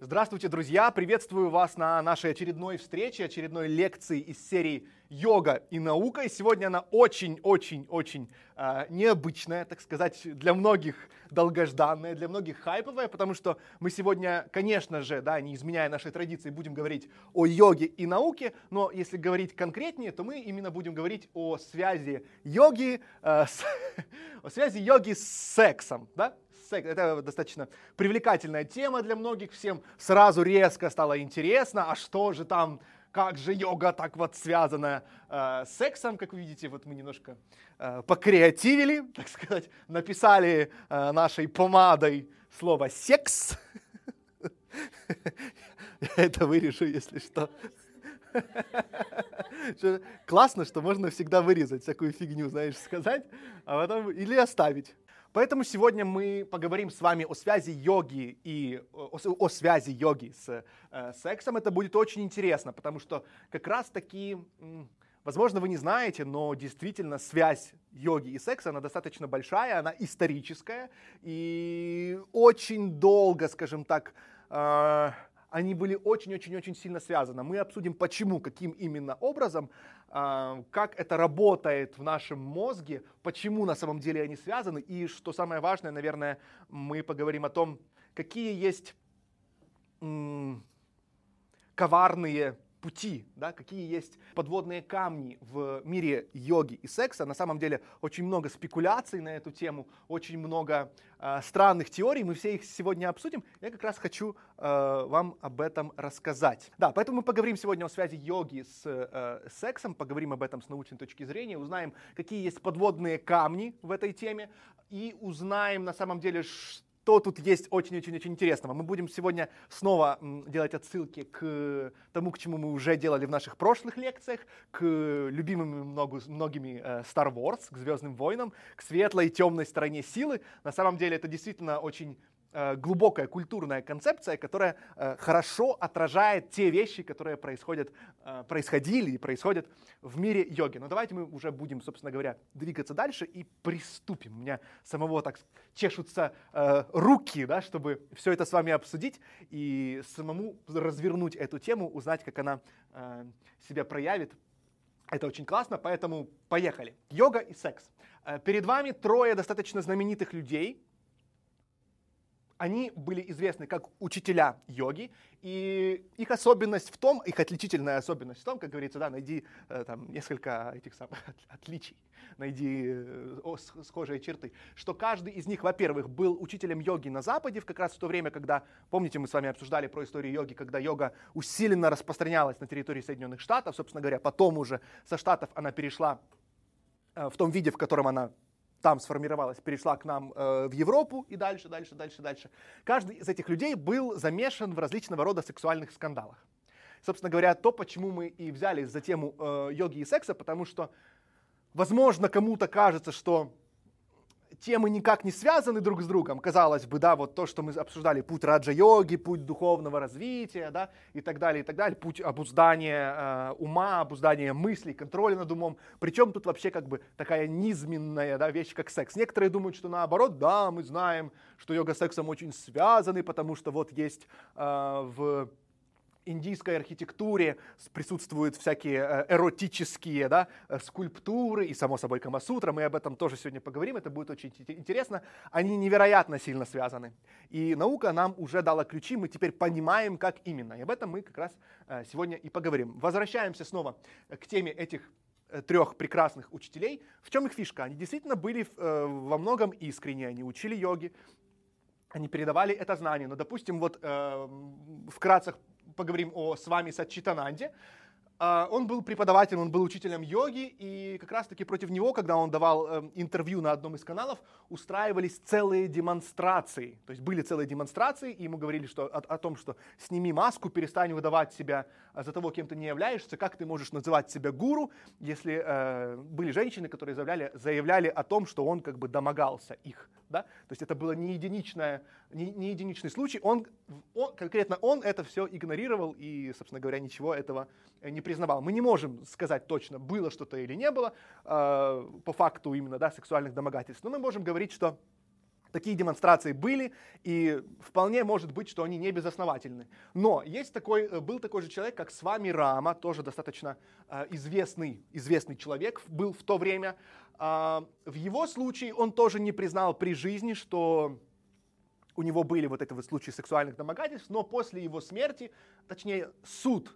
Здравствуйте, друзья! Приветствую вас на нашей очередной встрече, очередной лекции из серии «Йога и наука». И сегодня она очень-очень-очень э, необычная, так сказать, для многих долгожданная, для многих хайповая, потому что мы сегодня, конечно же, да, не изменяя нашей традиции, будем говорить о йоге и науке, но если говорить конкретнее, то мы именно будем говорить о связи йоги, э, с, о связи йоги с сексом, да, секс. Это достаточно привлекательная тема для многих. Всем сразу резко стало интересно, а что же там, как же йога так вот связана э, с сексом, как вы видите, вот мы немножко э, покреативили, так сказать, написали э, нашей помадой слово секс. Я это вырежу, если что. Классно, что можно всегда вырезать всякую фигню, знаешь, сказать, а потом или оставить. Поэтому сегодня мы поговорим с вами о связи йоги и о, о связи йоги с э, сексом. Это будет очень интересно, потому что как раз таки, возможно, вы не знаете, но действительно связь йоги и секса, она достаточно большая, она историческая и очень долго, скажем так, э, они были очень-очень-очень сильно связаны. Мы обсудим, почему, каким именно образом, как это работает в нашем мозге, почему на самом деле они связаны, и что самое важное, наверное, мы поговорим о том, какие есть коварные пути, да, какие есть подводные камни в мире йоги и секса. На самом деле очень много спекуляций на эту тему, очень много э, странных теорий. Мы все их сегодня обсудим. Я как раз хочу э, вам об этом рассказать. Да, поэтому мы поговорим сегодня о связи йоги с э, сексом, поговорим об этом с научной точки зрения, узнаем, какие есть подводные камни в этой теме и узнаем на самом деле, что что тут есть очень-очень-очень интересного. Мы будем сегодня снова делать отсылки к тому, к чему мы уже делали в наших прошлых лекциях, к любимым много, многими э, Star Wars, к Звездным войнам, к светлой и темной стороне силы. На самом деле это действительно очень глубокая культурная концепция, которая э, хорошо отражает те вещи, которые происходят, э, происходили и происходят в мире йоги. Но давайте мы уже будем, собственно говоря, двигаться дальше и приступим. У меня самого так чешутся руки, да, чтобы все это с вами обсудить и самому развернуть эту тему, узнать, как она себя проявит. Это очень классно, поэтому поехали. Йога и секс. Перед вами трое достаточно знаменитых людей, они были известны как учителя йоги, и их особенность в том, их отличительная особенность в том, как говорится, да, найди э, там несколько этих самых отличий, найди э, схожие черты, что каждый из них, во-первых, был учителем йоги на Западе, в как раз в то время, когда, помните, мы с вами обсуждали про историю йоги, когда йога усиленно распространялась на территории Соединенных Штатов, собственно говоря, потом уже со Штатов она перешла э, в том виде, в котором она там сформировалась, перешла к нам э, в Европу и дальше, дальше, дальше, дальше. Каждый из этих людей был замешан в различного рода сексуальных скандалах. Собственно говоря, то, почему мы и взялись за тему э, йоги и секса, потому что, возможно, кому-то кажется, что темы никак не связаны друг с другом. Казалось бы, да, вот то, что мы обсуждали, путь раджа-йоги, путь духовного развития, да, и так далее, и так далее, путь обуздания э, ума, обуздания мыслей, контроля над умом. Причем тут вообще как бы такая низменная, да, вещь, как секс. Некоторые думают, что наоборот, да, мы знаем, что йога с сексом очень связаны, потому что вот есть э, в индийской архитектуре присутствуют всякие э, эротические да, э, скульптуры и, само собой, Камасутра. Мы об этом тоже сегодня поговорим, это будет очень интересно. Они невероятно сильно связаны. И наука нам уже дала ключи, мы теперь понимаем, как именно. И об этом мы как раз э, сегодня и поговорим. Возвращаемся снова к теме этих трех прекрасных учителей. В чем их фишка? Они действительно были во многом искренне, они учили йоги, они передавали это знание. Но, допустим, вот э, вкратце поговорим о с вами Сачитананде. А, он был преподавателем, он был учителем йоги, и как раз-таки против него, когда он давал эм, интервью на одном из каналов, устраивались целые демонстрации. То есть были целые демонстрации, и ему говорили что, о, о том, что сними маску, перестань выдавать себя а, за того, кем ты не являешься, как ты можешь называть себя гуру, если э, были женщины, которые заявляли, заявляли о том, что он как бы домогался их. Да? То есть это было не, единичное, не, не единичный случай, он, он, конкретно он это все игнорировал и, собственно говоря, ничего этого не признавал. Мы не можем сказать точно, было что-то или не было, э, по факту именно да, сексуальных домогательств, но мы можем говорить, что Такие демонстрации были, и вполне может быть, что они не безосновательны. Но есть такой, э, был такой же человек, как Свами Рама, тоже достаточно э, известный, известный человек был в то время. Э, в его случае он тоже не признал при жизни, что у него были вот эти вот случаи сексуальных домогательств, но после его смерти, точнее суд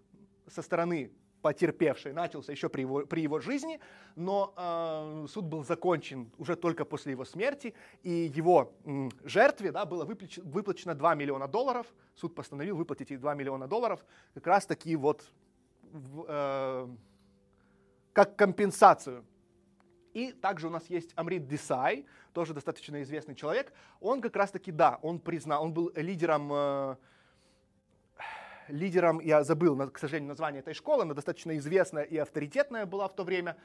со стороны потерпевший начался еще при его, при его жизни, но э, суд был закончен уже только после его смерти, и его м, жертве да, было выплачено, выплачено 2 миллиона долларов, суд постановил выплатить ей 2 миллиона долларов, как раз таки вот э, как компенсацию. И также у нас есть Амрит Десай, тоже достаточно известный человек. Он как раз таки, да, он признал, он был лидером э, лидером, я забыл, к сожалению, название этой школы, она достаточно известная и авторитетная была в то время.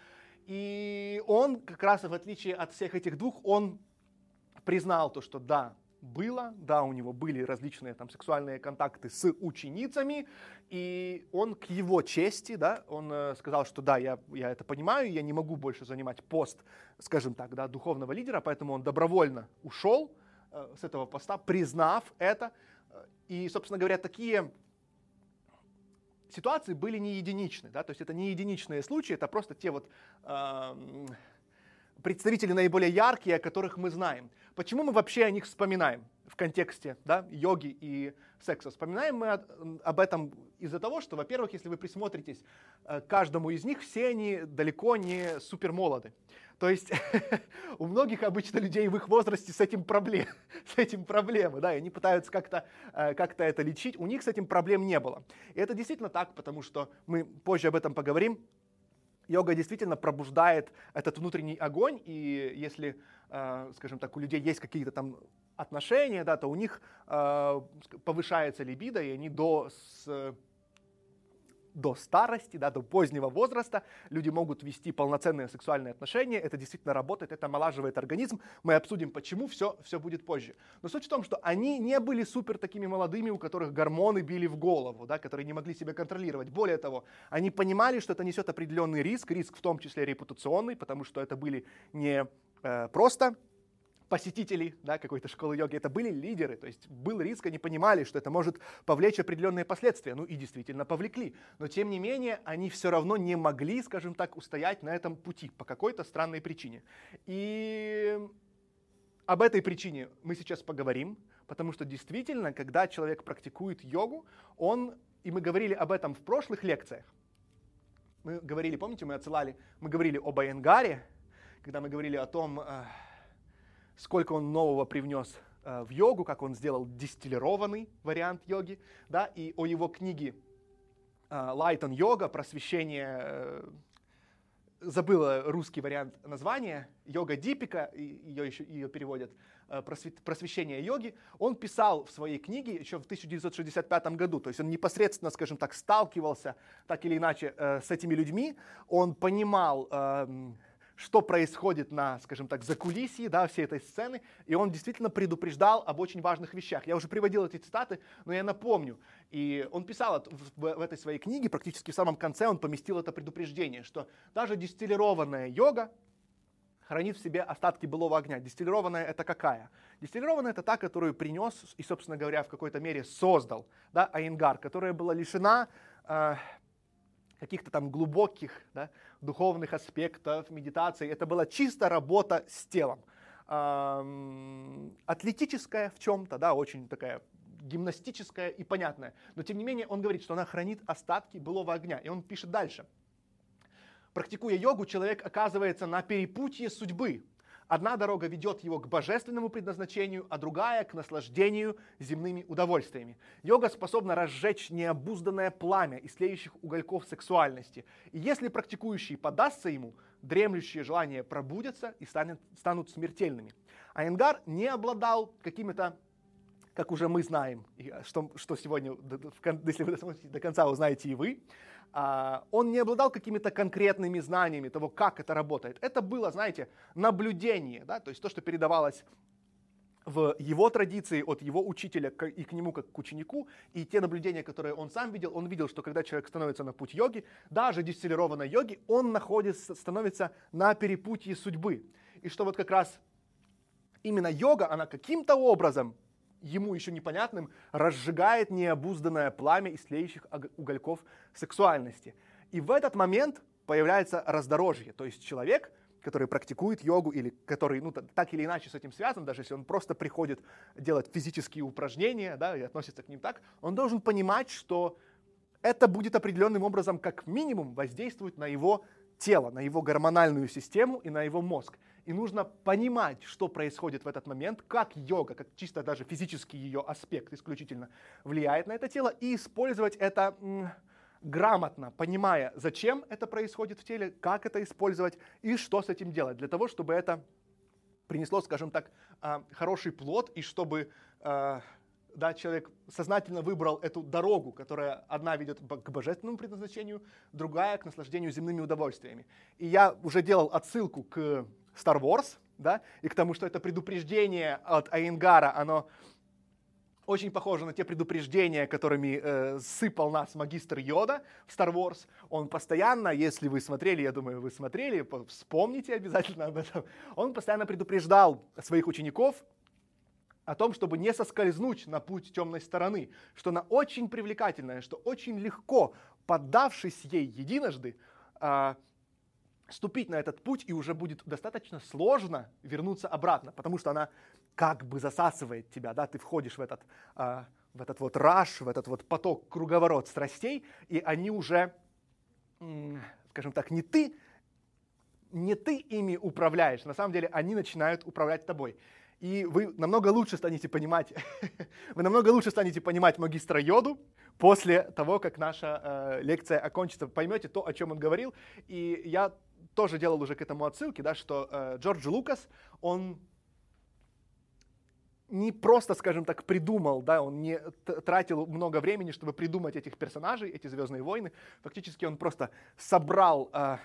И он, как раз в отличие от всех этих двух, он признал то, что да, было, да, у него были различные там сексуальные контакты с ученицами, и он к его чести, да, он э, сказал, что да, я, я это понимаю, я не могу больше занимать пост, скажем так, да, духовного лидера, поэтому он добровольно ушел э, с этого поста, признав это, и, собственно говоря, такие ситуации были не единичны, да, то есть это не единичные случаи, это просто те вот э, представители наиболее яркие, о которых мы знаем. Почему мы вообще о них вспоминаем в контексте да, йоги и секса? Вспоминаем мы об этом из-за того, что, во-первых, если вы присмотритесь э, к каждому из них, все они далеко не супер молоды. То есть у многих обычно людей в их возрасте с этим, проблем, с этим проблемы, да, и они пытаются как-то э, как это лечить. У них с этим проблем не было. И это действительно так, потому что мы позже об этом поговорим. Йога действительно пробуждает этот внутренний огонь, и если, э, скажем так, у людей есть какие-то там отношения, да, то у них э, повышается либидо, и они до с, до старости, да, до позднего возраста люди могут вести полноценные сексуальные отношения. Это действительно работает, это омолаживает организм. Мы обсудим, почему, все, все будет позже. Но суть в том, что они не были супер такими молодыми, у которых гормоны били в голову, да, которые не могли себя контролировать. Более того, они понимали, что это несет определенный риск, риск в том числе репутационный, потому что это были не э, просто посетителей да, какой-то школы йоги, это были лидеры, то есть был риск, они понимали, что это может повлечь определенные последствия, ну и действительно повлекли. Но тем не менее, они все равно не могли, скажем так, устоять на этом пути по какой-то странной причине. И об этой причине мы сейчас поговорим, потому что действительно, когда человек практикует йогу, он, и мы говорили об этом в прошлых лекциях, мы говорили, помните, мы отсылали, мы говорили об Айенгаре, когда мы говорили о том, э, сколько он нового привнес э, в йогу, как он сделал дистиллированный вариант йоги, да, и о его книге э, Лайтон йога, просвещение, э, забыла русский вариант названия, йога Дипика, ее еще ее переводят, просвещение йоги, он писал в своей книге еще в 1965 году, то есть он непосредственно, скажем так, сталкивался так или иначе с этими людьми, он понимал э, что происходит на, скажем так, закулисье, да, всей этой сцены, и он действительно предупреждал об очень важных вещах. Я уже приводил эти цитаты, но я напомню. И он писал в, в этой своей книге, практически в самом конце он поместил это предупреждение, что даже дистиллированная йога хранит в себе остатки былого огня. Дистиллированная это какая? Дистиллированная это та, которую принес и, собственно говоря, в какой-то мере создал да, Айнгар, которая была лишена э, каких-то там глубоких да, духовных аспектов, медитации. Это была чисто работа с телом. Атлетическая в чем-то, да, очень такая гимнастическая и понятная. Но тем не менее он говорит, что она хранит остатки былого огня. И он пишет дальше. Практикуя йогу, человек оказывается на перепутье судьбы. Одна дорога ведет его к божественному предназначению, а другая к наслаждению земными удовольствиями. Йога способна разжечь необузданное пламя из тлеющих угольков сексуальности. И если практикующий подастся ему, дремлющие желания пробудятся и станет, станут смертельными. Айнгар не обладал какими-то как уже мы знаем, что, что сегодня, если вы досмотрите до конца, узнаете и вы, а, он не обладал какими-то конкретными знаниями того, как это работает. Это было, знаете, наблюдение, да, то есть то, что передавалось в его традиции от его учителя и к нему как к ученику, и те наблюдения, которые он сам видел, он видел, что когда человек становится на путь йоги, даже дистиллированной йоги, он находится, становится на перепутье судьбы. И что вот как раз именно йога, она каким-то образом, ему еще непонятным, разжигает необузданное пламя из тлеющих угольков сексуальности. И в этот момент появляется раздорожье, то есть человек, который практикует йогу или который ну, так или иначе с этим связан, даже если он просто приходит делать физические упражнения да, и относится к ним так, он должен понимать, что это будет определенным образом как минимум воздействовать на его тело, на его гормональную систему и на его мозг. И нужно понимать, что происходит в этот момент, как йога, как чисто даже физический ее аспект исключительно влияет на это тело, и использовать это грамотно, понимая, зачем это происходит в теле, как это использовать и что с этим делать, для того, чтобы это принесло, скажем так, а, хороший плод, и чтобы а, да, человек сознательно выбрал эту дорогу, которая одна ведет к божественному предназначению, другая к наслаждению земными удовольствиями. И я уже делал отсылку к Star Wars, да, и к тому, что это предупреждение от Айнгара, оно очень похоже на те предупреждения, которыми э, сыпал нас магистр Йода в Star Wars. Он постоянно, если вы смотрели, я думаю, вы смотрели, вспомните обязательно об этом, он постоянно предупреждал своих учеников о том, чтобы не соскользнуть на путь темной стороны, что она очень привлекательная, что очень легко, поддавшись ей единожды, э, ступить на этот путь, и уже будет достаточно сложно вернуться обратно, потому что она как бы засасывает тебя, да, ты входишь в этот, э, в этот вот раш, в этот вот поток, круговорот страстей, и они уже, скажем так, не ты, не ты ими управляешь, на самом деле они начинают управлять тобой. И вы намного лучше станете понимать, вы намного лучше станете понимать магистра Йоду после того, как наша э, лекция окончится, поймете то, о чем он говорил. И я тоже делал уже к этому отсылки, да, что э, Джордж Лукас, он не просто, скажем так, придумал, да, он не тратил много времени, чтобы придумать этих персонажей, эти Звездные войны. Фактически он просто собрал э,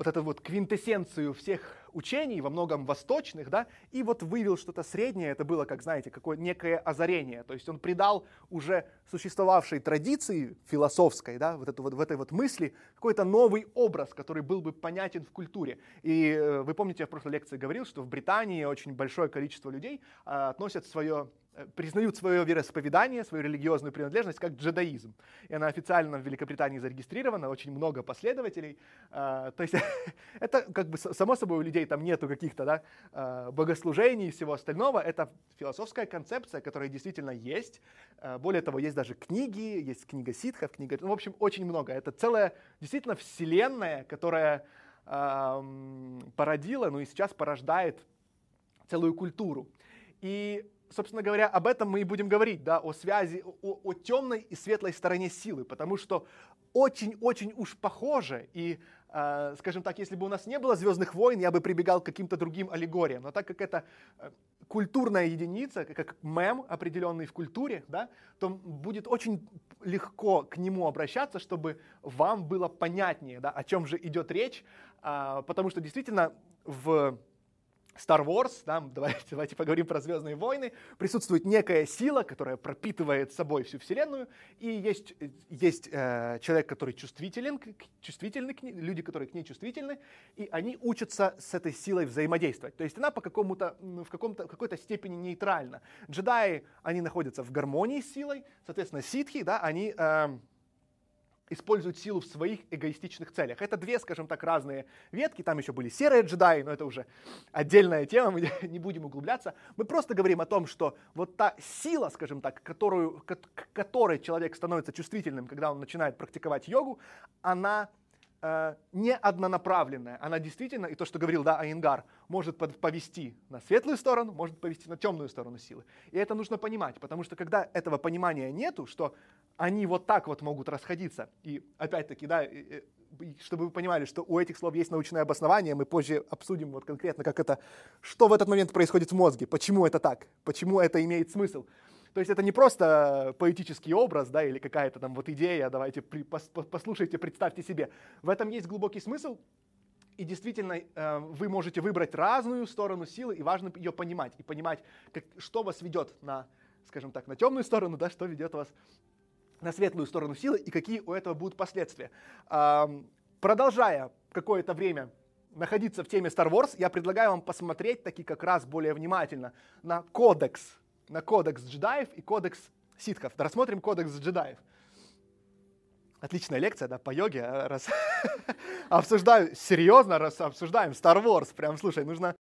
вот эту вот квинтэссенцию всех учений, во многом восточных, да, и вот вывел что-то среднее, это было, как знаете, какое некое озарение, то есть он придал уже существовавшей традиции философской, да, вот, эту, вот в этой вот мысли какой-то новый образ, который был бы понятен в культуре. И э, вы помните, я в прошлой лекции говорил, что в Британии очень большое количество людей э, относят свое признают свое вероисповедание, свою религиозную принадлежность как джедаизм. И она официально в Великобритании зарегистрирована, очень много последователей. А, то есть это как бы само собой у людей там нету каких-то да, а, богослужений и всего остального. Это философская концепция, которая действительно есть. А, более того, есть даже книги, есть книга ситхов, книга... Ну, в общем, очень много. Это целая действительно вселенная, которая породила, ну и сейчас порождает целую культуру. И собственно говоря, об этом мы и будем говорить, да, о связи, о, о темной и светлой стороне силы, потому что очень-очень уж похоже, и, э, скажем так, если бы у нас не было «Звездных войн», я бы прибегал к каким-то другим аллегориям, но так как это э, культурная единица, как мем определенный в культуре, да, то будет очень легко к нему обращаться, чтобы вам было понятнее, да, о чем же идет речь, э, потому что действительно в Star Wars, да, давайте, давайте поговорим про Звездные войны, присутствует некая сила, которая пропитывает собой всю Вселенную, и есть, есть э, человек, который чувствителен, чувствительный к ней, люди, которые к ней чувствительны, и они учатся с этой силой взаимодействовать. То есть она по какому-то, в, каком-то, какой-то степени нейтральна. Джедаи, они находятся в гармонии с силой, соответственно, ситхи, да, они... Э, используют силу в своих эгоистичных целях. Это две, скажем так, разные ветки. Там еще были серые джедаи, но это уже отдельная тема, мы не будем углубляться. Мы просто говорим о том, что вот та сила, скажем так, которую, к которой человек становится чувствительным, когда он начинает практиковать йогу, она не однонаправленная. Она действительно, и то, что говорил да, Айнгар, может повести на светлую сторону, может повести на темную сторону силы. И это нужно понимать, потому что когда этого понимания нету, что они вот так вот могут расходиться, и опять-таки, да, чтобы вы понимали, что у этих слов есть научное обоснование, мы позже обсудим вот конкретно, как это, что в этот момент происходит в мозге, почему это так, почему это имеет смысл. То есть это не просто поэтический образ, да, или какая-то там вот идея, давайте при, пос, послушайте, представьте себе. В этом есть глубокий смысл, и действительно э, вы можете выбрать разную сторону силы, и важно ее понимать, и понимать, как, что вас ведет на, скажем так, на темную сторону, да, что ведет вас на светлую сторону силы, и какие у этого будут последствия. Продолжая какое-то время находиться в теме Star Wars, я предлагаю вам посмотреть таки как раз более внимательно на кодекс, на кодекс джедаев и кодекс ситхов. Да, рассмотрим кодекс джедаев. Отличная лекция, да, по йоге. а, Раз обсуждаю, серьезно, раз обсуждаем Star Wars. Прям, слушай, нужно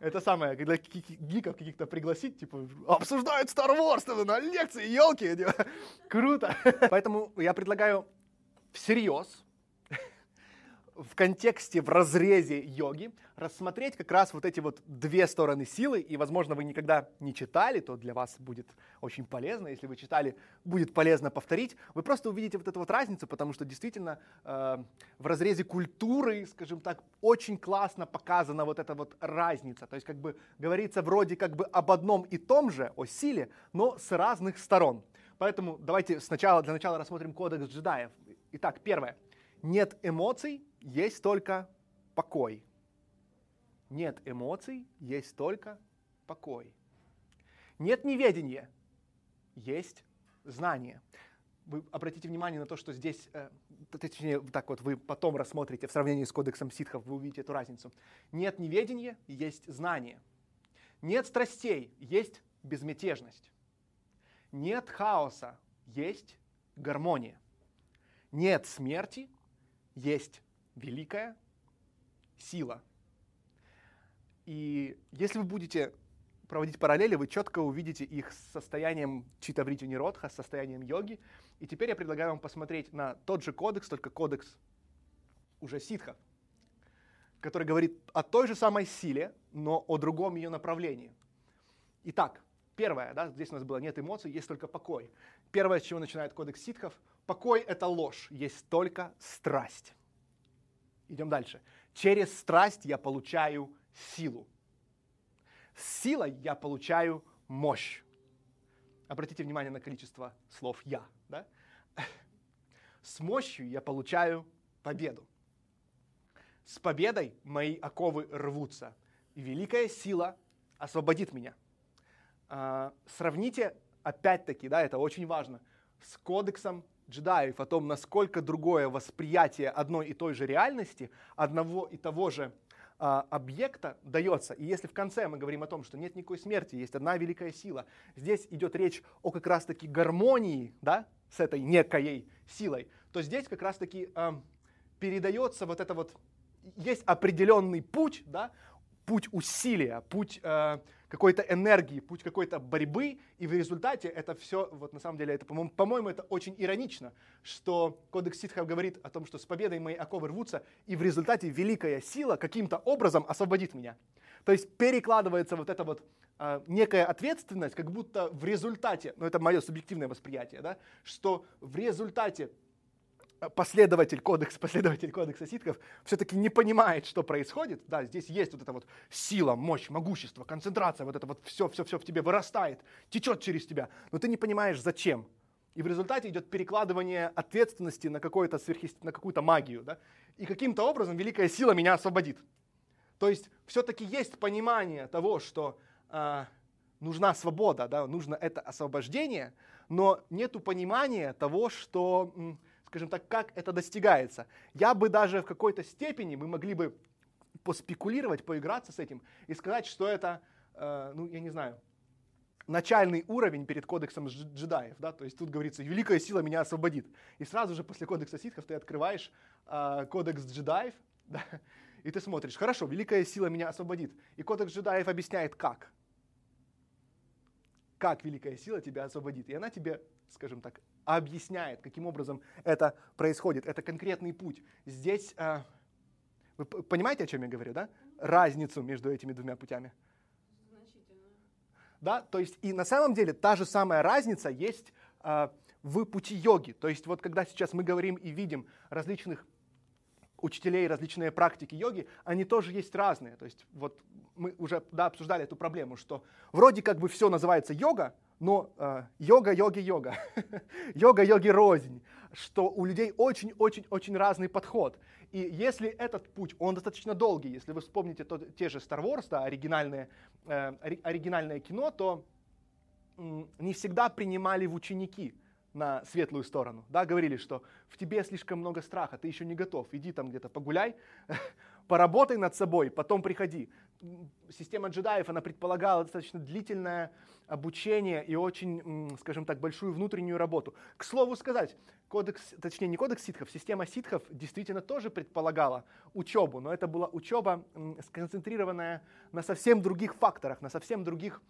это самое, когда гиков каких-то пригласить, типа, обсуждают Star Wars на лекции, елки, круто. Поэтому я предлагаю всерьез, в контексте, в разрезе йоги, рассмотреть как раз вот эти вот две стороны силы, и, возможно, вы никогда не читали, то для вас будет очень полезно, если вы читали, будет полезно повторить. Вы просто увидите вот эту вот разницу, потому что действительно э, в разрезе культуры, скажем так, очень классно показана вот эта вот разница. То есть как бы говорится вроде как бы об одном и том же, о силе, но с разных сторон. Поэтому давайте сначала, для начала рассмотрим кодекс джедаев. Итак, первое. Нет эмоций, есть только покой. Нет эмоций, есть только покой. Нет неведения, есть знание. Вы обратите внимание на то, что здесь, э, точнее, так вот вы потом рассмотрите в сравнении с кодексом ситхов, вы увидите эту разницу. Нет неведения, есть знание. Нет страстей, есть безмятежность. Нет хаоса, есть гармония. Нет смерти, есть великая сила. И если вы будете проводить параллели, вы четко увидите их с состоянием читаврити ниродха, с состоянием йоги. И теперь я предлагаю вам посмотреть на тот же кодекс, только кодекс уже ситхов, который говорит о той же самой силе, но о другом ее направлении. Итак, первое, да, здесь у нас было нет эмоций, есть только покой. Первое, с чего начинает кодекс ситхов, покой это ложь, есть только страсть. Идем дальше. Через страсть я получаю силу. С силой я получаю мощь. Обратите внимание на количество слов «я». Да? С мощью я получаю победу. С победой мои оковы рвутся, и великая сила освободит меня. А, сравните, опять-таки, да, это очень важно, с кодексом джедаев о том, насколько другое восприятие одной и той же реальности, одного и того же а, объекта дается. И если в конце мы говорим о том, что нет никакой смерти, есть одна великая сила, здесь идет речь о как раз-таки гармонии да, с этой некой силой, то здесь как раз-таки а, передается вот это вот, есть определенный путь, да, путь усилия, путь э, какой-то энергии, путь какой-то борьбы, и в результате это все, вот на самом деле, это, по-моему, по-моему, это очень иронично, что Кодекс Ситхов говорит о том, что с победой мои оковы рвутся, и в результате великая сила каким-то образом освободит меня. То есть перекладывается вот эта вот э, некая ответственность, как будто в результате, ну это мое субъективное восприятие, да, что в результате последователь кодекс, последователь кодекса ситхов все-таки не понимает, что происходит. Да, здесь есть вот эта вот сила, мощь, могущество, концентрация, вот это вот все, все, все в тебе вырастает, течет через тебя, но ты не понимаешь, зачем. И в результате идет перекладывание ответственности на, какую-то сверхъест... на какую-то магию. Да? И каким-то образом великая сила меня освободит. То есть все-таки есть понимание того, что э, нужна свобода, да? нужно это освобождение, но нет понимания того, что скажем так, как это достигается. Я бы даже в какой-то степени, мы могли бы поспекулировать, поиграться с этим и сказать, что это, э, ну, я не знаю, начальный уровень перед кодексом джедаев, да, то есть тут говорится, великая сила меня освободит. И сразу же после кодекса ситхов ты открываешь э, кодекс джедаев, да, и ты смотришь, хорошо, великая сила меня освободит. И кодекс джедаев объясняет, как. Как великая сила тебя освободит. И она тебе, скажем так, объясняет, каким образом это происходит. Это конкретный путь. Здесь, э, вы понимаете, о чем я говорю, да? Разницу между этими двумя путями. Да, то есть и на самом деле та же самая разница есть э, в пути йоги. То есть вот когда сейчас мы говорим и видим различных учителей, различные практики йоги, они тоже есть разные. То есть вот мы уже да, обсуждали эту проблему, что вроде как бы все называется йога, но э, йога, йоги, йога, йога, йоги рознь, что у людей очень-очень-очень разный подход. И если этот путь, он достаточно долгий, если вы вспомните то, те же Star Wars, да, оригинальное, э, оригинальное кино, то э, не всегда принимали в ученики на светлую сторону. Да, говорили, что в тебе слишком много страха, ты еще не готов, иди там где-то погуляй, поработай над собой, потом приходи. Система джедаев, она предполагала достаточно длительное обучение и очень, скажем так, большую внутреннюю работу. К слову сказать, кодекс, точнее не кодекс ситхов, система ситхов действительно тоже предполагала учебу, но это была учеба сконцентрированная на совсем других факторах, на совсем других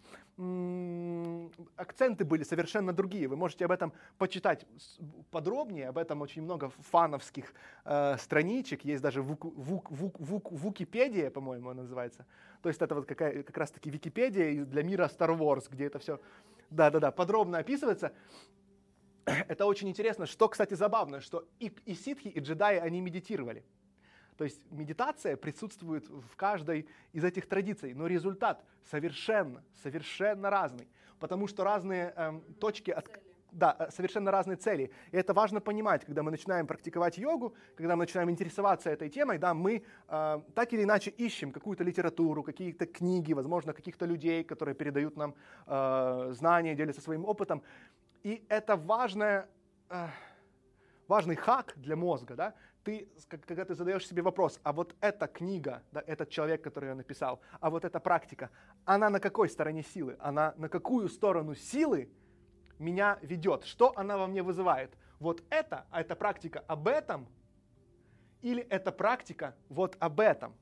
акценты были совершенно другие. Вы можете об этом почитать подробнее, об этом очень много фановских э, страничек, есть даже в, в, в, в, Википедия, по-моему, она называется. То есть это вот какая, как раз-таки Википедия для мира Star Wars, где это все, да-да-да, подробно описывается. Это очень интересно. Что, кстати, забавно, что и, и ситхи, и джедаи, они медитировали. То есть медитация присутствует в каждой из этих традиций, но результат совершенно, совершенно разный, потому что разные эм, точки от, да, э, совершенно разные цели. И это важно понимать, когда мы начинаем практиковать йогу, когда мы начинаем интересоваться этой темой, да, мы э, так или иначе ищем какую-то литературу, какие-то книги, возможно, каких-то людей, которые передают нам э, знания, делятся своим опытом. И это важное, э, важный хак для мозга, да, ты, когда ты задаешь себе вопрос, а вот эта книга, да, этот человек, который ее написал, а вот эта практика, она на какой стороне силы? Она на какую сторону силы меня ведет? Что она во мне вызывает? Вот это, а эта практика об этом, или эта практика вот об этом?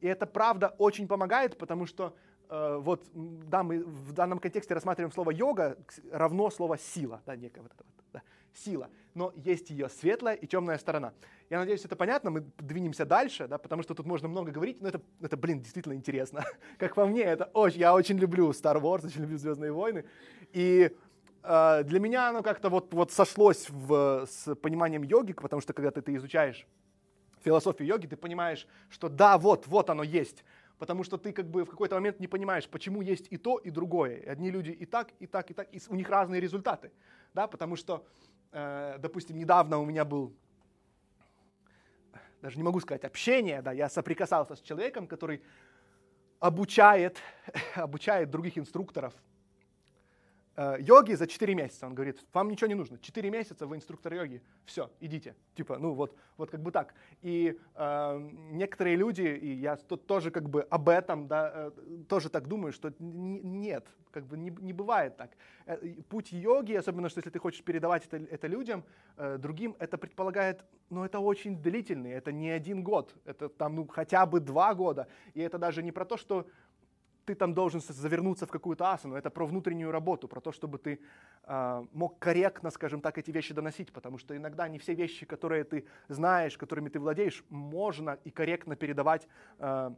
И это правда очень помогает, потому что э, вот да, мы в данном контексте рассматриваем слово йога равно слово сила, да, некая вот это вот, да, сила. Но есть ее светлая и темная сторона. Я надеюсь, это понятно, мы двинемся дальше, да, потому что тут можно много говорить, но это, это блин, действительно интересно. Как по мне, это очень, я очень люблю Star Wars, очень люблю Звездные войны. И для меня оно как-то вот, вот сошлось в, с пониманием йоги, потому что когда ты, ты изучаешь философию йоги, ты понимаешь, что да, вот, вот оно есть. Потому что ты как бы в какой-то момент не понимаешь, почему есть и то, и другое. Одни люди и так, и так, и так, и у них разные результаты. Да, потому что, э, допустим, недавно у меня был даже не могу сказать общение, да, я соприкасался с человеком, который обучает, обучает других инструкторов э, йоги за 4 месяца. Он говорит, вам ничего не нужно, 4 месяца вы инструктор йоги, все, идите. Типа, ну вот, вот как бы так. И э, некоторые люди, и я тут тоже как бы об этом, да, э, тоже так думаю, что нет, как бы не, не бывает так. Э, путь йоги, особенно что если ты хочешь передавать это, это людям, э, другим, это предполагает, ну это очень длительный, это не один год, это там ну хотя бы два года. И это даже не про то, что ты там должен завернуться в какую-то асану, это про внутреннюю работу, про то, чтобы ты э, мог корректно, скажем так, эти вещи доносить, потому что иногда не все вещи, которые ты знаешь, которыми ты владеешь, можно и корректно передавать э,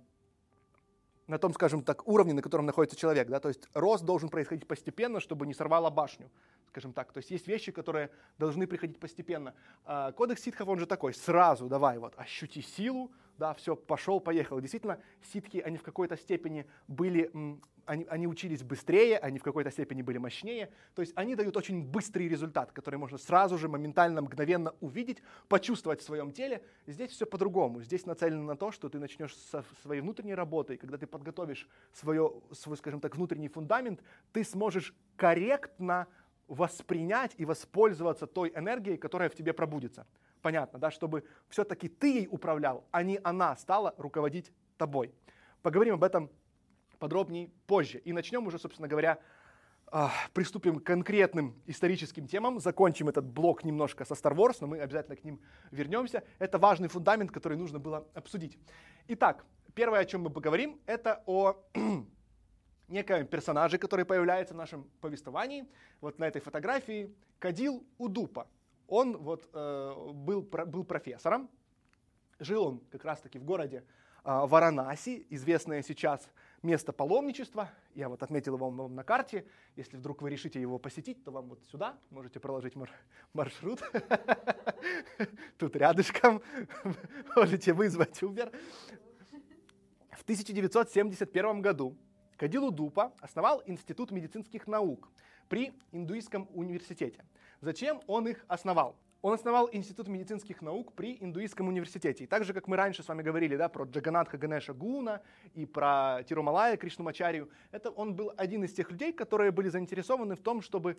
на том, скажем так, уровне, на котором находится человек. Да? То есть рост должен происходить постепенно, чтобы не сорвало башню, скажем так. То есть есть вещи, которые должны приходить постепенно. А кодекс ситхов, он же такой, сразу давай, вот, ощути силу, да, все, пошел, поехал. Действительно, ситхи, они в какой-то степени были, они, они учились быстрее, они в какой-то степени были мощнее. То есть они дают очень быстрый результат, который можно сразу же, моментально, мгновенно увидеть, почувствовать в своем теле. Здесь все по-другому. Здесь нацелено на то, что ты начнешь со своей внутренней работой, когда ты подготовишь свое, свой, скажем так, внутренний фундамент, ты сможешь корректно воспринять и воспользоваться той энергией, которая в тебе пробудится понятно, да, чтобы все-таки ты ей управлял, а не она стала руководить тобой. Поговорим об этом подробнее позже. И начнем уже, собственно говоря, а, приступим к конкретным историческим темам, закончим этот блок немножко со Star Wars, но мы обязательно к ним вернемся. Это важный фундамент, который нужно было обсудить. Итак, первое, о чем мы поговорим, это о неком персонаже, который появляется в нашем повествовании. Вот на этой фотографии Кадил Удупа. Он вот э, был, был профессором, жил он как раз-таки в городе э, Варанаси, известное сейчас место паломничества. Я вот отметил его вам на карте. Если вдруг вы решите его посетить, то вам вот сюда можете проложить мар маршрут. Тут рядышком можете вызвать Uber. В 1971 году Кадилу Дупа основал Институт медицинских наук при Индуистском университете. Зачем он их основал? Он основал Институт медицинских наук при Индуистском университете. И так же, как мы раньше с вами говорили да, про Джаганатха Ганеша Гуна и про Тирумалая Кришнамачарию, это он был один из тех людей, которые были заинтересованы в том, чтобы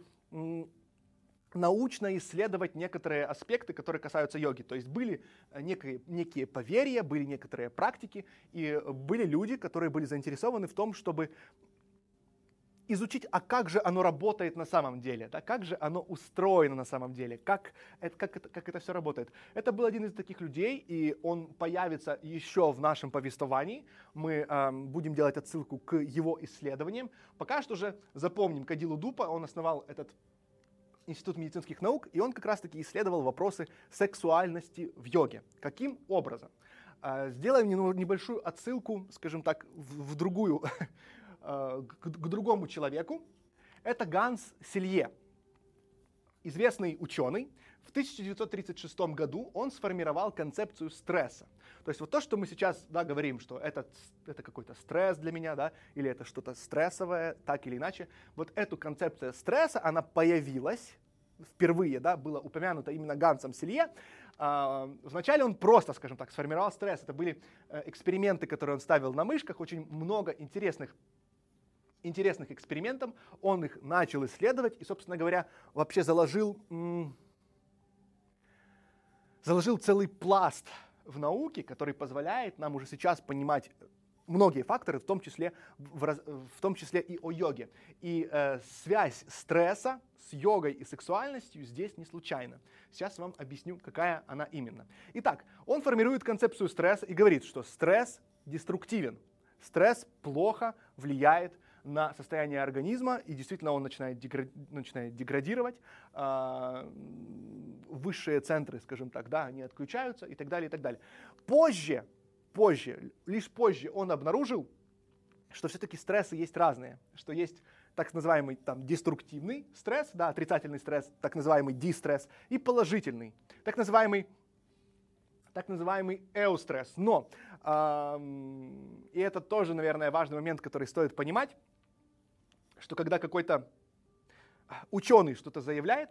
научно исследовать некоторые аспекты, которые касаются йоги. То есть были э, некие, некие поверья, были некоторые практики, и были люди, которые были заинтересованы в том, чтобы изучить, а как же оно работает на самом деле, да, как же оно устроено на самом деле, как это, как, это, как это все работает. Это был один из таких людей, и он появится еще в нашем повествовании. Мы э, будем делать отсылку к его исследованиям. Пока что же запомним Кадилу Дупа, он основал этот Институт медицинских наук, и он как раз-таки исследовал вопросы сексуальности в йоге. Каким образом? Э, сделаем небольшую отсылку, скажем так, в, в другую Э, к, к другому человеку. Это Ганс Селье, известный ученый. В 1936 году он сформировал концепцию стресса. То есть вот то, что мы сейчас да, говорим, что это, это какой-то стресс для меня, да, или это что-то стрессовое, так или иначе, вот эту концепцию стресса, она появилась впервые, да, было упомянуто именно Гансом Селье. А, вначале он просто, скажем так, сформировал стресс. Это были э, эксперименты, которые он ставил на мышках, очень много интересных интересных экспериментов, он их начал исследовать и, собственно говоря, вообще заложил, заложил целый пласт в науке, который позволяет нам уже сейчас понимать многие факторы, в том числе, в, в том числе и о йоге. И э, связь стресса с йогой и сексуальностью здесь не случайна. Сейчас вам объясню, какая она именно. Итак, он формирует концепцию стресса и говорит, что стресс деструктивен. Стресс плохо влияет на состояние организма, и действительно он начинает, дегради- начинает деградировать, э, высшие центры, скажем так, да, они отключаются и так далее, и так далее. Позже, позже, лишь позже он обнаружил, что все-таки стрессы есть разные, что есть так называемый там деструктивный стресс, да, отрицательный стресс, так называемый дистресс, и положительный, так называемый так называемый эустресс. Но, эм, и это тоже, наверное, важный момент, который стоит понимать, что когда какой-то ученый что-то заявляет,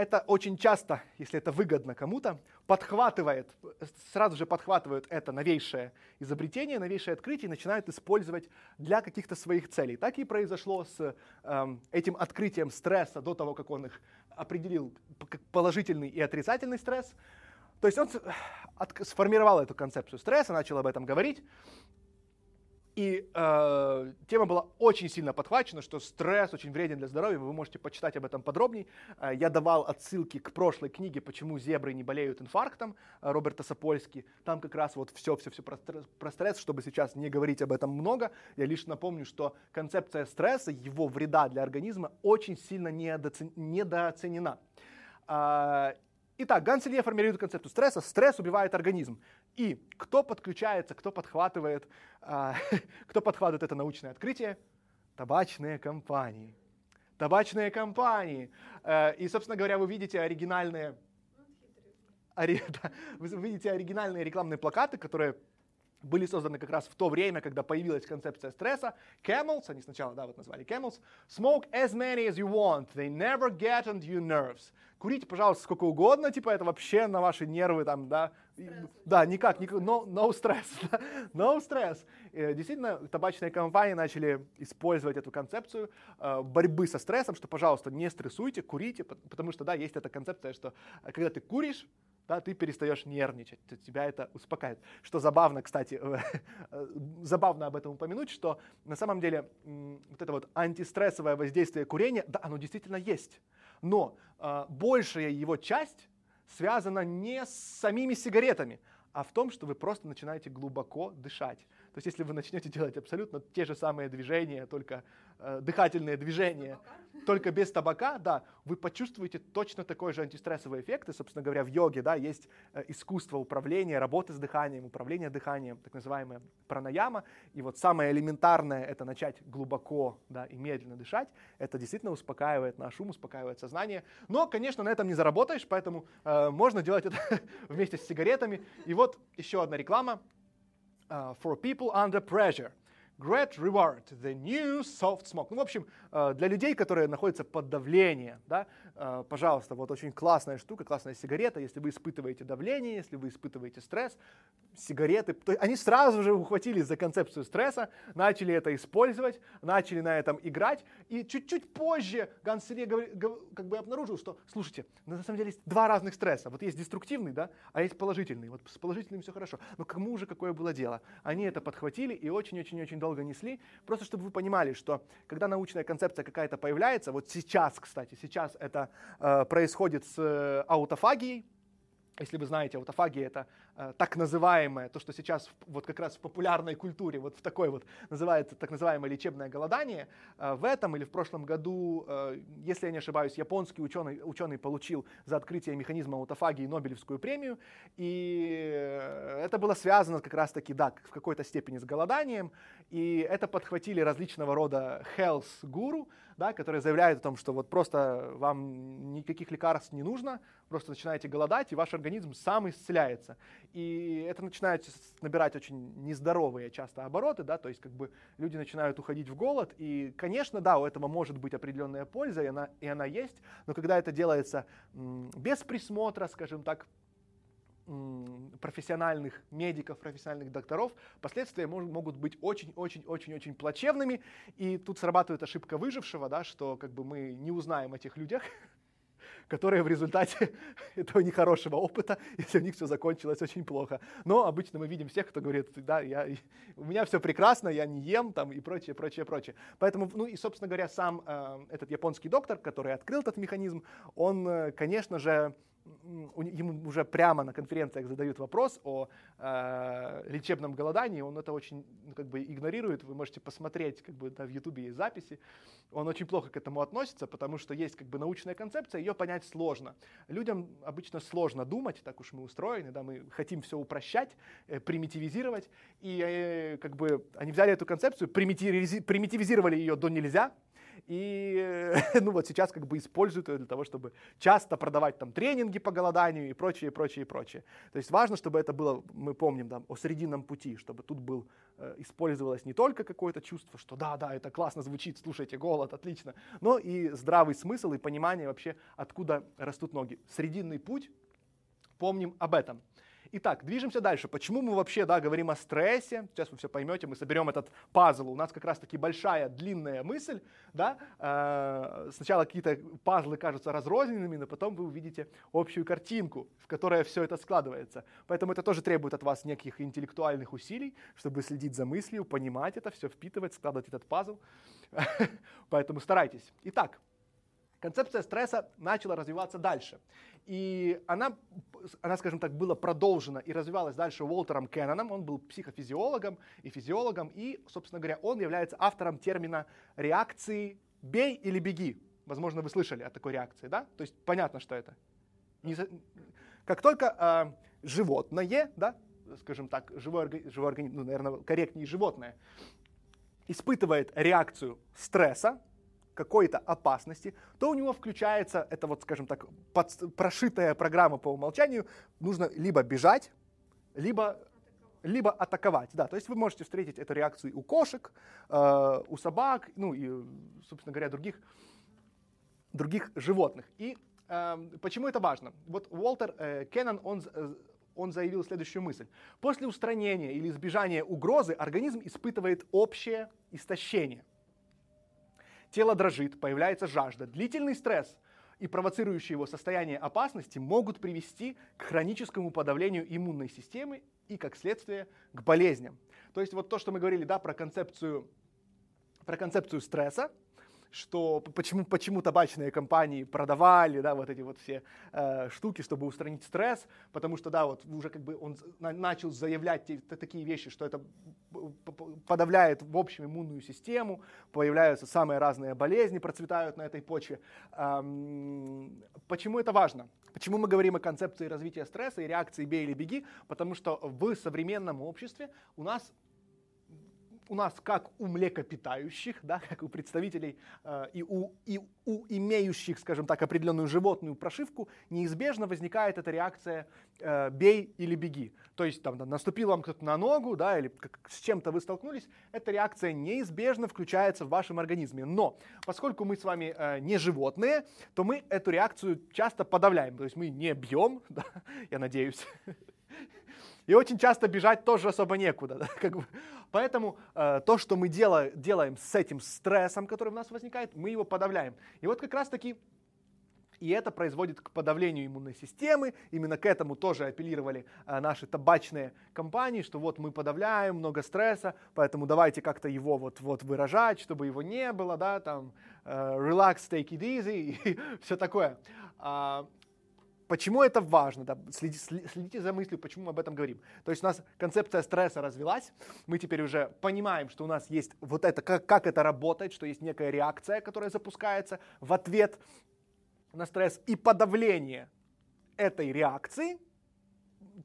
это очень часто, если это выгодно кому-то, подхватывает, сразу же подхватывают это новейшее изобретение, новейшее открытие и начинают использовать для каких-то своих целей. Так и произошло с э, этим открытием стресса до того, как он их определил как положительный и отрицательный стресс. То есть он сформировал эту концепцию стресса, начал об этом говорить, и э, тема была очень сильно подхвачена, что стресс очень вреден для здоровья. Вы можете почитать об этом подробней. Э, я давал отсылки к прошлой книге «Почему зебры не болеют инфарктом» Роберта Сапольски. Там как раз вот все-все-все про, стресс, чтобы сейчас не говорить об этом много. Я лишь напомню, что концепция стресса, его вреда для организма очень сильно недооценена. Э, итак, Ганселье формирует концепцию стресса. Стресс убивает организм. И кто подключается, кто подхватывает, а, кто подхватывает это научное открытие? Табачные компании. Табачные компании. Э, и, собственно говоря, вы видите оригинальные, ори, да, вы видите оригинальные рекламные плакаты, которые были созданы как раз в то время, когда появилась концепция стресса. Camels, они сначала, да, вот назвали Camels. Smoke as many as you want, they never get on your nerves. Курите, пожалуйста, сколько угодно, типа это вообще на ваши нервы там, да. Стресс. Да, никак, никак, no, no stress, no stress. Действительно, табачные компании начали использовать эту концепцию э, борьбы со стрессом, что, пожалуйста, не стрессуйте, курите, потому что, да, есть эта концепция, что э, когда ты куришь, да, ты перестаешь нервничать, тебя это успокаивает. Что забавно, кстати, забавно об этом упомянуть, что на самом деле вот это вот антистрессовое воздействие курения, да, оно действительно есть. Но э, большая его часть связана не с самими сигаретами, а в том, что вы просто начинаете глубоко дышать. То есть если вы начнете делать абсолютно те же самые движения, только э, дыхательные движения, только без табака, да, вы почувствуете точно такой же антистрессовый эффект. И, собственно говоря, в йоге да, есть э, искусство управления, работы с дыханием, управление дыханием, так называемое пранаяма. И вот самое элементарное — это начать глубоко да, и медленно дышать. Это действительно успокаивает наш ум, успокаивает сознание. Но, конечно, на этом не заработаешь, поэтому э, можно делать это вместе с сигаретами. И вот еще одна реклама. Uh, for people under pressure. Great Reward, The New Soft Smoke. Ну, в общем, э, для людей, которые находятся под давлением, да, э, пожалуйста, вот очень классная штука, классная сигарета. Если вы испытываете давление, если вы испытываете стресс, сигареты. Они сразу же ухватились за концепцию стресса, начали это использовать, начали на этом играть. И чуть-чуть позже Ганс Селье как бы обнаружил, что, слушайте, на самом деле есть два разных стресса. Вот есть деструктивный, да, а есть положительный. Вот с положительным все хорошо. Но кому же какое было дело? Они это подхватили и очень-очень-очень долго несли. Просто чтобы вы понимали, что когда научная концепция какая-то появляется, вот сейчас, кстати, сейчас это э, происходит с э, аутофагией, если вы знаете, аутофагия это э, так называемое, то, что сейчас вот как раз в популярной культуре, вот в такой вот называется так называемое лечебное голодание, э, в этом или в прошлом году, э, если я не ошибаюсь, японский ученый, ученый получил за открытие механизма аутофагии Нобелевскую премию, и это было связано как раз таки, да, в какой-то степени с голоданием, и это подхватили различного рода health гуру, да, которые заявляют о том, что вот просто вам никаких лекарств не нужно, просто начинаете голодать, и ваш организм сам исцеляется. И это начинает набирать очень нездоровые часто обороты, да, то есть как бы люди начинают уходить в голод, и, конечно, да, у этого может быть определенная польза, и она, и она есть, но когда это делается без присмотра, скажем так, профессиональных медиков, профессиональных докторов, последствия могут быть очень-очень-очень-очень плачевными. И тут срабатывает ошибка выжившего, да, что как бы мы не узнаем о тех людях, которые в результате этого нехорошего опыта, если у них все закончилось очень плохо. Но обычно мы видим всех, кто говорит, да, я, у меня все прекрасно, я не ем там и прочее, прочее, прочее. Поэтому, ну и, собственно говоря, сам э, этот японский доктор, который открыл этот механизм, он, э, конечно же, ему уже прямо на конференциях задают вопрос о э, лечебном голодании, он это очень ну, как бы игнорирует. Вы можете посмотреть, как бы да, в Ютубе есть записи. Он очень плохо к этому относится, потому что есть как бы научная концепция, ее понять сложно. Людям обычно сложно думать, так уж мы устроены, да, мы хотим все упрощать, э, примитивизировать, и э, как бы они взяли эту концепцию, примитивизировали ее до нельзя, и ну вот сейчас как бы используют ее для того, чтобы часто продавать там тренинги по голоданию и прочее, прочее, прочее. То есть важно, чтобы это было, мы помним, да, о срединном пути, чтобы тут был, э, использовалось не только какое-то чувство, что да, да, это классно звучит, слушайте, голод, отлично, но и здравый смысл и понимание вообще, откуда растут ноги. Срединный путь, помним об этом. Итак, движемся дальше. Почему мы вообще да, говорим о стрессе? Сейчас вы все поймете, мы соберем этот пазл. У нас как раз таки большая, длинная мысль. Да? Э, сначала какие-то пазлы кажутся разрозненными, но потом вы увидите общую картинку, в которой все это складывается. Поэтому это тоже требует от вас неких интеллектуальных усилий, чтобы следить за мыслью, понимать это, все впитывать, складывать этот пазл. Поэтому старайтесь. Итак, концепция стресса начала развиваться дальше. И она, она, скажем так, была продолжена и развивалась дальше Уолтером Кенноном. Он был психофизиологом и физиологом. И, собственно говоря, он является автором термина реакции «бей или беги». Возможно, вы слышали о такой реакции, да? То есть понятно, что это. Не, как только э, животное, да, скажем так, живой, живой организм, ну, наверное, корректнее животное, испытывает реакцию стресса, какой-то опасности, то у него включается эта вот, скажем так, под, прошитая программа по умолчанию. Нужно либо бежать, либо либо атаковать. Да, то есть вы можете встретить эту реакцию у кошек, э, у собак, ну и, собственно говоря, других, других животных. И э, почему это важно? Вот Уолтер э, Кеннон, он, э, он заявил следующую мысль. После устранения или избежания угрозы организм испытывает общее истощение. Тело дрожит, появляется жажда. Длительный стресс и провоцирующие его состояние опасности могут привести к хроническому подавлению иммунной системы и, как следствие, к болезням. То есть вот то, что мы говорили да, про, концепцию, про концепцию стресса, что почему, почему табачные компании продавали, да, вот эти вот все э, штуки, чтобы устранить стресс, потому что, да, вот уже как бы он начал заявлять те, такие вещи, что это подавляет в общем иммунную систему, появляются самые разные болезни, процветают на этой почве. Эм, почему это важно? Почему мы говорим о концепции развития стресса и реакции «бей или беги»? Потому что в современном обществе у нас у нас, как у млекопитающих, да, как у представителей э, и, у, и у имеющих, скажем так, определенную животную прошивку, неизбежно возникает эта реакция э, «бей или беги». То есть там, наступил вам кто-то на ногу, да, или как, с чем-то вы столкнулись, эта реакция неизбежно включается в вашем организме. Но поскольку мы с вами э, не животные, то мы эту реакцию часто подавляем. То есть мы не бьем, да, я надеюсь, И очень часто бежать тоже особо некуда. Да? Как бы. Поэтому э, то, что мы делаем, делаем с этим стрессом, который у нас возникает, мы его подавляем. И вот как раз таки и это производит к подавлению иммунной системы. Именно к этому тоже апеллировали э, наши табачные компании, что вот мы подавляем много стресса, поэтому давайте как-то его вот, вот выражать, чтобы его не было, да, там, э, relax, take it easy и все такое. А, Почему это важно? Да? Следите, следите за мыслью, почему мы об этом говорим. То есть у нас концепция стресса развилась, мы теперь уже понимаем, что у нас есть вот это, как, как это работает, что есть некая реакция, которая запускается в ответ на стресс и подавление этой реакции,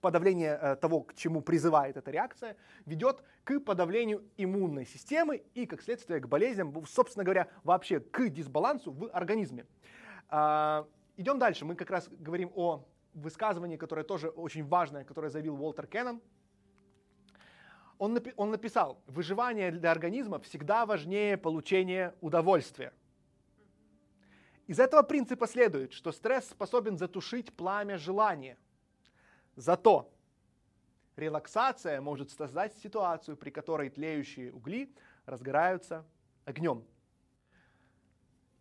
подавление э, того, к чему призывает эта реакция, ведет к подавлению иммунной системы и, как следствие, к болезням, собственно говоря, вообще к дисбалансу в организме. Идем дальше. Мы как раз говорим о высказывании, которое тоже очень важное, которое заявил Уолтер Кеннон. Он, напи- он написал, выживание для организма всегда важнее получения удовольствия. Из этого принципа следует, что стресс способен затушить пламя желания. Зато релаксация может создать ситуацию, при которой тлеющие угли разгораются огнем.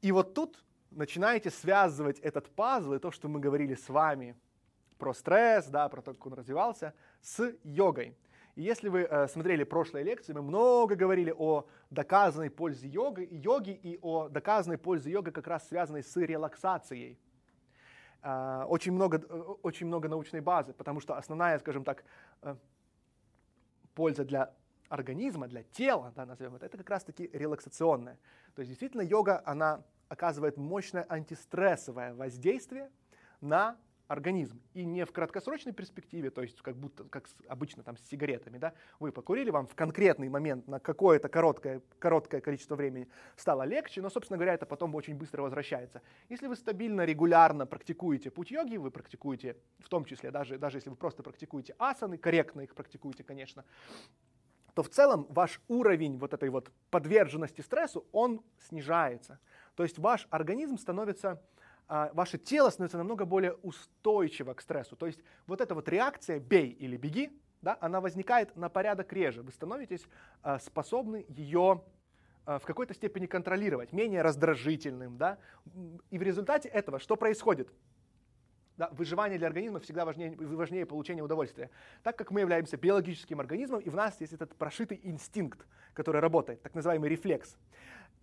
И вот тут начинаете связывать этот пазл и то, что мы говорили с вами про стресс, да, про то, как он развивался, с йогой. И если вы э, смотрели прошлые лекции, мы много говорили о доказанной пользе йоги, йоги и о доказанной пользе йоги как раз связанной с релаксацией. Э, очень, много, э, очень много научной базы, потому что основная, скажем так, э, польза для организма, для тела, да, назовем это, это как раз-таки релаксационная. То есть действительно йога, она оказывает мощное антистрессовое воздействие на организм. И не в краткосрочной перспективе, то есть как будто, как обычно там с сигаретами, да, вы покурили, вам в конкретный момент на какое-то короткое, короткое количество времени стало легче, но, собственно говоря, это потом очень быстро возвращается. Если вы стабильно, регулярно практикуете путь йоги, вы практикуете, в том числе, даже, даже если вы просто практикуете асаны, корректно их практикуете, конечно, то в целом ваш уровень вот этой вот подверженности стрессу, он снижается. То есть ваш организм становится а, ваше тело становится намного более устойчиво к стрессу. То есть вот эта вот реакция «бей или беги», да, она возникает на порядок реже. Вы становитесь а, способны ее а, в какой-то степени контролировать, менее раздражительным. Да? И в результате этого что происходит? Да, выживание для организма всегда важнее, важнее получения удовольствия. Так как мы являемся биологическим организмом, и в нас есть этот прошитый инстинкт, который работает, так называемый рефлекс.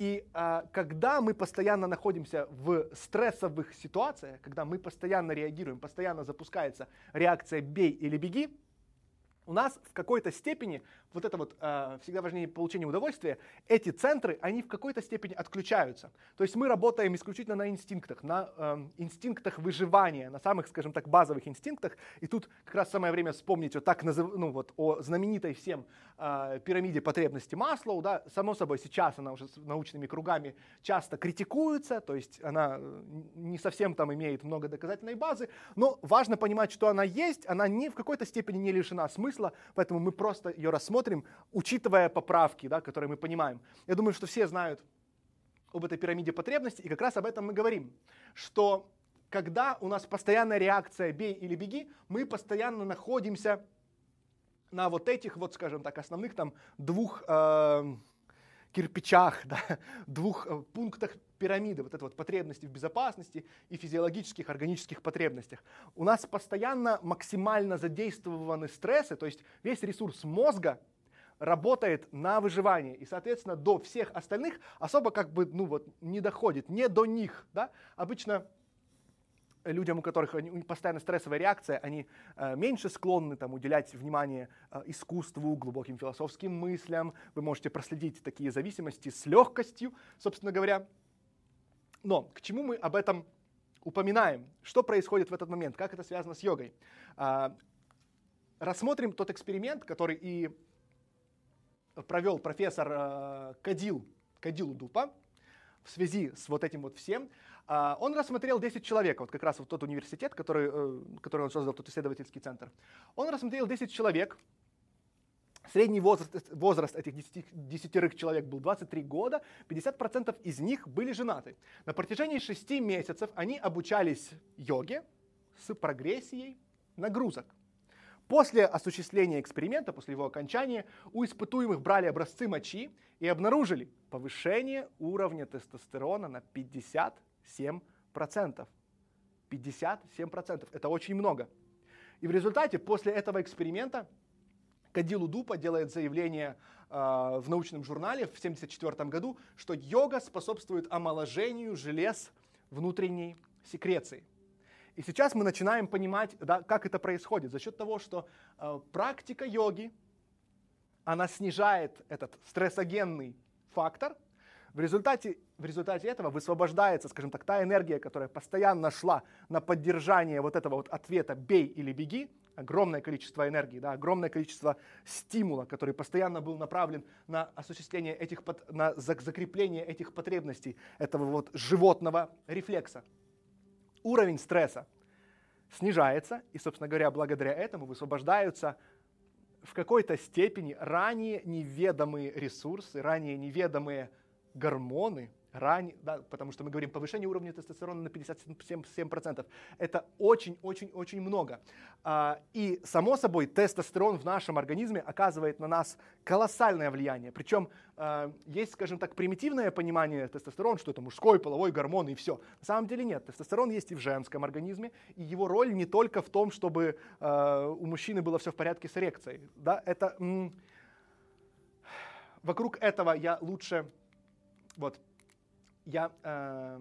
И а, когда мы постоянно находимся в стрессовых ситуациях, когда мы постоянно реагируем, постоянно запускается реакция «бей или беги», у нас в какой-то степени вот это вот э, всегда важнее получение удовольствия, эти центры, они в какой-то степени отключаются. То есть мы работаем исключительно на инстинктах, на э, инстинктах выживания, на самых, скажем так, базовых инстинктах. И тут как раз самое время вспомнить вот так назыв... ну, вот, о знаменитой всем э, пирамиде потребностей Маслоу. Да? Само собой, сейчас она уже с научными кругами часто критикуется, то есть она э, не совсем там имеет много доказательной базы, но важно понимать, что она есть, она не в какой-то степени не лишена смысла, поэтому мы просто ее рассмотрим смотрим, учитывая поправки, да, которые мы понимаем. Я думаю, что все знают об этой пирамиде потребностей, и как раз об этом мы говорим, что когда у нас постоянная реакция «бей или беги», мы постоянно находимся на вот этих вот, скажем так, основных там двух э, кирпичах, да, двух э, пунктах пирамиды, вот это вот потребности в безопасности и физиологических, органических потребностях. У нас постоянно максимально задействованы стрессы, то есть весь ресурс мозга работает на выживание, и, соответственно, до всех остальных особо как бы, ну вот, не доходит, не до них, да. Обычно людям, у которых постоянно стрессовая реакция, они э, меньше склонны там, уделять внимание э, искусству, глубоким философским мыслям. Вы можете проследить такие зависимости с легкостью, собственно говоря. Но к чему мы об этом упоминаем? Что происходит в этот момент? Как это связано с йогой? Э, рассмотрим тот эксперимент, который и провел профессор э, Кадил, Кадил Дупа в связи с вот этим вот всем. А, он рассмотрел 10 человек, вот как раз вот тот университет, который, э, который он создал, тот исследовательский центр. Он рассмотрел 10 человек, Средний возраст, возраст этих 10, 10 человек был 23 года, 50% из них были женаты. На протяжении 6 месяцев они обучались йоге с прогрессией нагрузок. После осуществления эксперимента, после его окончания, у испытуемых брали образцы мочи и обнаружили повышение уровня тестостерона на 57%. 57%. Это очень много. И в результате, после этого эксперимента, Кадилу Дупа делает заявление э, в научном журнале в 1974 году, что йога способствует омоложению желез внутренней секреции. И сейчас мы начинаем понимать, да, как это происходит. За счет того, что э, практика йоги, она снижает этот стрессогенный фактор, в результате, в результате этого высвобождается, скажем так, та энергия, которая постоянно шла на поддержание вот этого вот ответа «бей или беги», огромное количество энергии, да, огромное количество стимула, который постоянно был направлен на осуществление этих, на закрепление этих потребностей, этого вот животного рефлекса. Уровень стресса снижается, и, собственно говоря, благодаря этому высвобождаются в какой-то степени ранее неведомые ресурсы, ранее неведомые гормоны, ранее, да, потому что мы говорим повышение уровня тестостерона на 57%. Это очень-очень-очень много. А, и, само собой, тестостерон в нашем организме оказывает на нас колоссальное влияние. Причем а, есть, скажем так, примитивное понимание тестостерона, что это мужской половой гормон и все. На самом деле нет. Тестостерон есть и в женском организме, и его роль не только в том, чтобы а, у мужчины было все в порядке с эрекцией. Да, это... Вокруг этого я лучше вот я э,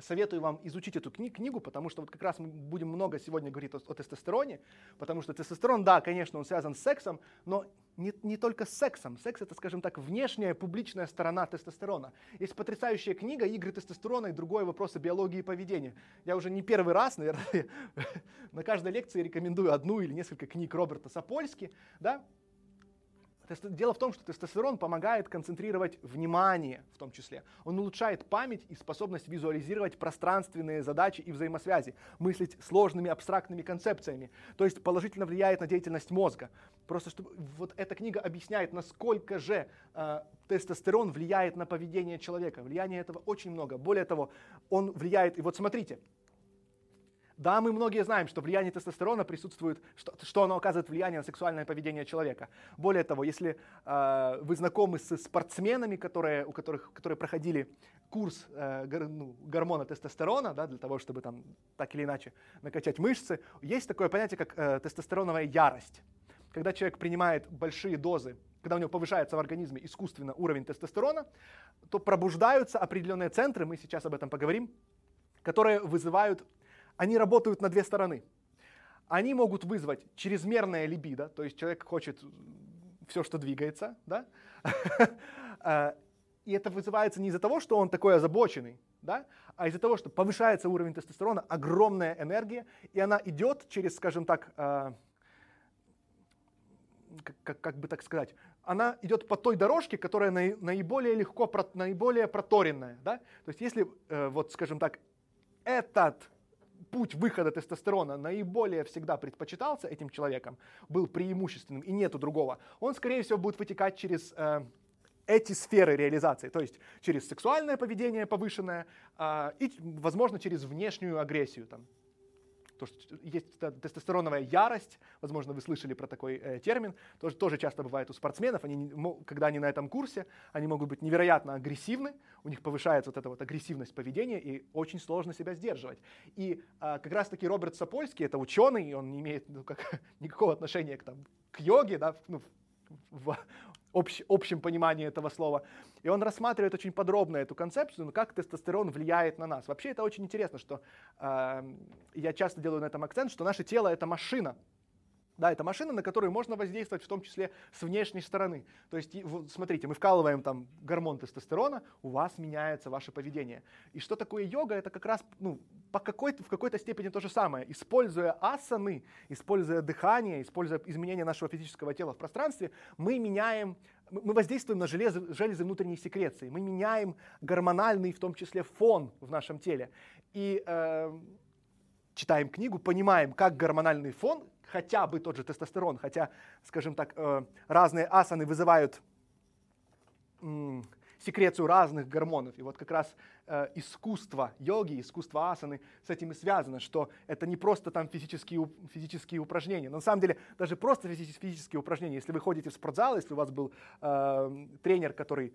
советую вам изучить эту кни- книгу, потому что вот как раз мы будем много сегодня говорить о, о тестостероне, потому что тестостерон, да, конечно, он связан с сексом, но не, не только с сексом. Секс это, скажем так, внешняя публичная сторона тестостерона. Есть потрясающая книга «Игры тестостерона и другое вопросы биологии и поведения». Я уже не первый раз, наверное, на каждой лекции рекомендую одну или несколько книг Роберта Сапольски, да, Дело в том, что тестостерон помогает концентрировать внимание в том числе. Он улучшает память и способность визуализировать пространственные задачи и взаимосвязи, мыслить сложными абстрактными концепциями. То есть положительно влияет на деятельность мозга. Просто чтобы вот эта книга объясняет, насколько же э, тестостерон влияет на поведение человека. Влияния этого очень много. Более того, он влияет, и вот смотрите, да, мы многие знаем, что влияние тестостерона присутствует, что, что оно оказывает влияние на сексуальное поведение человека. Более того, если э, вы знакомы с спортсменами, которые, у которых, которые проходили курс э, гор, ну, гормона тестостерона, да, для того, чтобы там так или иначе накачать мышцы, есть такое понятие, как э, тестостероновая ярость. Когда человек принимает большие дозы когда у него повышается в организме искусственно уровень тестостерона, то пробуждаются определенные центры, мы сейчас об этом поговорим, которые вызывают они работают на две стороны. Они могут вызвать чрезмерное либидо, то есть человек хочет все, что двигается, да? А, и это вызывается не из-за того, что он такой озабоченный, да? а из-за того, что повышается уровень тестостерона, огромная энергия, и она идет через, скажем так, а, как, как бы так сказать, она идет по той дорожке, которая наиболее легко, наиболее проторенная. Да? То есть если, э, вот скажем так, этот путь выхода тестостерона наиболее всегда предпочитался этим человеком, был преимущественным и нету другого, он, скорее всего, будет вытекать через э, эти сферы реализации, то есть через сексуальное поведение повышенное э, и, возможно, через внешнюю агрессию, там, то, что есть тестостероновая ярость, возможно, вы слышали про такой э, термин, тоже, тоже часто бывает у спортсменов, они, когда они на этом курсе, они могут быть невероятно агрессивны, у них повышается вот эта вот агрессивность поведения, и очень сложно себя сдерживать. И э, как раз-таки Роберт Сапольский, это ученый, он не имеет ну, как, никакого отношения к, там, к йоге, да, ну, в общ, общем понимании этого слова. И он рассматривает очень подробно эту концепцию, ну, как тестостерон влияет на нас. Вообще это очень интересно, что э, я часто делаю на этом акцент, что наше тело это машина, да, это машина, на которую можно воздействовать в том числе с внешней стороны. То есть, смотрите, мы вкалываем там гормон тестостерона, у вас меняется ваше поведение. И что такое йога? Это как раз ну, по какой-то, в какой-то степени то же самое. Используя асаны, используя дыхание, используя изменение нашего физического тела в пространстве, мы меняем мы воздействуем на железы, железы внутренней секреции, мы меняем гормональный, в том числе, фон в нашем теле. И э, читаем книгу, понимаем, как гормональный фон хотя бы тот же тестостерон, хотя, скажем так, э, разные асаны вызывают секрецию разных гормонов. И вот как раз э, искусство йоги, искусство асаны с этим и связано, что это не просто там физические, физические упражнения. Но на самом деле даже просто физические упражнения. Если вы ходите в спортзал, если у вас был э, тренер, который,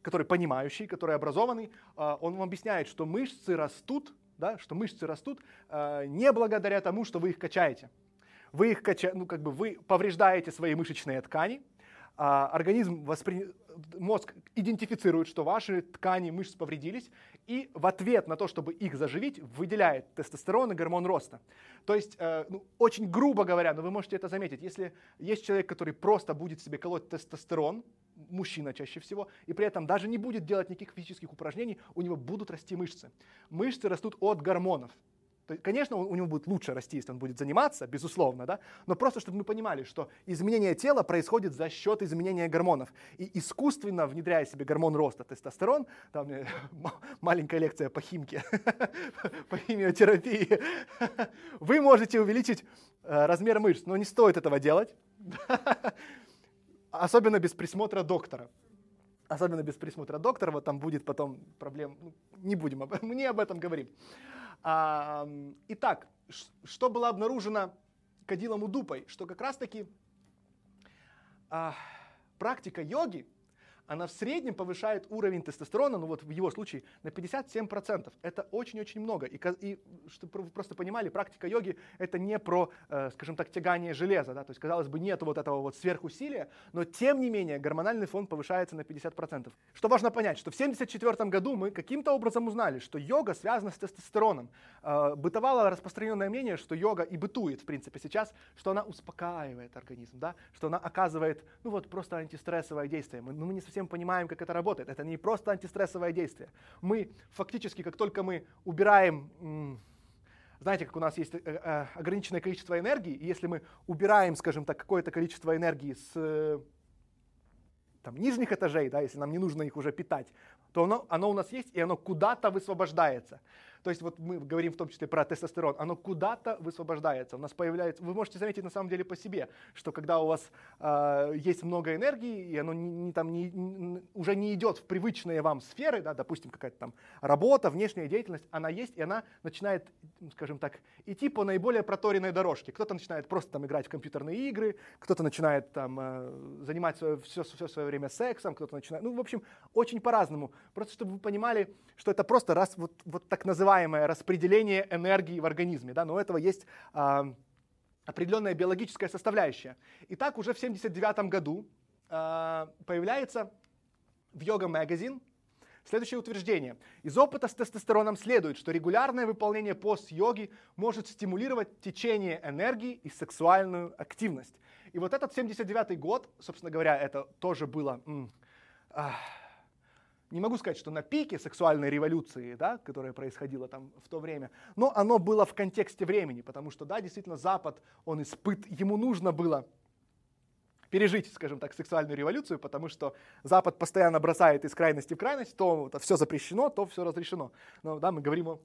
который понимающий, который образованный, э, он вам объясняет, что мышцы растут, да, что мышцы растут э, не благодаря тому, что вы их качаете. Вы их качаете, ну как бы вы повреждаете свои мышечные ткани, а, организм, воспри... мозг идентифицирует, что ваши ткани мышц повредились, и в ответ на то, чтобы их заживить, выделяет тестостерон и гормон роста. То есть, э, ну, очень грубо говоря, но вы можете это заметить, если есть человек, который просто будет себе колоть тестостерон, мужчина чаще всего, и при этом даже не будет делать никаких физических упражнений, у него будут расти мышцы. Мышцы растут от гормонов. Конечно, у него будет лучше расти, если он будет заниматься, безусловно, да? но просто чтобы мы понимали, что изменение тела происходит за счет изменения гормонов. И искусственно внедряя себе гормон роста, тестостерон, там маленькая лекция по химке, по химиотерапии, вы можете увеличить э, размер мышц, но не стоит этого делать, особенно без присмотра доктора особенно без присмотра доктора, вот там будет потом проблем, ну, не будем, об, мы не об этом говорим. А, итак, что было обнаружено Кадилом Удупой? Что как раз-таки а, практика йоги она в среднем повышает уровень тестостерона, ну вот в его случае, на 57%. Это очень-очень много. И, и чтобы вы просто понимали, практика йоги это не про, э, скажем так, тягание железа. Да? То есть, казалось бы, нет вот этого вот сверхусилия, но тем не менее гормональный фон повышается на 50%. Что важно понять, что в 1974 году мы каким-то образом узнали, что йога связана с тестостероном. Э, бытовало распространенное мнение, что йога и бытует, в принципе, сейчас, что она успокаивает организм, да? что она оказывает, ну вот, просто антистрессовое действие. Мы, ну, мы не совсем понимаем, как это работает. Это не просто антистрессовое действие. Мы фактически, как только мы убираем знаете, как у нас есть э, э, ограниченное количество энергии, и если мы убираем, скажем так, какое-то количество энергии с э, там, нижних этажей, да, если нам не нужно их уже питать, то оно, оно у нас есть, и оно куда-то высвобождается. То есть вот мы говорим в том числе про тестостерон, оно куда-то высвобождается, у нас появляется, вы можете заметить на самом деле по себе, что когда у вас э, есть много энергии, и оно не, не, там, не, уже не идет в привычные вам сферы, да, допустим, какая-то там работа, внешняя деятельность, она есть, и она начинает, скажем так, идти по наиболее проторенной дорожке. Кто-то начинает просто там играть в компьютерные игры, кто-то начинает там э, занимать свое, все, все свое время сексом, кто-то начинает, ну, в общем, очень по-разному. Просто чтобы вы понимали, что это просто раз вот, вот так называемый называемое распределение энергии в организме. Да, но у этого есть э, определенная биологическая составляющая. И так уже в 1979 году э, появляется в Yoga Magazine следующее утверждение. Из опыта с тестостероном следует, что регулярное выполнение пост-йоги может стимулировать течение энергии и сексуальную активность. И вот этот 79 год, собственно говоря, это тоже было... М- а, не могу сказать, что на пике сексуальной революции, да, которая происходила там в то время, но оно было в контексте времени, потому что, да, действительно, Запад, он испыт, ему нужно было пережить, скажем так, сексуальную революцию, потому что Запад постоянно бросает из крайности в крайность, то все запрещено, то все разрешено. Но да, мы говорим о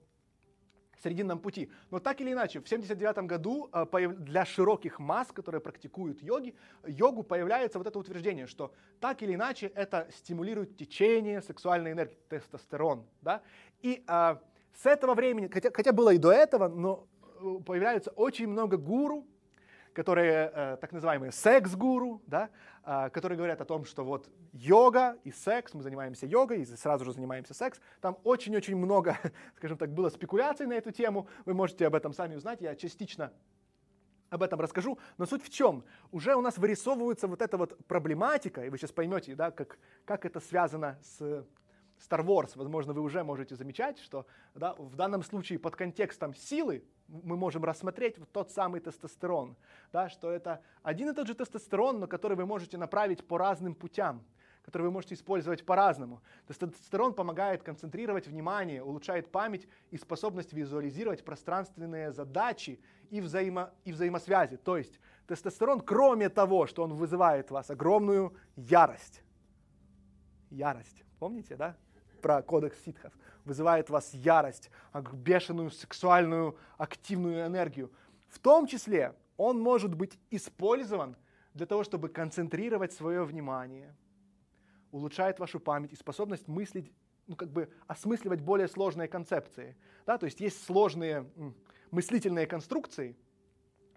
срединном пути. Но так или иначе, в 1979 году э, для широких масс, которые практикуют йоги, йогу появляется вот это утверждение, что так или иначе это стимулирует течение сексуальной энергии, тестостерон. Да? И а, с этого времени, хотя, хотя было и до этого, но э, появляется очень много гуру, которые э, так называемые секс-гуру, да, э, которые говорят о том, что вот йога и секс, мы занимаемся йогой и сразу же занимаемся секс. Там очень-очень много, скажем так, было спекуляций на эту тему. Вы можете об этом сами узнать. Я частично об этом расскажу. Но суть в чем? Уже у нас вырисовывается вот эта вот проблематика, и вы сейчас поймете, да, как, как это связано с Star Wars, возможно, вы уже можете замечать, что да, в данном случае под контекстом силы мы можем рассмотреть вот тот самый тестостерон, да, что это один и тот же тестостерон, но который вы можете направить по разным путям, который вы можете использовать по-разному. Тестостерон помогает концентрировать внимание, улучшает память и способность визуализировать пространственные задачи и, взаимо, и взаимосвязи. То есть тестостерон, кроме того, что он вызывает в вас огромную ярость, ярость, помните, да? Про кодекс ситхов, вызывает в вас ярость, бешеную сексуальную активную энергию. В том числе он может быть использован для того, чтобы концентрировать свое внимание, улучшает вашу память и способность мыслить, ну, как бы осмысливать более сложные концепции. Да? То есть есть сложные мыслительные конструкции,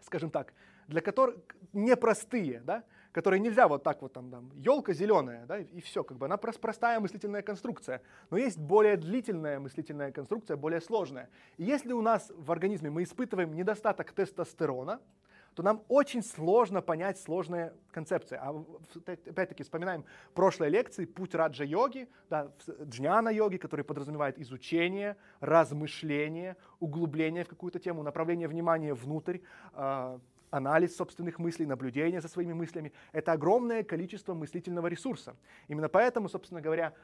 скажем так, для которых непростые, да? Которые нельзя вот так вот там, там елка зеленая, да, и все, как бы она простая мыслительная конструкция. Но есть более длительная мыслительная конструкция, более сложная. И если у нас в организме мы испытываем недостаток тестостерона, то нам очень сложно понять сложные концепции. А опять-таки вспоминаем прошлые лекции «Путь раджа-йоги», да, джняна-йоги, который подразумевает изучение, размышление, углубление в какую-то тему, направление внимания внутрь, а, анализ собственных мыслей, наблюдение за своими мыслями. Это огромное количество мыслительного ресурса. Именно поэтому, собственно говоря,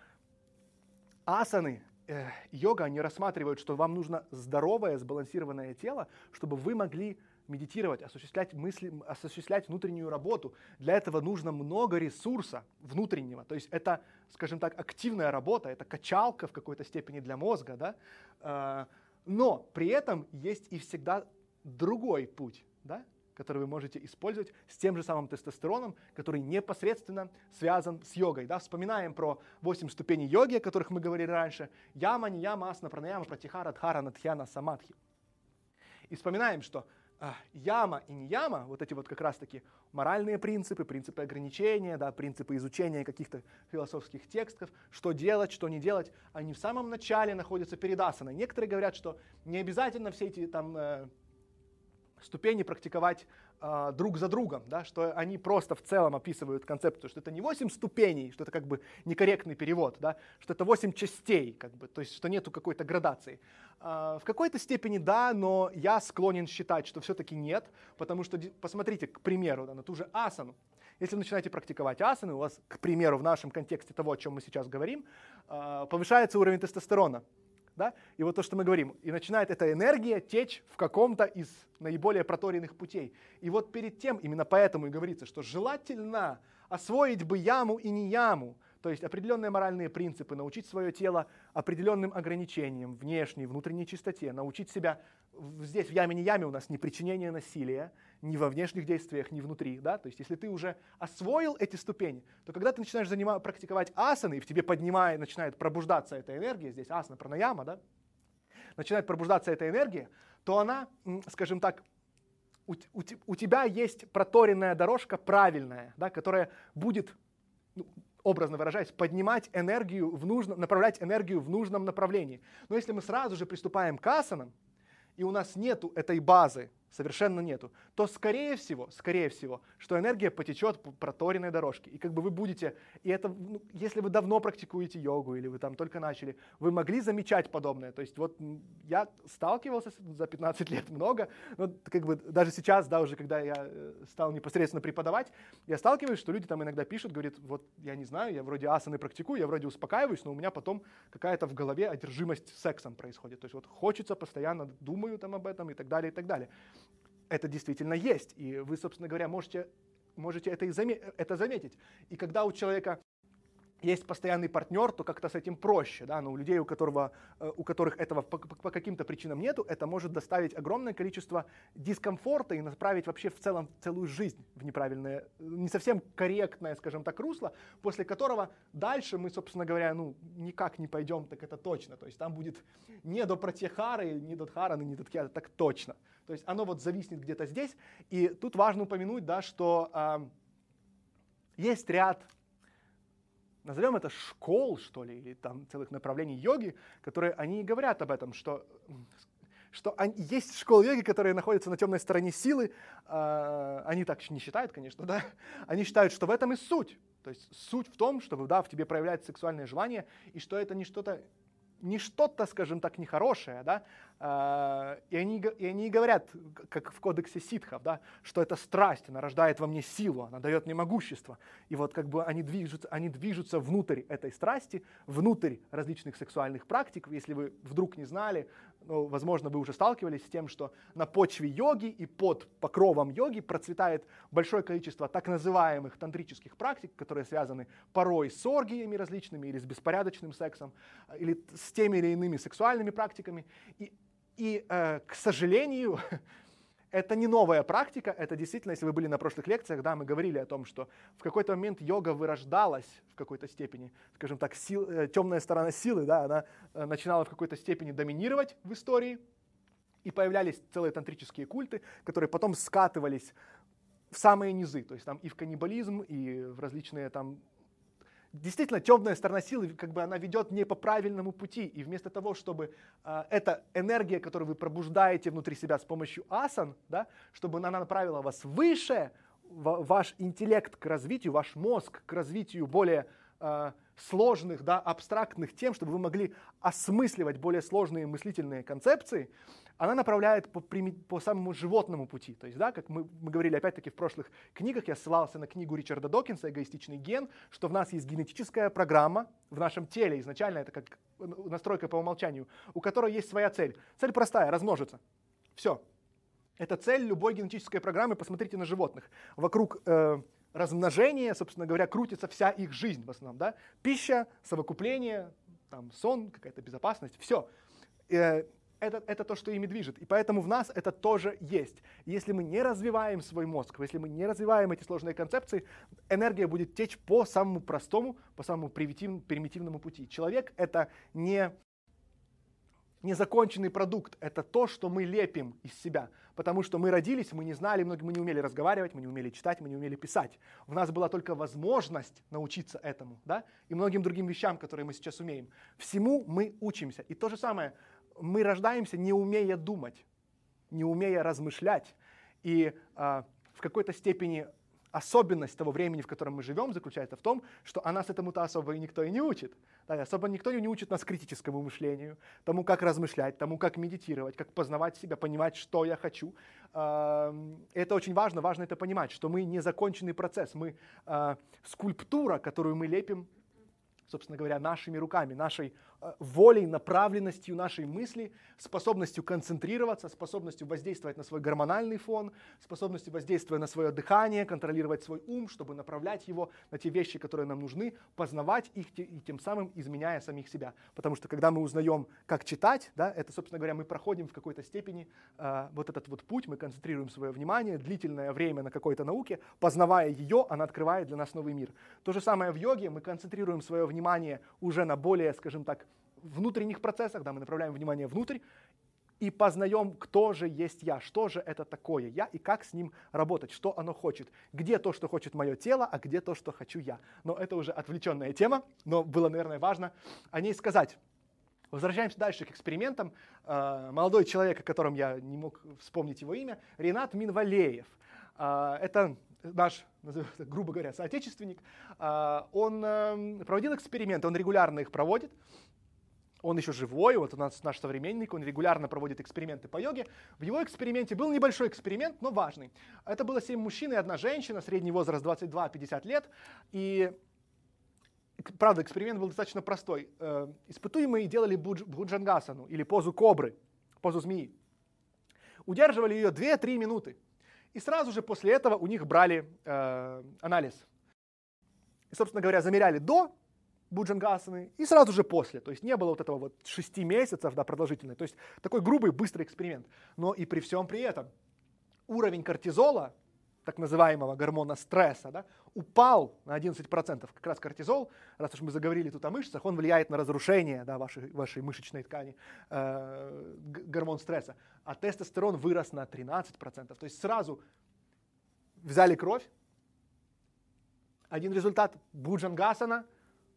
асаны, э, йога, они рассматривают, что вам нужно здоровое, сбалансированное тело, чтобы вы могли медитировать, осуществлять мысли, осуществлять внутреннюю работу. Для этого нужно много ресурса внутреннего. То есть это, скажем так, активная работа, это качалка в какой-то степени для мозга. Да? Э, но при этом есть и всегда другой путь. Да? Который вы можете использовать с тем же самым тестостероном, который непосредственно связан с йогой. Да? Вспоминаем про 8 ступеней йоги, о которых мы говорили раньше. Яма, нияма, асна, пранаяма, пратихара, дхара, надхьяна, самадхи. И вспоминаем, что а, яма и нияма, вот эти вот как раз-таки моральные принципы, принципы ограничения, да, принципы изучения каких-то философских текстов, что делать, что не делать, они в самом начале находятся перед асаной. Некоторые говорят, что не обязательно все эти там э, ступени практиковать э, друг за другом, да, что они просто в целом описывают концепцию, что это не 8 ступеней, что это как бы некорректный перевод, да, что это 8 частей, как бы, то есть что нету какой-то градации. Э, в какой-то степени да, но я склонен считать, что все-таки нет, потому что, посмотрите, к примеру, да, на ту же асану. Если вы начинаете практиковать асаны, у вас, к примеру, в нашем контексте того, о чем мы сейчас говорим, э, повышается уровень тестостерона да? И вот то, что мы говорим, и начинает эта энергия течь в каком-то из наиболее проторенных путей. И вот перед тем, именно поэтому и говорится, что желательно освоить бы яму и не яму, то есть определенные моральные принципы, научить свое тело определенным ограничениям, внешней, внутренней чистоте, научить себя здесь в яме не яме у нас не причинение насилия, ни во внешних действиях, ни внутри. Да? То есть если ты уже освоил эти ступени, то когда ты начинаешь занимать, практиковать асаны, и в тебе поднимает, начинает пробуждаться эта энергия, здесь асана, пранаяма, да? начинает пробуждаться эта энергия, то она, скажем так, у, у, у тебя есть проторенная дорожка правильная, да, которая будет ну, образно выражаясь, поднимать энергию в нужном, направлять энергию в нужном направлении. Но если мы сразу же приступаем к асанам, и у нас нету этой базы, совершенно нету, то скорее всего, скорее всего, что энергия потечет по проторенной дорожке. И как бы вы будете, и это, ну, если вы давно практикуете йогу или вы там только начали, вы могли замечать подобное. То есть вот я сталкивался за 15 лет много, но как бы даже сейчас, да, уже когда я э, стал непосредственно преподавать, я сталкиваюсь, что люди там иногда пишут, говорят, вот я не знаю, я вроде асаны практикую, я вроде успокаиваюсь, но у меня потом какая-то в голове одержимость сексом происходит. То есть вот хочется постоянно, думаю там об этом и так далее, и так далее это действительно есть. И вы, собственно говоря, можете, можете это, и заме- это заметить. И когда у человека есть постоянный партнер, то как-то с этим проще, да, но у людей, у, которого, э, у которых этого по, по каким-то причинам нету, это может доставить огромное количество дискомфорта и направить вообще в целом целую жизнь в неправильное, не совсем корректное, скажем так, русло, после которого дальше мы, собственно говоря, ну, никак не пойдем, так это точно, то есть там будет не до протехары, не до дхараны, не до тхьята, так точно. То есть оно вот зависнет где-то здесь, и тут важно упомянуть, да, что э, есть ряд назовем это школ, что ли, или там целых направлений йоги, которые они говорят об этом, что, что они, есть школы йоги, которые находятся на темной стороне силы, э, они так не считают, конечно, да, они считают, что в этом и суть. То есть суть в том, что да, в тебе проявляется сексуальное желание, и что это не что-то не что-то, скажем так, нехорошее, да, и они, и они говорят, как в кодексе ситхов, да, что это страсть, она рождает во мне силу, она дает мне могущество. И вот как бы они движутся, они движутся внутрь этой страсти, внутрь различных сексуальных практик. Если вы вдруг не знали, ну, возможно, вы уже сталкивались с тем, что на почве йоги и под покровом йоги процветает большое количество так называемых тантрических практик, которые связаны порой с оргиями различными или с беспорядочным сексом, или с теми или иными сексуальными практиками. И, и э, к сожалению, Это не новая практика, это действительно, если вы были на прошлых лекциях, да, мы говорили о том, что в какой-то момент йога вырождалась в какой-то степени, скажем так, сил, э, темная сторона силы, да, она э, начинала в какой-то степени доминировать в истории, и появлялись целые тантрические культы, которые потом скатывались в самые низы, то есть там и в каннибализм, и в различные там действительно темная сторона силы, как бы она ведет не по правильному пути. И вместо того, чтобы э, эта энергия, которую вы пробуждаете внутри себя с помощью асан, да, чтобы она направила вас выше, ваш интеллект к развитию, ваш мозг к развитию более сложных, да, абстрактных тем, чтобы вы могли осмысливать более сложные мыслительные концепции, она направляет по, по самому животному пути. То есть, да, как мы, мы говорили опять-таки в прошлых книгах, я ссылался на книгу Ричарда Докинса «Эгоистичный ген», что в нас есть генетическая программа в нашем теле, изначально это как настройка по умолчанию, у которой есть своя цель. Цель простая – размножиться. Все. Это цель любой генетической программы, посмотрите на животных. Вокруг э, размножения, собственно говоря, крутится вся их жизнь в основном. Да? Пища, совокупление, там, сон, какая-то безопасность, все. Э, это, это то, что ими движет. И поэтому в нас это тоже есть. Если мы не развиваем свой мозг, если мы не развиваем эти сложные концепции, энергия будет течь по самому простому, по самому примитивному пути. Человек — это не незаконченный продукт. Это то, что мы лепим из себя. Потому что мы родились, мы не знали, мы не умели разговаривать, мы не умели читать, мы не умели писать. У нас была только возможность научиться этому, да, и многим другим вещам, которые мы сейчас умеем. Всему мы учимся. И то же самое — мы рождаемся, не умея думать, не умея размышлять. И э, в какой-то степени особенность того времени, в котором мы живем, заключается в том, что а нас этому-то особо и никто и не учит. Да, особо никто не учит нас критическому мышлению, тому, как размышлять, тому, как медитировать, как познавать себя, понимать, что я хочу. Это очень важно, важно это понимать, что мы не законченный процесс, мы а, скульптура, которую мы лепим собственно говоря, нашими руками, нашей э, волей, направленностью нашей мысли, способностью концентрироваться, способностью воздействовать на свой гормональный фон, способностью воздействовать на свое дыхание, контролировать свой ум, чтобы направлять его на те вещи, которые нам нужны, познавать их и тем самым изменяя самих себя. Потому что когда мы узнаем, как читать, да, это, собственно говоря, мы проходим в какой-то степени э, вот этот вот путь, мы концентрируем свое внимание длительное время на какой-то науке, познавая ее, она открывает для нас новый мир. То же самое в йоге, мы концентрируем свое внимание уже на более, скажем так, внутренних процессах, да, мы направляем внимание внутрь и познаем, кто же есть я, что же это такое я и как с ним работать, что оно хочет, где то, что хочет мое тело, а где то, что хочу я. Но это уже отвлеченная тема, но было, наверное, важно о ней сказать. Возвращаемся дальше к экспериментам. Э, молодой человек, о котором я не мог вспомнить его имя, Ренат Минвалеев. Э, это наш, грубо говоря, соотечественник, а, он эм, проводил эксперименты, он регулярно их проводит. Он еще живой, вот у нас наш современник, он регулярно проводит эксперименты по йоге. В его эксперименте был небольшой эксперимент, но важный. Это было 7 мужчин и одна женщина, средний возраст 22-50 лет. И правда, эксперимент был достаточно простой. Э, испытуемые делали буджангасану или позу кобры, позу змеи. Удерживали ее 2-3 минуты. И сразу же после этого у них брали э, анализ. И, собственно говоря, замеряли до Буджангасаны и сразу же после. То есть не было вот этого вот шести месяцев да, продолжительной. То есть такой грубый, быстрый эксперимент. Но и при всем при этом уровень кортизола так называемого гормона стресса, да, упал на 11%. Как раз кортизол, раз уж мы заговорили тут о мышцах, он влияет на разрушение да, вашей, вашей мышечной ткани, э, гормон стресса. А тестостерон вырос на 13%. То есть сразу взяли кровь, один результат буджангасана,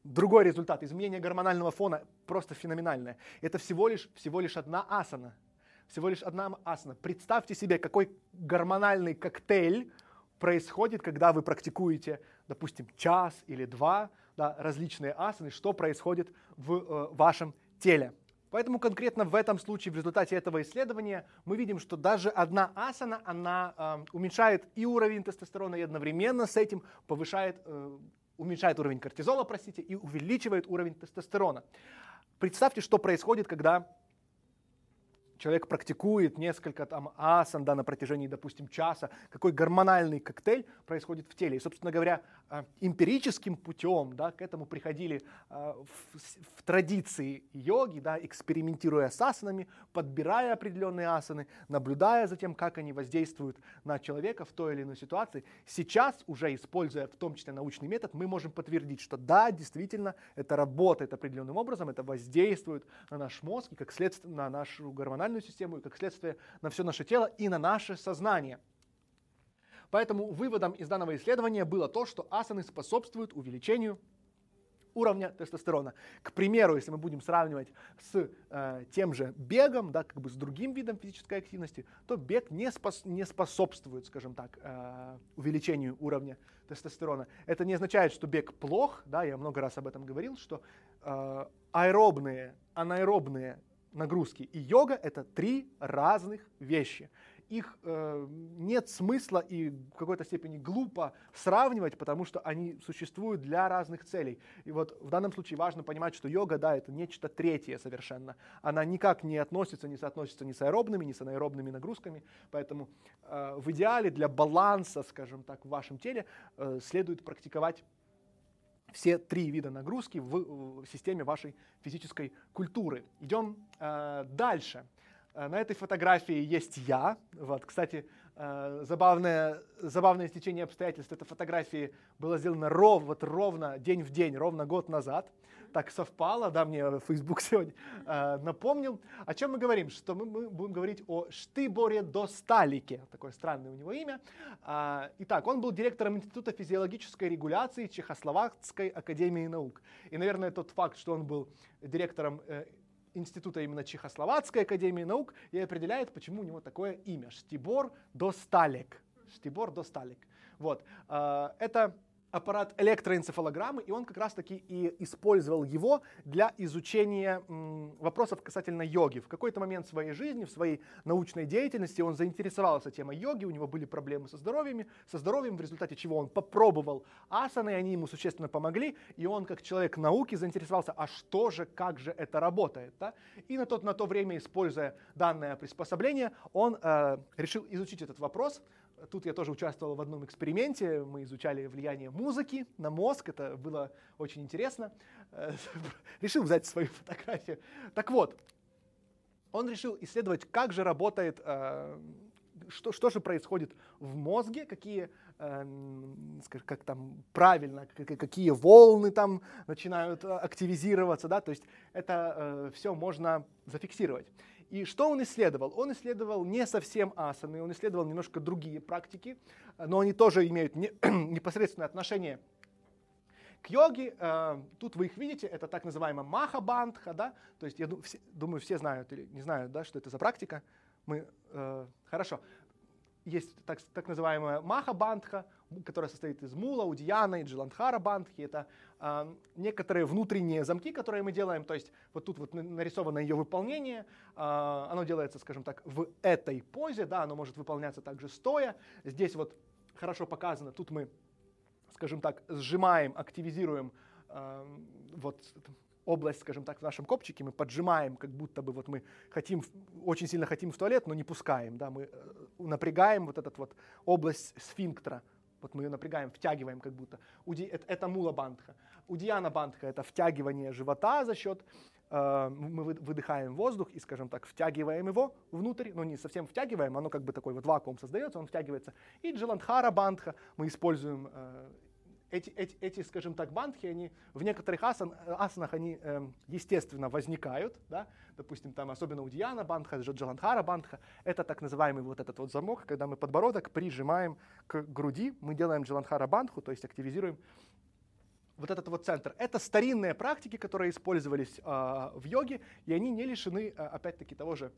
другой результат изменение гормонального фона просто феноменальное. Это всего лишь, всего лишь одна асана – всего лишь одна асана. Представьте себе, какой гормональный коктейль происходит, когда вы практикуете, допустим, час или два да, различные асаны, что происходит в э, вашем теле. Поэтому конкретно в этом случае, в результате этого исследования, мы видим, что даже одна асана, она э, уменьшает и уровень тестостерона, и одновременно с этим повышает, э, уменьшает уровень кортизола, простите, и увеличивает уровень тестостерона. Представьте, что происходит, когда человек практикует несколько там асан да, на протяжении, допустим, часа, какой гормональный коктейль происходит в теле. И, собственно говоря, э, эмпирическим путем да, к этому приходили э, в, в традиции йоги, да, экспериментируя с асанами, подбирая определенные асаны, наблюдая за тем, как они воздействуют на человека в той или иной ситуации. Сейчас, уже используя в том числе научный метод, мы можем подтвердить, что да, действительно, это работает определенным образом, это воздействует на наш мозг и как следствие на нашу гормональную гормональную систему и, как следствие, на все наше тело и на наше сознание. Поэтому выводом из данного исследования было то, что асаны способствуют увеличению уровня тестостерона. К примеру, если мы будем сравнивать с э, тем же бегом, да, как бы с другим видом физической активности, то бег не, спос, не способствует, скажем так, э, увеличению уровня тестостерона. Это не означает, что бег плох, да, я много раз об этом говорил, что э, аэробные, анаэробные нагрузки и йога — это три разных вещи. Их э, нет смысла и в какой-то степени глупо сравнивать, потому что они существуют для разных целей. И вот в данном случае важно понимать, что йога, да, это нечто третье совершенно. Она никак не относится, не соотносится ни с аэробными, ни с анаэробными нагрузками. Поэтому э, в идеале для баланса, скажем так, в вашем теле э, следует практиковать все три вида нагрузки в, в системе вашей физической культуры. Идем э, дальше. Э, на этой фотографии есть я. Вот, кстати, э, забавное, забавное стечение обстоятельств. Эта фотография была сделана ров, вот ровно день в день, ровно год назад так совпало, да, мне Facebook сегодня э, напомнил. О чем мы говорим? Что мы, мы будем говорить о Штыборе Досталике, такое странное у него имя. Э, итак, он был директором Института физиологической регуляции Чехословацкой академии наук. И, наверное, тот факт, что он был директором э, института именно Чехословацкой академии наук и определяет, почему у него такое имя. Штибор Досталек. Штибор Досталек. Вот. Э, это аппарат электроэнцефалограммы, и он как раз-таки и использовал его для изучения вопросов касательно йоги. В какой-то момент в своей жизни, в своей научной деятельности он заинтересовался темой йоги, у него были проблемы со здоровьем, со здоровьем, в результате чего он попробовал асаны, они ему существенно помогли, и он как человек науки заинтересовался, а что же, как же это работает. Да? И на, тот, на то время, используя данное приспособление, он э, решил изучить этот вопрос, Тут я тоже участвовал в одном эксперименте. Мы изучали влияние музыки на мозг. Это было очень интересно. Решил взять свою фотографию. Так вот, он решил исследовать, как же работает, э, что, что же происходит в мозге, какие, э, как там правильно, какие волны там начинают активизироваться. Да? То есть это э, все можно зафиксировать. И что он исследовал? Он исследовал не совсем асаны, он исследовал немножко другие практики, но они тоже имеют не, непосредственное отношение к йоге. Э, тут вы их видите, это так называемая маха-бандха, да? То есть я думаю, все знают или не знают, да, что это за практика. Мы, э, хорошо есть так, так называемая маха-бандха, которая состоит из мула, удияна и джиландхара бандхи. Это э, некоторые внутренние замки, которые мы делаем. То есть вот тут вот нарисовано ее выполнение. Э, оно делается, скажем так, в этой позе. Да, оно может выполняться также стоя. Здесь вот хорошо показано. Тут мы, скажем так, сжимаем, активизируем э, вот область, скажем так, в нашем копчике, мы поджимаем, как будто бы вот мы хотим, очень сильно хотим в туалет, но не пускаем, да, мы э, напрягаем вот этот вот область сфинктера, вот мы ее напрягаем, втягиваем как будто. Это, это мула бандха. Удияна бандха – это втягивание живота за счет, э, мы выдыхаем воздух и, скажем так, втягиваем его внутрь, но не совсем втягиваем, оно как бы такой вот вакуум создается, он втягивается. И джаландхара бандха мы используем э, эти, эти, эти, скажем так, бандхи, они в некоторых асан, асанах, они, э, естественно, возникают, да, допустим, там, особенно у Диана бандха, Джаландхара бандха, это так называемый вот этот вот замок, когда мы подбородок прижимаем к груди, мы делаем Джаландхара бандху, то есть активизируем вот этот вот центр. Это старинные практики, которые использовались э, в йоге, и они не лишены, э, опять-таки, того же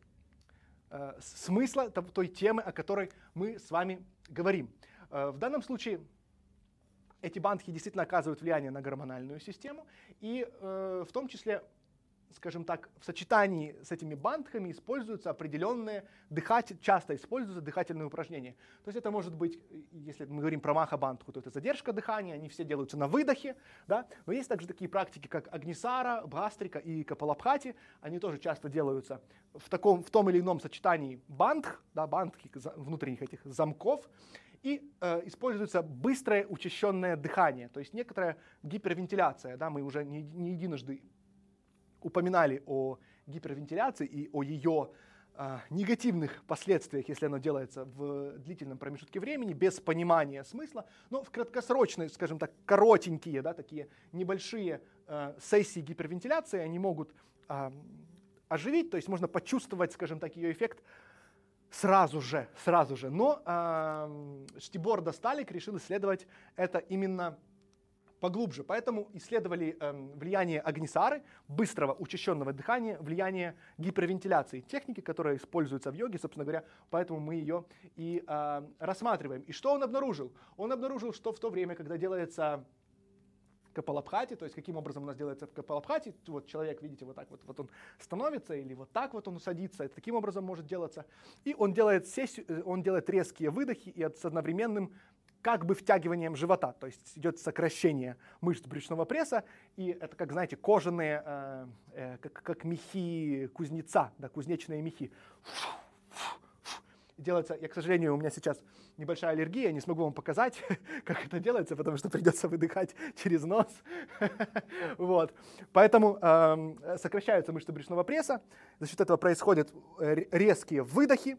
э, смысла, той темы, о которой мы с вами говорим. Э, в данном случае эти бандхи действительно оказывают влияние на гормональную систему, и э, в том числе скажем так, в сочетании с этими бандхами используются определенные дыхатель, часто используются дыхательные упражнения. То есть это может быть, если мы говорим про маха-бандху, то это задержка дыхания, они все делаются на выдохе, да? но есть также такие практики, как агнисара, бхастрика и капалабхати, они тоже часто делаются в, таком, в том или ином сочетании бандх, да, бандхи, внутренних этих замков, и э, используется быстрое учащенное дыхание, то есть некоторая гипервентиляция. Да, мы уже не, не единожды упоминали о гипервентиляции и о ее э, негативных последствиях, если оно делается в длительном промежутке времени, без понимания смысла, но в краткосрочные, скажем так, коротенькие, да, такие небольшие э, сессии гипервентиляции, они могут э, оживить, то есть можно почувствовать, скажем так, ее эффект сразу же, сразу же. Но э, Штибор Досталик решил исследовать это именно поглубже. Поэтому исследовали э, влияние агнисары, быстрого учащенного дыхания, влияние гипервентиляции, техники, которая используется в йоге, собственно говоря, поэтому мы ее и э, рассматриваем. И что он обнаружил? Он обнаружил, что в то время, когда делается Капалабхати, то есть каким образом у нас делается в Капалабхати, вот человек, видите, вот так вот, вот он становится или вот так вот он садится, это таким образом может делаться. И он делает, сессию, э, он делает резкие выдохи и с одновременным как бы втягиванием живота, то есть идет сокращение мышц брюшного пресса, и это, как знаете, кожаные, э, э, как, как мехи кузнеца, да, кузнечные мехи. Делается, я, к сожалению, у меня сейчас небольшая аллергия, не смогу вам показать, как это делается, потому что придется выдыхать через нос. вот. Поэтому э, сокращаются мышцы брюшного пресса, за счет этого происходят э, резкие выдохи,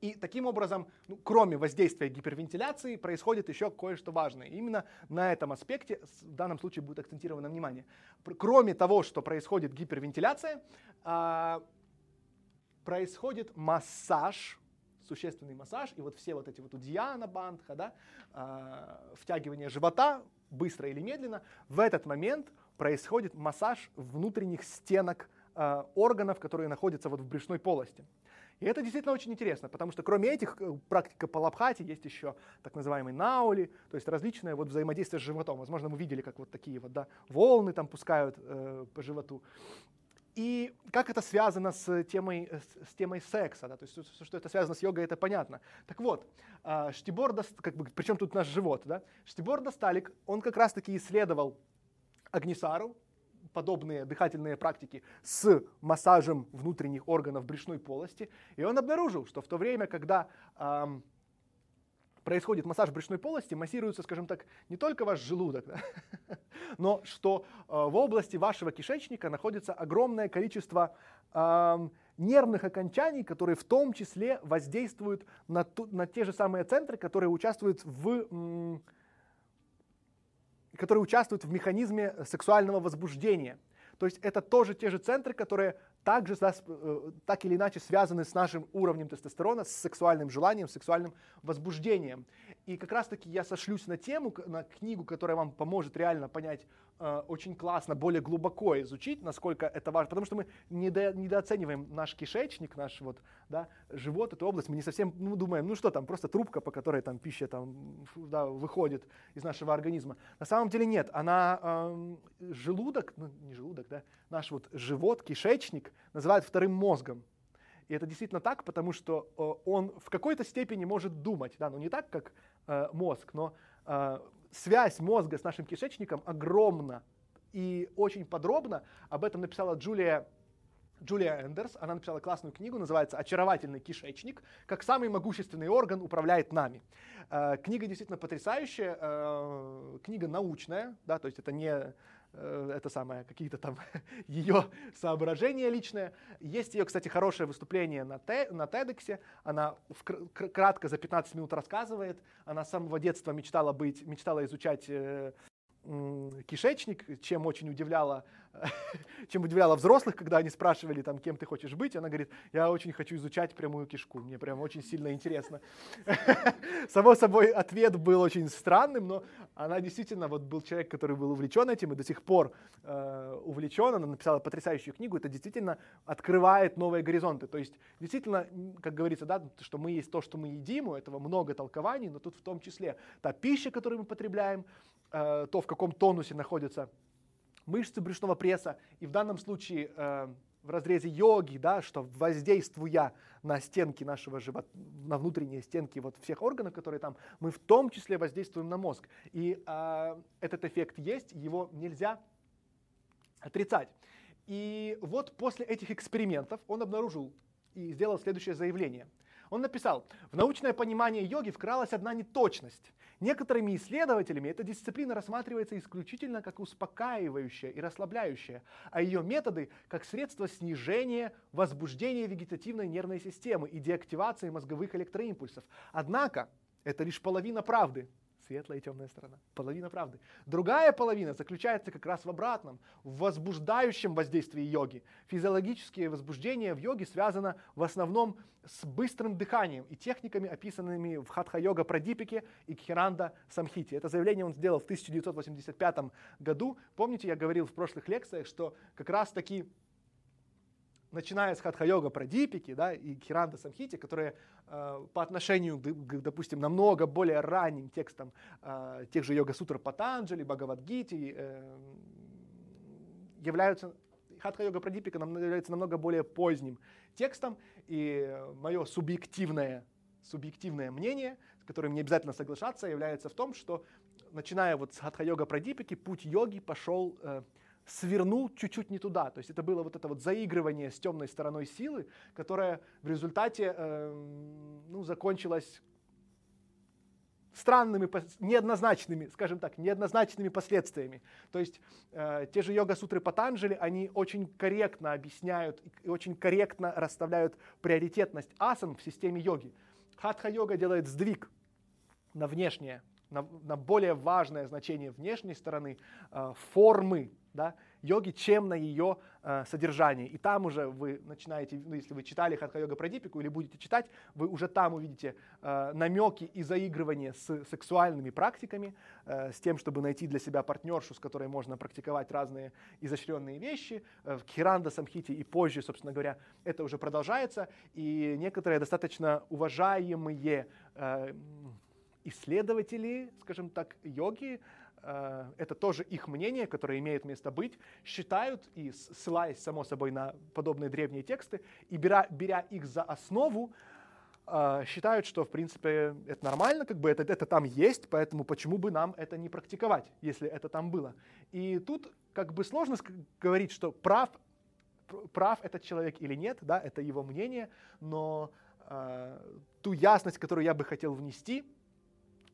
и таким образом, ну, кроме воздействия гипервентиляции, происходит еще кое-что важное. Именно на этом аспекте в данном случае будет акцентировано внимание. Кроме того, что происходит гипервентиляция, э, происходит массаж существенный массаж, и вот все вот эти вот удьяна, бандха, да, э, втягивание живота, быстро или медленно, в этот момент происходит массаж внутренних стенок э, органов, которые находятся вот в брюшной полости. И это действительно очень интересно, потому что кроме этих э, практика Палабхати есть еще так называемый наули, то есть различное вот взаимодействие с животом. Возможно, мы видели, как вот такие вот да, волны там пускают э, по животу. И как это связано с темой, с, темой секса, да? то есть что это связано с йогой, это понятно. Так вот, а, Штибор, как бы, причем тут наш живот, да? Штибор Досталик, он как раз-таки исследовал Агнисару, подобные дыхательные практики с массажем внутренних органов брюшной полости, и он обнаружил, что в то время, когда эм, происходит массаж брюшной полости, массируется, скажем так, не только ваш желудок, да, но что э, в области вашего кишечника находится огромное количество э, нервных окончаний, которые в том числе воздействуют на, ту, на те же самые центры, которые участвуют в которые участвуют в механизме сексуального возбуждения. То есть это тоже те же центры, которые также э, так или иначе связаны с нашим уровнем тестостерона, с сексуальным желанием, сексуальным возбуждением. И как раз-таки я сошлюсь на тему, на книгу, которая вам поможет реально понять э, очень классно, более глубоко изучить, насколько это важно. Потому что мы недо, недооцениваем наш кишечник, наш вот, да, живот, эту область. Мы не совсем ну, думаем, ну что там, просто трубка, по которой там пища там, да, выходит из нашего организма. На самом деле нет. Она э, желудок, ну не желудок, да, наш вот живот, кишечник называют вторым мозгом. И это действительно так, потому что э, он в какой-то степени может думать, да, ну не так, как э, мозг, но э, связь мозга с нашим кишечником огромна. И очень подробно об этом написала Джулия Джулия Эндерс, она написала классную книгу, называется «Очаровательный кишечник. Как самый могущественный орган управляет нами». Э, книга действительно потрясающая, э, книга научная, да, то есть это не это самое, какие-то там ее соображения личные. Есть ее, кстати, хорошее выступление на, те, на TEDx. Она в, кратко за 15 минут рассказывает. Она с самого детства мечтала быть, мечтала изучать э, кишечник, чем очень удивляла, чем удивляла взрослых, когда они спрашивали, там, кем ты хочешь быть. Она говорит, я очень хочу изучать прямую кишку, мне прям очень сильно интересно. Само собой, ответ был очень странным, но она действительно, вот был человек, который был увлечен этим и до сих пор э, увлечен. Она написала потрясающую книгу, это действительно открывает новые горизонты. То есть, действительно, как говорится, да, что мы есть то, что мы едим, у этого много толкований, но тут в том числе та пища, которую мы потребляем, Э, то, в каком тонусе находятся мышцы брюшного пресса. И в данном случае э, в разрезе йоги, да, что воздействуя на стенки нашего живота, на внутренние стенки вот всех органов, которые там, мы в том числе воздействуем на мозг. И э, этот эффект есть, его нельзя отрицать. И вот после этих экспериментов он обнаружил и сделал следующее заявление. Он написал, в научное понимание йоги вкралась одна неточность. Некоторыми исследователями эта дисциплина рассматривается исключительно как успокаивающая и расслабляющая, а ее методы как средство снижения возбуждения вегетативной нервной системы и деактивации мозговых электроимпульсов. Однако, это лишь половина правды светлая и темная сторона. Половина правды. Другая половина заключается как раз в обратном, в возбуждающем воздействии йоги. Физиологические возбуждения в йоге связано в основном с быстрым дыханием и техниками, описанными в Хатха-йога Прадипике и Кхиранда Самхите. Это заявление он сделал в 1985 году. Помните, я говорил в прошлых лекциях, что как раз таки начиная с хатха-йога Прадипики да, и Киранда Самхити, которые э, по отношению, к, допустим, намного более ранним текстам э, тех же йога-сутр Патанджали, Бхагавадгити, э, являются хатха-йога Прадипика является намного более поздним текстом, и мое субъективное, субъективное мнение, с которым не обязательно соглашаться, является в том, что начиная вот с хатха-йога Прадипики, путь йоги пошел э, свернул чуть-чуть не туда. То есть это было вот это вот заигрывание с темной стороной силы, которое в результате э, ну, закончилось странными, неоднозначными, скажем так, неоднозначными последствиями. То есть э, те же йога-сутры Патанджали, они очень корректно объясняют и очень корректно расставляют приоритетность асан в системе йоги. Хатха-йога делает сдвиг на внешнее, на, на более важное значение внешней стороны, э, формы да, йоги, чем на ее э, содержание. И там уже вы начинаете, ну, если вы читали Хатха-йога Прадипику или будете читать, вы уже там увидите э, намеки и заигрывание с сексуальными практиками, э, с тем, чтобы найти для себя партнершу, с которой можно практиковать разные изощренные вещи. Э, в Киранда Самхите и позже, собственно говоря, это уже продолжается. И некоторые достаточно уважаемые э, исследователи, скажем так, йоги, это тоже их мнение, которое имеет место быть, считают и ссылаясь, само собой, на подобные древние тексты, и беря, беря их за основу, э, считают, что, в принципе, это нормально, как бы это, это там есть, поэтому почему бы нам это не практиковать, если это там было. И тут как бы сложно говорить, что прав, прав этот человек или нет, да, это его мнение, но э, ту ясность, которую я бы хотел внести,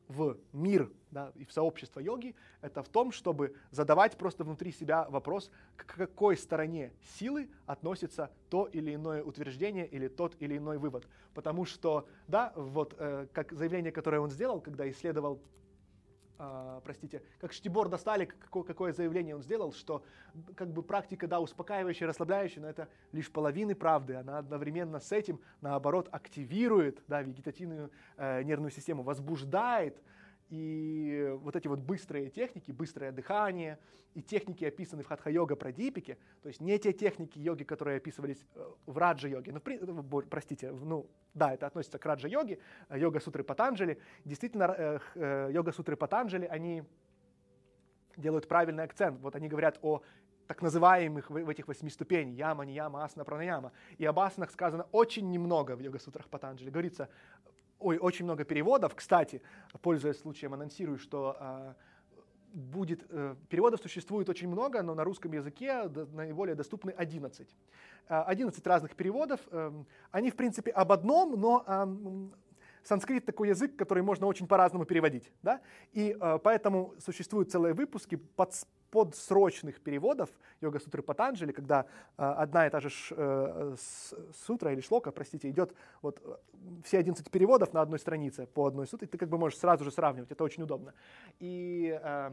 в мир да, и в сообщество йоги, это в том, чтобы задавать просто внутри себя вопрос, к какой стороне силы относится то или иное утверждение или тот или иной вывод. Потому что, да, вот э, как заявление, которое он сделал, когда исследовал Uh, простите, как Штибор достали, какое, какое заявление он сделал, что как бы практика, да, успокаивающая, расслабляющая, но это лишь половины правды. Она одновременно с этим, наоборот, активирует, да, вегетативную э, нервную систему, возбуждает и вот эти вот быстрые техники, быстрое дыхание и техники, описанные в хатха-йога прадипике, то есть не те техники йоги, которые описывались э, в раджа-йоге, ну, э, простите, ну, да, это относится к раджа-йоге, э, йога-сутры Патанджали. Действительно, йога-сутры Патанджали, они делают правильный акцент. Вот они говорят о так называемых в этих восьми ступеней, яма, нияма, асана, пранаяма. И об асанах сказано очень немного в йога-сутрах Патанджали. Говорится ой, очень много переводов. Кстати, пользуясь случаем, анонсирую, что э, будет, э, переводов существует очень много, но на русском языке наиболее доступны 11. 11 разных переводов. Э, они, в принципе, об одном, но э, санскрит такой язык, который можно очень по-разному переводить. Да? И э, поэтому существуют целые выпуски под, подсрочных переводов йога-сутры Патанджали, когда э, одна и та же ш, э, сутра или шлока, простите, идет вот э, все 11 переводов на одной странице по одной сутре, ты как бы можешь сразу же сравнивать, это очень удобно. И э,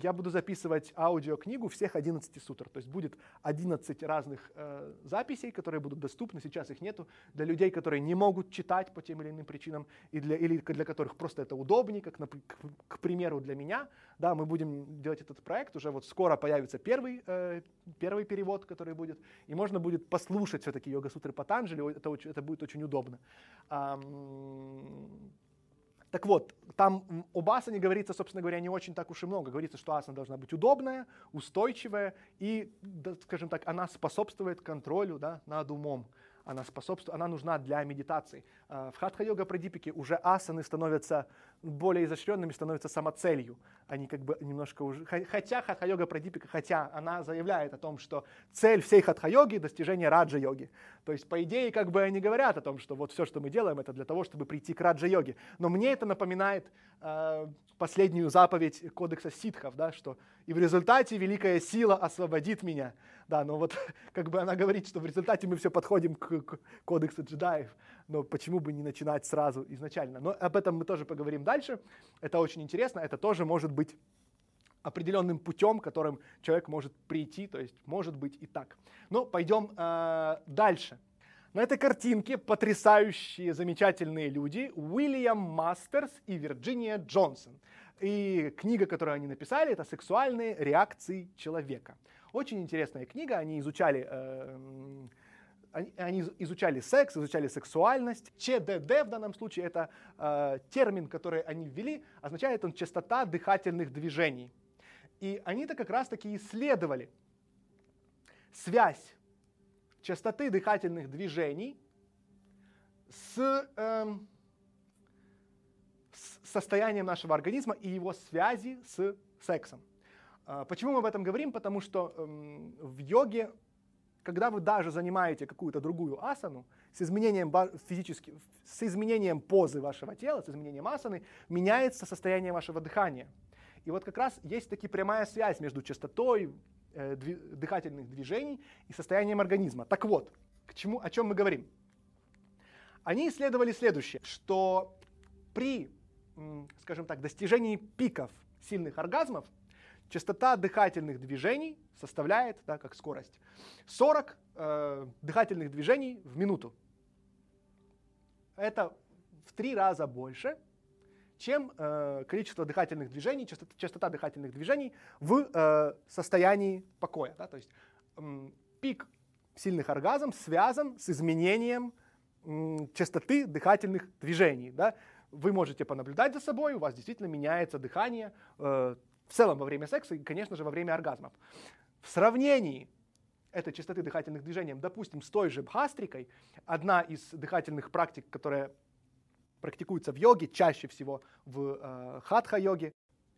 я буду записывать аудиокнигу всех 11 сутр, то есть будет 11 разных э, записей, которые будут доступны, сейчас их нету, для людей, которые не могут читать по тем или иным причинам, и для, или для которых просто это удобнее, как, к, к примеру, для меня, да, мы будем делать этот проект, уже вот скоро появится первый, э, первый перевод, который будет, и можно будет послушать все-таки йога-сутры Патанджали, это, это будет очень удобно. Так вот, там об асане говорится, собственно говоря, не очень так уж и много. Говорится, что асана должна быть удобная, устойчивая и, скажем так, она способствует контролю да, над умом она способствует, она нужна для медитации. А, в хатха-йога прадипике уже асаны становятся более изощренными, становятся самоцелью. Они как бы немножко уже... Хотя хатха-йога прадипика, хотя она заявляет о том, что цель всей хатха-йоги — достижение раджа-йоги. То есть, по идее, как бы они говорят о том, что вот все, что мы делаем, это для того, чтобы прийти к раджа-йоге. Но мне это напоминает э, последнюю заповедь кодекса ситхов, да, что «и в результате великая сила освободит меня». Да, но вот как бы она говорит, что в результате мы все подходим к, к кодексу джедаев, но почему бы не начинать сразу изначально? Но об этом мы тоже поговорим дальше. Это очень интересно, это тоже может быть определенным путем, которым человек может прийти, то есть может быть и так. Но пойдем э, дальше. На этой картинке потрясающие, замечательные люди Уильям Мастерс и Вирджиния Джонсон. И книга, которую они написали, это «Сексуальные реакции человека». Очень интересная книга, они изучали, э, они, изучали секс, изучали сексуальность. ЧДД в данном случае это э, термин, который они ввели, означает он частота дыхательных движений. И они-то как раз-таки исследовали связь частоты дыхательных движений с, э, с состоянием нашего организма и его связи с сексом. А, почему мы об этом говорим? Потому что эм, в йоге, когда вы даже занимаете какую-то другую асану, с изменением физически, с изменением позы вашего тела, с изменением асаны, меняется состояние вашего дыхания. И вот как раз есть таки прямая связь между частотой э, дыхательных движений и состоянием организма. Так вот, к чему, о чем мы говорим? Они исследовали следующее, что при, скажем так, достижении пиков сильных оргазмов частота дыхательных движений составляет, да, как скорость, 40 э, дыхательных движений в минуту. Это в три раза больше, чем э, количество дыхательных движений, частота, частота дыхательных движений в э, состоянии покоя. Да? То есть э, пик сильных оргазм связан с изменением э, частоты дыхательных движений. Да? Вы можете понаблюдать за собой, у вас действительно меняется дыхание, э, в целом во время секса и, конечно же, во время оргазмов. В сравнении этой частоты дыхательных движений, допустим, с той же бхастрикой, одна из дыхательных практик, которая практикуется в йоге, чаще всего в э, хатха-йоге,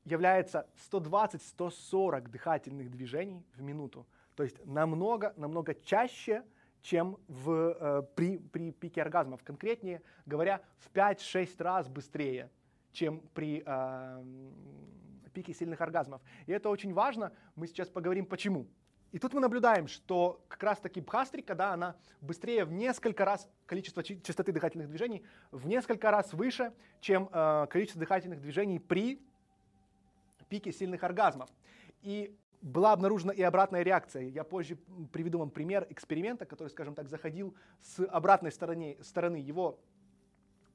является 120-140 дыхательных движений в минуту. То есть намного, намного чаще, чем в, э, при, при пике оргазмов. Конкретнее говоря, в 5-6 раз быстрее, чем при э, пике сильных оргазмов. И это очень важно, мы сейчас поговорим почему. И тут мы наблюдаем, что как раз таки бхастрика, да, она быстрее в несколько раз, количество частоты дыхательных движений в несколько раз выше, чем э, количество дыхательных движений при пике сильных оргазмов. И была обнаружена и обратная реакция. Я позже приведу вам пример эксперимента, который, скажем так, заходил с обратной стороны, стороны его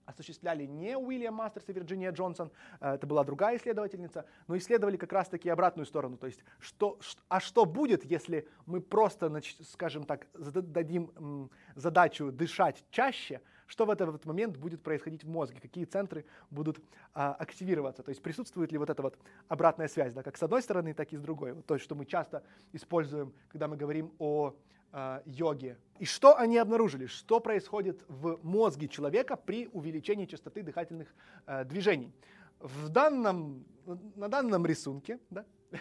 осуществляли не Уильям Мастерс и Вирджиния Джонсон, э, это была другая исследовательница, но исследовали как раз-таки обратную сторону. То есть, что, а что будет, если мы просто, скажем так, дадим задачу дышать чаще, что в этот момент будет происходить в мозге, какие центры будут а, активироваться, то есть присутствует ли вот эта вот обратная связь, да, как с одной стороны, так и с другой. Вот то, что мы часто используем, когда мы говорим о э, йоги. И что они обнаружили? Что происходит в мозге человека при увеличении частоты дыхательных э, движений? В данном, на данном рисунке да,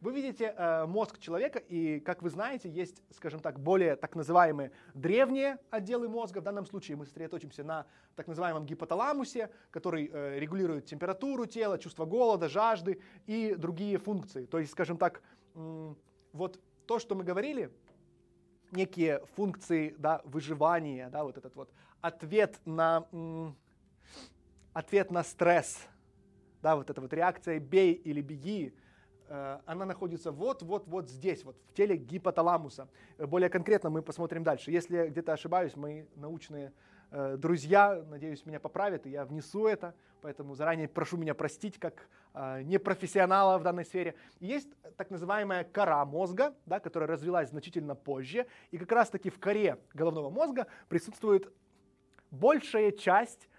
вы видите э, мозг человека, и, как вы знаете, есть, скажем так, более так называемые древние отделы мозга. В данном случае мы сосредоточимся на так называемом гипоталамусе, который э, регулирует температуру тела, чувство голода, жажды и другие функции. То есть, скажем так, вот то, что мы говорили, некие функции да, выживания, да, вот этот вот ответ на, ответ на стресс, да, вот эта вот реакция «бей или беги», э, она находится вот-вот-вот здесь, вот в теле гипоталамуса. Более конкретно мы посмотрим дальше. Если где-то ошибаюсь, мои научные Э, друзья, надеюсь, меня поправят, и я внесу это, поэтому заранее прошу меня простить как э, непрофессионала в данной сфере. есть так называемая кора мозга, да, которая развилась значительно позже, и как раз-таки в коре головного мозга присутствует большая часть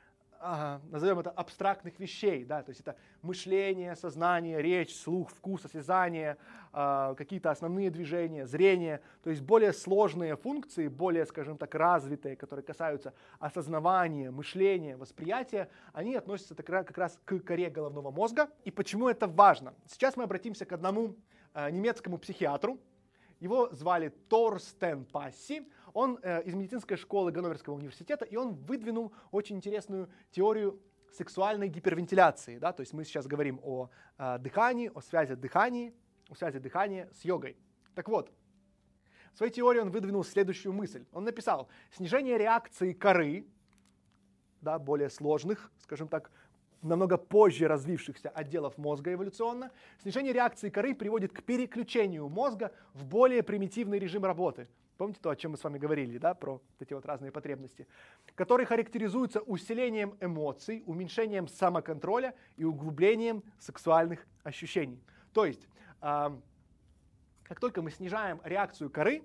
назовем это, абстрактных вещей, да, то есть это мышление, сознание, речь, слух, вкус, осязание, а, какие-то основные движения, зрение, то есть более сложные функции, более, скажем так, развитые, которые касаются осознавания, мышления, восприятия, они относятся как раз к коре головного мозга. И почему это важно? Сейчас мы обратимся к одному а, немецкому психиатру, его звали Торстен Пасси. Он э, из медицинской школы Ганноверского университета, и он выдвинул очень интересную теорию сексуальной гипервентиляции. Да? То есть мы сейчас говорим о э, дыхании, о связи дыхания, о связи дыхания с йогой. Так вот, в своей теории он выдвинул следующую мысль. Он написал, снижение реакции коры, да, более сложных, скажем так, намного позже развившихся отделов мозга эволюционно, снижение реакции коры приводит к переключению мозга в более примитивный режим работы. Помните то, о чем мы с вами говорили, да, про эти вот разные потребности, который характеризуется усилением эмоций, уменьшением самоконтроля и углублением сексуальных ощущений. То есть, э, как только мы снижаем реакцию коры,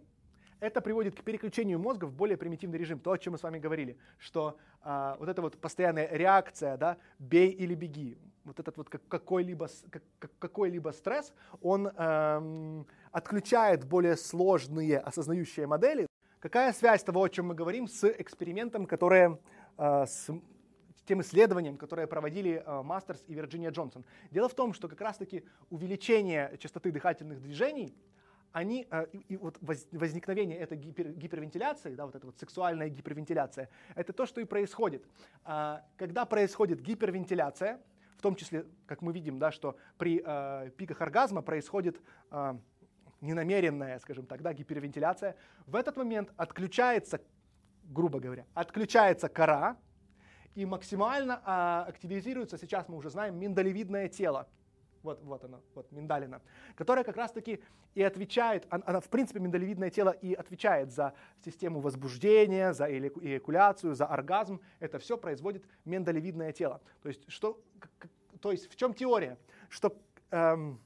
это приводит к переключению мозга в более примитивный режим. То, о чем мы с вами говорили, что а, вот эта вот постоянная реакция, да, бей или беги, вот этот вот какой-либо какой-либо стресс, он эм, отключает более сложные осознающие модели. Какая связь того, о чем мы говорим, с экспериментом, который э, с тем исследованием, которое проводили э, Мастерс и Вирджиния Джонсон. Дело в том, что как раз-таки увеличение частоты дыхательных движений они, э, и, вот возникновение этой гипер, гипервентиляции, да, вот эта вот сексуальная гипервентиляция, это то, что и происходит. Когда происходит гипервентиляция, в том числе, как мы видим, да, что при э, пиках оргазма происходит э, ненамеренная, скажем так, да, гипервентиляция, в этот момент отключается, грубо говоря, отключается кора, и максимально э, активизируется, сейчас мы уже знаем, миндалевидное тело вот, вот она, вот миндалина, которая как раз-таки и отвечает, она, она в принципе миндалевидное тело и отвечает за систему возбуждения, за эякуляцию, за оргазм. Это все производит миндалевидное тело. То есть, что, то есть в чем теория? Что эм,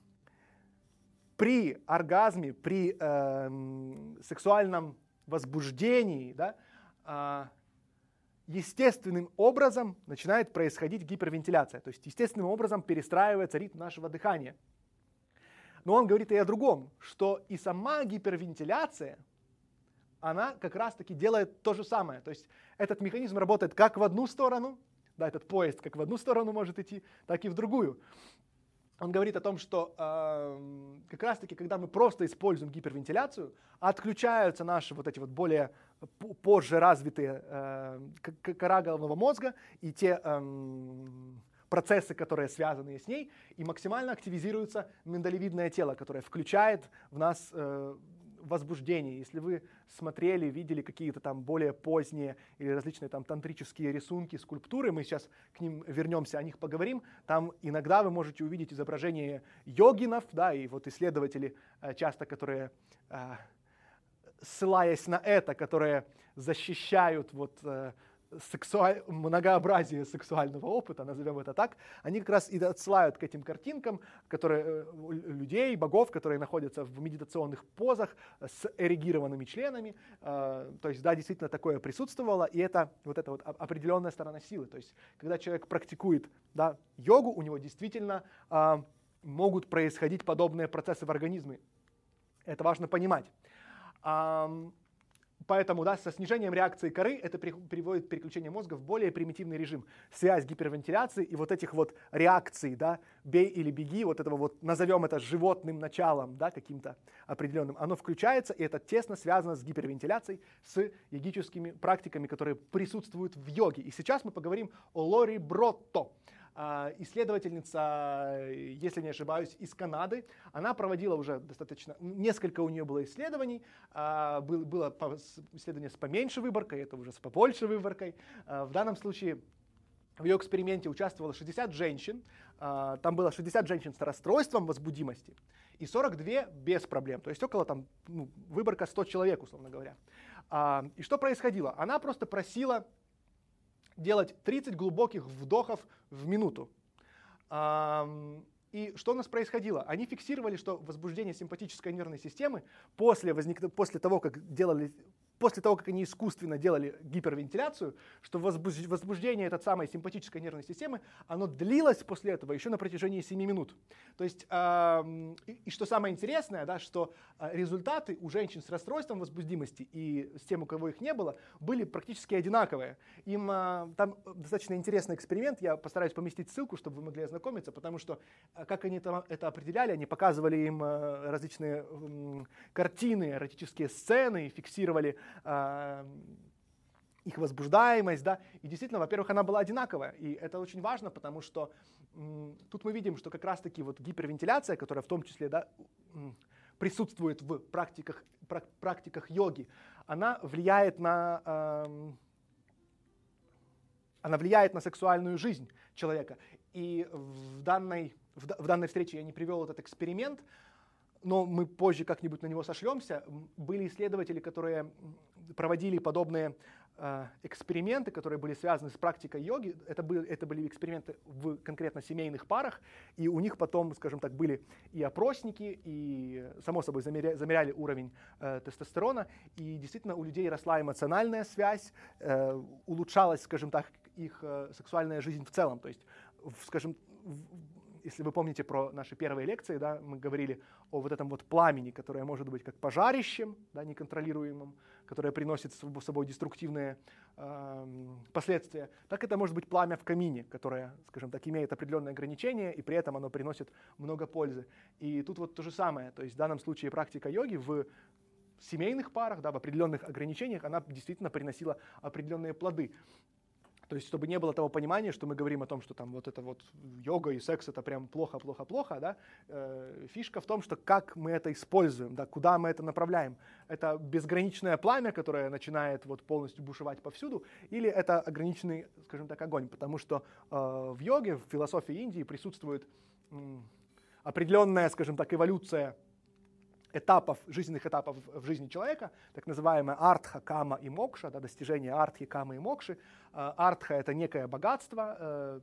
при оргазме, при эм, сексуальном возбуждении, да, э, естественным образом начинает происходить гипервентиляция. То есть естественным образом перестраивается ритм нашего дыхания. Но он говорит и о другом, что и сама гипервентиляция, она как раз-таки делает то же самое. То есть этот механизм работает как в одну сторону, да, этот поезд как в одну сторону может идти, так и в другую он говорит о том, что э, как раз-таки, когда мы просто используем гипервентиляцию, отключаются наши вот эти вот более позже развитые э, кора головного мозга и те э, процессы, которые связаны с ней, и максимально активизируется миндалевидное тело, которое включает в нас э, возбуждение. Если вы смотрели, видели какие-то там более поздние или различные там тантрические рисунки, скульптуры, мы сейчас к ним вернемся, о них поговорим, там иногда вы можете увидеть изображение йогинов, да, и вот исследователи э, часто, которые э, ссылаясь на это, которые защищают вот э, сексуаль... многообразие сексуального опыта, назовем это так, они как раз и отсылают к этим картинкам, которые, э, людей, богов, которые находятся в медитационных позах с эрегированными членами. Э, то есть, да, действительно такое присутствовало, и это вот эта вот определенная сторона силы. То есть, когда человек практикует да, йогу, у него действительно э, могут происходить подобные процессы в организме. Это важно понимать. Поэтому да, со снижением реакции коры это приводит переключение мозга в более примитивный режим. Связь гипервентиляции и вот этих вот реакций, да, бей или беги, вот этого вот, назовем это животным началом, да, каким-то определенным, оно включается, и это тесно связано с гипервентиляцией, с йогическими практиками, которые присутствуют в йоге. И сейчас мы поговорим о Лори Бротто. А, исследовательница, если не ошибаюсь, из Канады. Она проводила уже достаточно, несколько у нее было исследований. А, было исследование с поменьше выборкой, это уже с побольше выборкой. А, в данном случае в ее эксперименте участвовало 60 женщин. Там было 60 женщин с расстройством возбудимости и 42 без проблем. То есть около там, ну, выборка 100 человек, условно говоря. И что происходило? Она просто просила делать 30 глубоких вдохов в минуту. И что у нас происходило? Они фиксировали, что возбуждение симпатической нервной системы после, возник... после того, как делали после того, как они искусственно делали гипервентиляцию, что возбуждение этой самой симпатической нервной системы, оно длилось после этого еще на протяжении 7 минут. То есть, э, и, и что самое интересное, да, что а, результаты у женщин с расстройством возбудимости и с тем, у кого их не было, были практически одинаковые. Им э, там достаточно интересный эксперимент, я постараюсь поместить ссылку, чтобы вы могли ознакомиться, потому что как они там это определяли, они показывали им различные э, картины, эротические сцены, фиксировали э, их возбуждаемость, да, и действительно, во-первых, она была одинаковая, и это очень важно, потому что тут мы видим, что как раз-таки вот гипервентиляция, которая в том числе, да, присутствует в практиках, практиках йоги, она влияет на, э, она влияет на сексуальную жизнь человека. И в данной, в, в данной встрече я не привел этот эксперимент, но мы позже как-нибудь на него сошлемся. Были исследователи, которые проводили подобные э, эксперименты, которые были связаны с практикой йоги. Это были, это были эксперименты в конкретно семейных парах, и у них потом, скажем так, были и опросники, и, само собой, замеря, замеряли уровень э, тестостерона, и действительно у людей росла эмоциональная связь, э, улучшалась, скажем так, их э, сексуальная жизнь в целом. То есть, в, скажем, в, если вы помните про наши первые лекции, да, мы говорили о вот этом вот пламени, которое может быть как пожарищем, да, неконтролируемым, которое приносит с собой деструктивные э, последствия, так это может быть пламя в камине, которое, скажем так, имеет определенные ограничения, и при этом оно приносит много пользы. И тут вот то же самое, то есть в данном случае практика йоги в семейных парах, да, в определенных ограничениях, она действительно приносила определенные плоды. То есть, чтобы не было того понимания, что мы говорим о том, что там вот это вот йога и секс это прям плохо, плохо, плохо, да. Э, фишка в том, что как мы это используем, да, куда мы это направляем. Это безграничное пламя, которое начинает вот полностью бушевать повсюду, или это ограниченный, скажем так, огонь, потому что э, в йоге, в философии Индии присутствует э, определенная, скажем так, эволюция этапов, жизненных этапов в жизни человека, так называемая артха, кама и мокша, да, достижение артхи, камы и мокши. Э, артха — это некое богатство, э,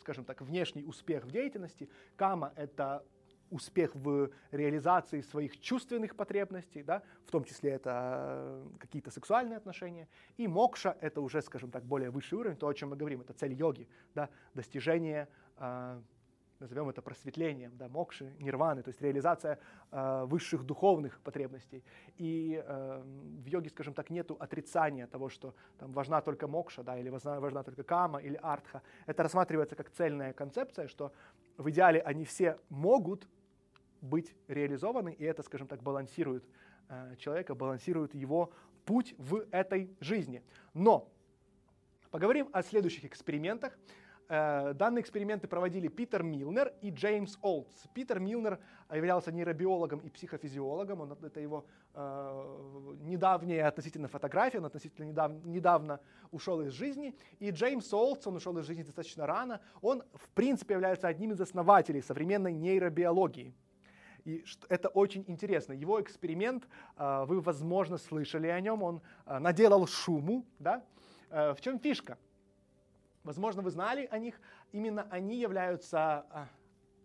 скажем так, внешний успех в деятельности. Кама — это успех в реализации своих чувственных потребностей, да, в том числе это э, какие-то сексуальные отношения. И мокша — это уже, скажем так, более высший уровень, то, о чем мы говорим, это цель йоги, да, достижение назовем это просветлением, да, мокши, нирваны, то есть реализация э, высших духовных потребностей. И э, в йоге, скажем так, нет отрицания того, что там важна только мокша, да, или важна, важна только кама или артха. Это рассматривается как цельная концепция, что в идеале они все могут быть реализованы, и это, скажем так, балансирует э, человека, балансирует его путь в этой жизни. Но поговорим о следующих экспериментах. Э, данные эксперименты проводили Питер Милнер и Джеймс Олдс. Питер Милнер являлся нейробиологом и психофизиологом, он, это его э, недавняя относительно фотография, он относительно недавно, недавно ушел из жизни. И Джеймс Олдс, он ушел из жизни достаточно рано, он в принципе является одним из основателей современной нейробиологии. И это очень интересно. Его эксперимент, э, вы, возможно, слышали о нем, он э, наделал шуму. Да? В чем фишка? Возможно, вы знали о них. Именно они являются а,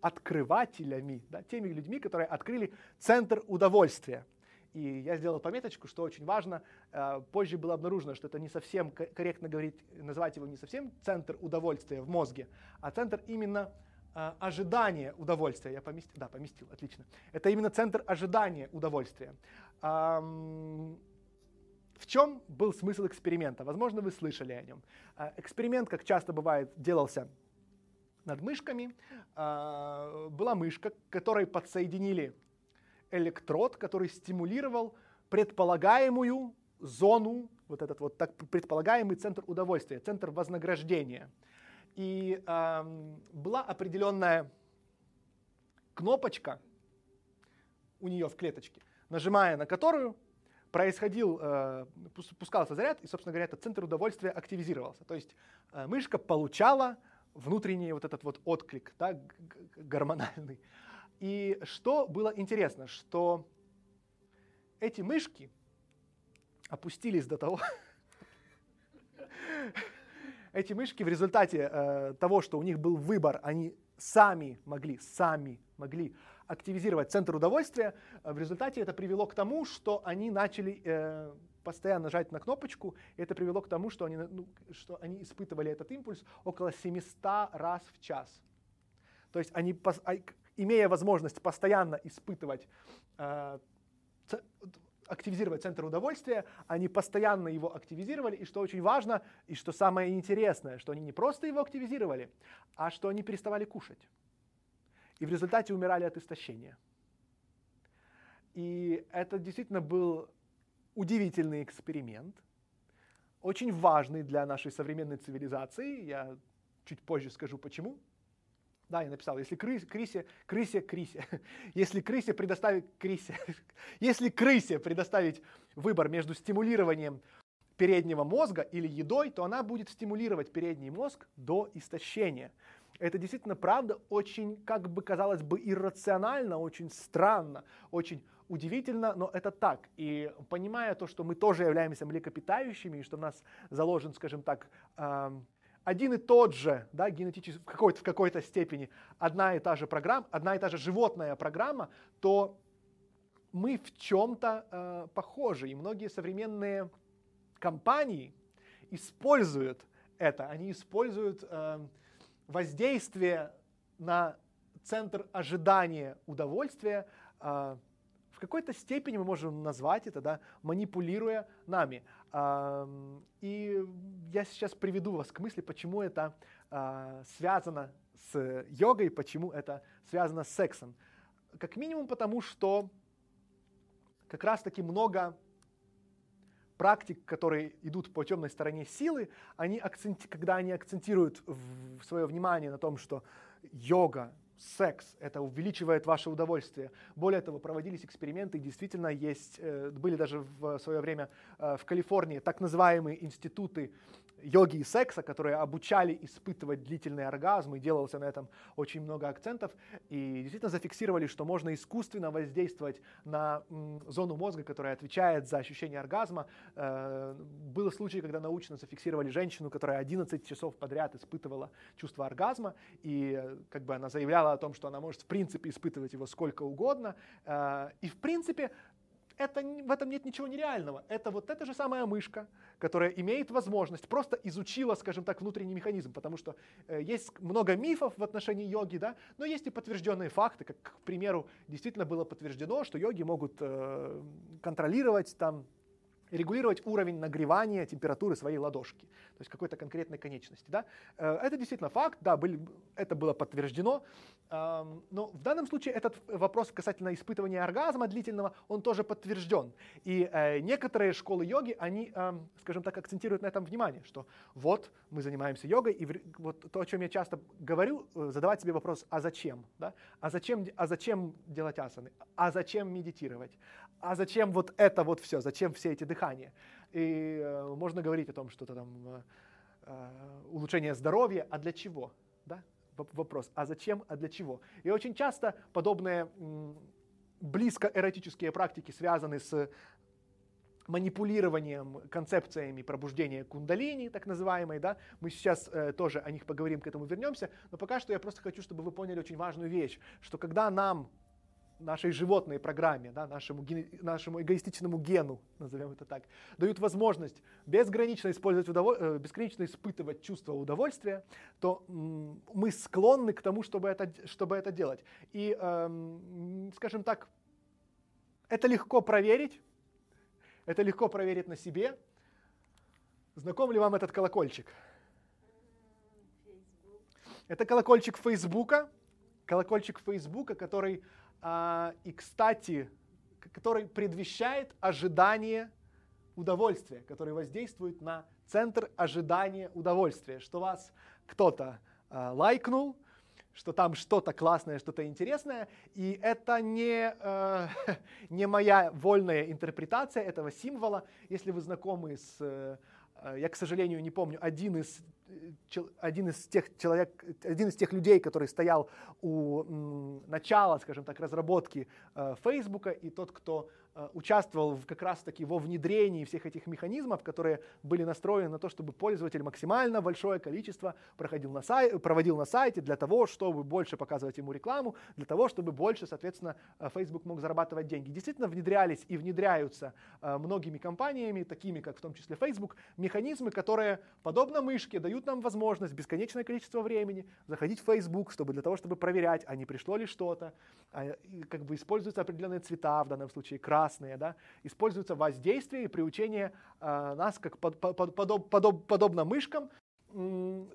открывателями, да, теми людьми, которые открыли центр удовольствия. И я сделал пометочку, что очень важно. А, позже было обнаружено, что это не совсем корректно говорить, называть его не совсем центр удовольствия в мозге, а центр именно а, ожидания удовольствия. Я поместил, да, поместил, отлично. Это именно центр ожидания удовольствия. В чем был смысл эксперимента? Возможно, вы слышали о нем. А, эксперимент, как часто бывает, делался над мышками. А, была мышка, к которой подсоединили электрод, который стимулировал предполагаемую зону, вот этот вот так предполагаемый центр удовольствия, центр вознаграждения. И была определенная кнопочка у нее в клеточке, нажимая на которую происходил, э, пускался заряд, и, собственно говоря, этот центр удовольствия активизировался. То есть э, мышка получала внутренний вот этот вот отклик, да, гормональный. И что было интересно, что эти мышки опустились до того, эти мышки в результате э, того, что у них был выбор, они сами могли, сами могли активизировать центр удовольствия. В результате это привело к тому, что они начали э, постоянно нажать на кнопочку, и это привело к тому, что они, ну, что они испытывали этот импульс около 700 раз в час. То есть они, а, имея возможность постоянно испытывать, э, активизировать центр удовольствия, они постоянно его активизировали, и что очень важно, и что самое интересное, что они не просто его активизировали, а что они переставали кушать. И в результате умирали от истощения. И это действительно был удивительный эксперимент, очень важный для нашей современной цивилизации. Я чуть позже скажу почему. Да, я написал, если крысе, крысе, крысе, крысе, если крысе предоставить, крысе, если крысе предоставить выбор между стимулированием переднего мозга или едой, то она будет стимулировать передний мозг до истощения. Это действительно правда очень, как бы казалось бы, иррационально, очень странно, очень удивительно, но это так. И понимая то, что мы тоже являемся млекопитающими, и что у нас заложен, скажем так, один и тот же, да, генетически, в какой-то, в какой-то степени, одна и та же программа, одна и та же животная программа, то мы в чем-то э, похожи. И многие современные компании используют это. Они используют э, воздействие на центр ожидания удовольствия э, в какой-то степени мы можем назвать это, да, манипулируя нами. И я сейчас приведу вас к мысли, почему это а, связано с йогой, почему это связано с сексом. Как минимум потому, что как раз-таки много практик, которые идут по темной стороне силы, они акценти... когда они акцентируют в свое внимание на том, что йога, секс, это увеличивает ваше удовольствие. Более того, проводились эксперименты, действительно есть, э, были даже в свое время э, в Калифорнии так называемые институты йоги и секса, которые обучали испытывать длительный оргазм, и делался на этом очень много акцентов, и действительно зафиксировали, что можно искусственно воздействовать на зону мозга, которая отвечает за ощущение оргазма. Э, был случай, когда научно зафиксировали женщину, которая 11 часов подряд испытывала чувство оргазма, и как бы она заявляла о том, что она может в принципе испытывать его сколько угодно, э, и в принципе это, в этом нет ничего нереального. Это вот эта же самая мышка, которая имеет возможность, просто изучила, скажем так, внутренний механизм, потому что э, есть много мифов в отношении йоги, да, но есть и подтвержденные факты, как, к примеру, действительно было подтверждено, что йоги могут э, контролировать там регулировать уровень нагревания температуры своей ладошки, то есть какой-то конкретной конечности. Да? Э, это действительно факт, да, были, это было подтверждено, но в данном случае этот вопрос касательно испытывания оргазма длительного, он тоже подтвержден. И э, некоторые школы йоги, они, скажем так, акцентируют на этом внимание, что вот мы занимаемся йогой, и вот то, о чем я часто говорю, э, задавать себе вопрос, а зачем? Да? А, зачем а зачем делать асаны? А зачем медитировать? А зачем вот это вот все? Зачем все эти дыхания? И э, можно говорить о том, что-то там э, э, улучшение здоровья, а для чего? Да? Вопрос, а зачем, а для чего? И очень часто подобные близко эротические практики связаны с манипулированием концепциями пробуждения кундалини, так называемой, да, мы сейчас э, тоже о них поговорим, к этому вернемся, но пока что я просто хочу, чтобы вы поняли очень важную вещь, что когда нам нашей животной программе, да, нашему, нашему эгоистичному гену, назовем это так, дают возможность безгранично, использовать удоволь... Э, безгранично испытывать чувство удовольствия, то мы склонны к тому, чтобы это, чтобы это делать. И, эм, скажем так, это легко проверить, это легко проверить на себе. Знаком ли вам этот колокольчик? Это колокольчик Фейсбука, колокольчик Фейсбука, который а, и, кстати, который предвещает ожидание удовольствия, который воздействует на центр ожидания удовольствия, что вас кто-то а, лайкнул, что там что-то классное, что-то интересное, и это не, э, не моя вольная интерпретация этого символа. Если вы знакомы с, э, я, к сожалению, не помню, один из один из тех человек, один из тех людей, который стоял у начала, скажем так, разработки э, Фейсбука, и тот, кто участвовал в, как раз-таки во внедрении всех этих механизмов, которые были настроены на то, чтобы пользователь максимально большое количество проходил на сай, проводил на сайте для того, чтобы больше показывать ему рекламу, для того, чтобы больше, соответственно, э, Facebook мог зарабатывать деньги. Действительно внедрялись и внедряются э, многими компаниями, такими как в том числе Facebook, механизмы, которые, подобно мышке, дают нам возможность бесконечное количество времени заходить в Facebook, чтобы для того, чтобы проверять, а не пришло ли что-то, а, как бы используются определенные цвета, в данном случае красный, красные, да, используется воздействие и приучение э, нас, как под, под, подоб, подоб, подобно мышкам,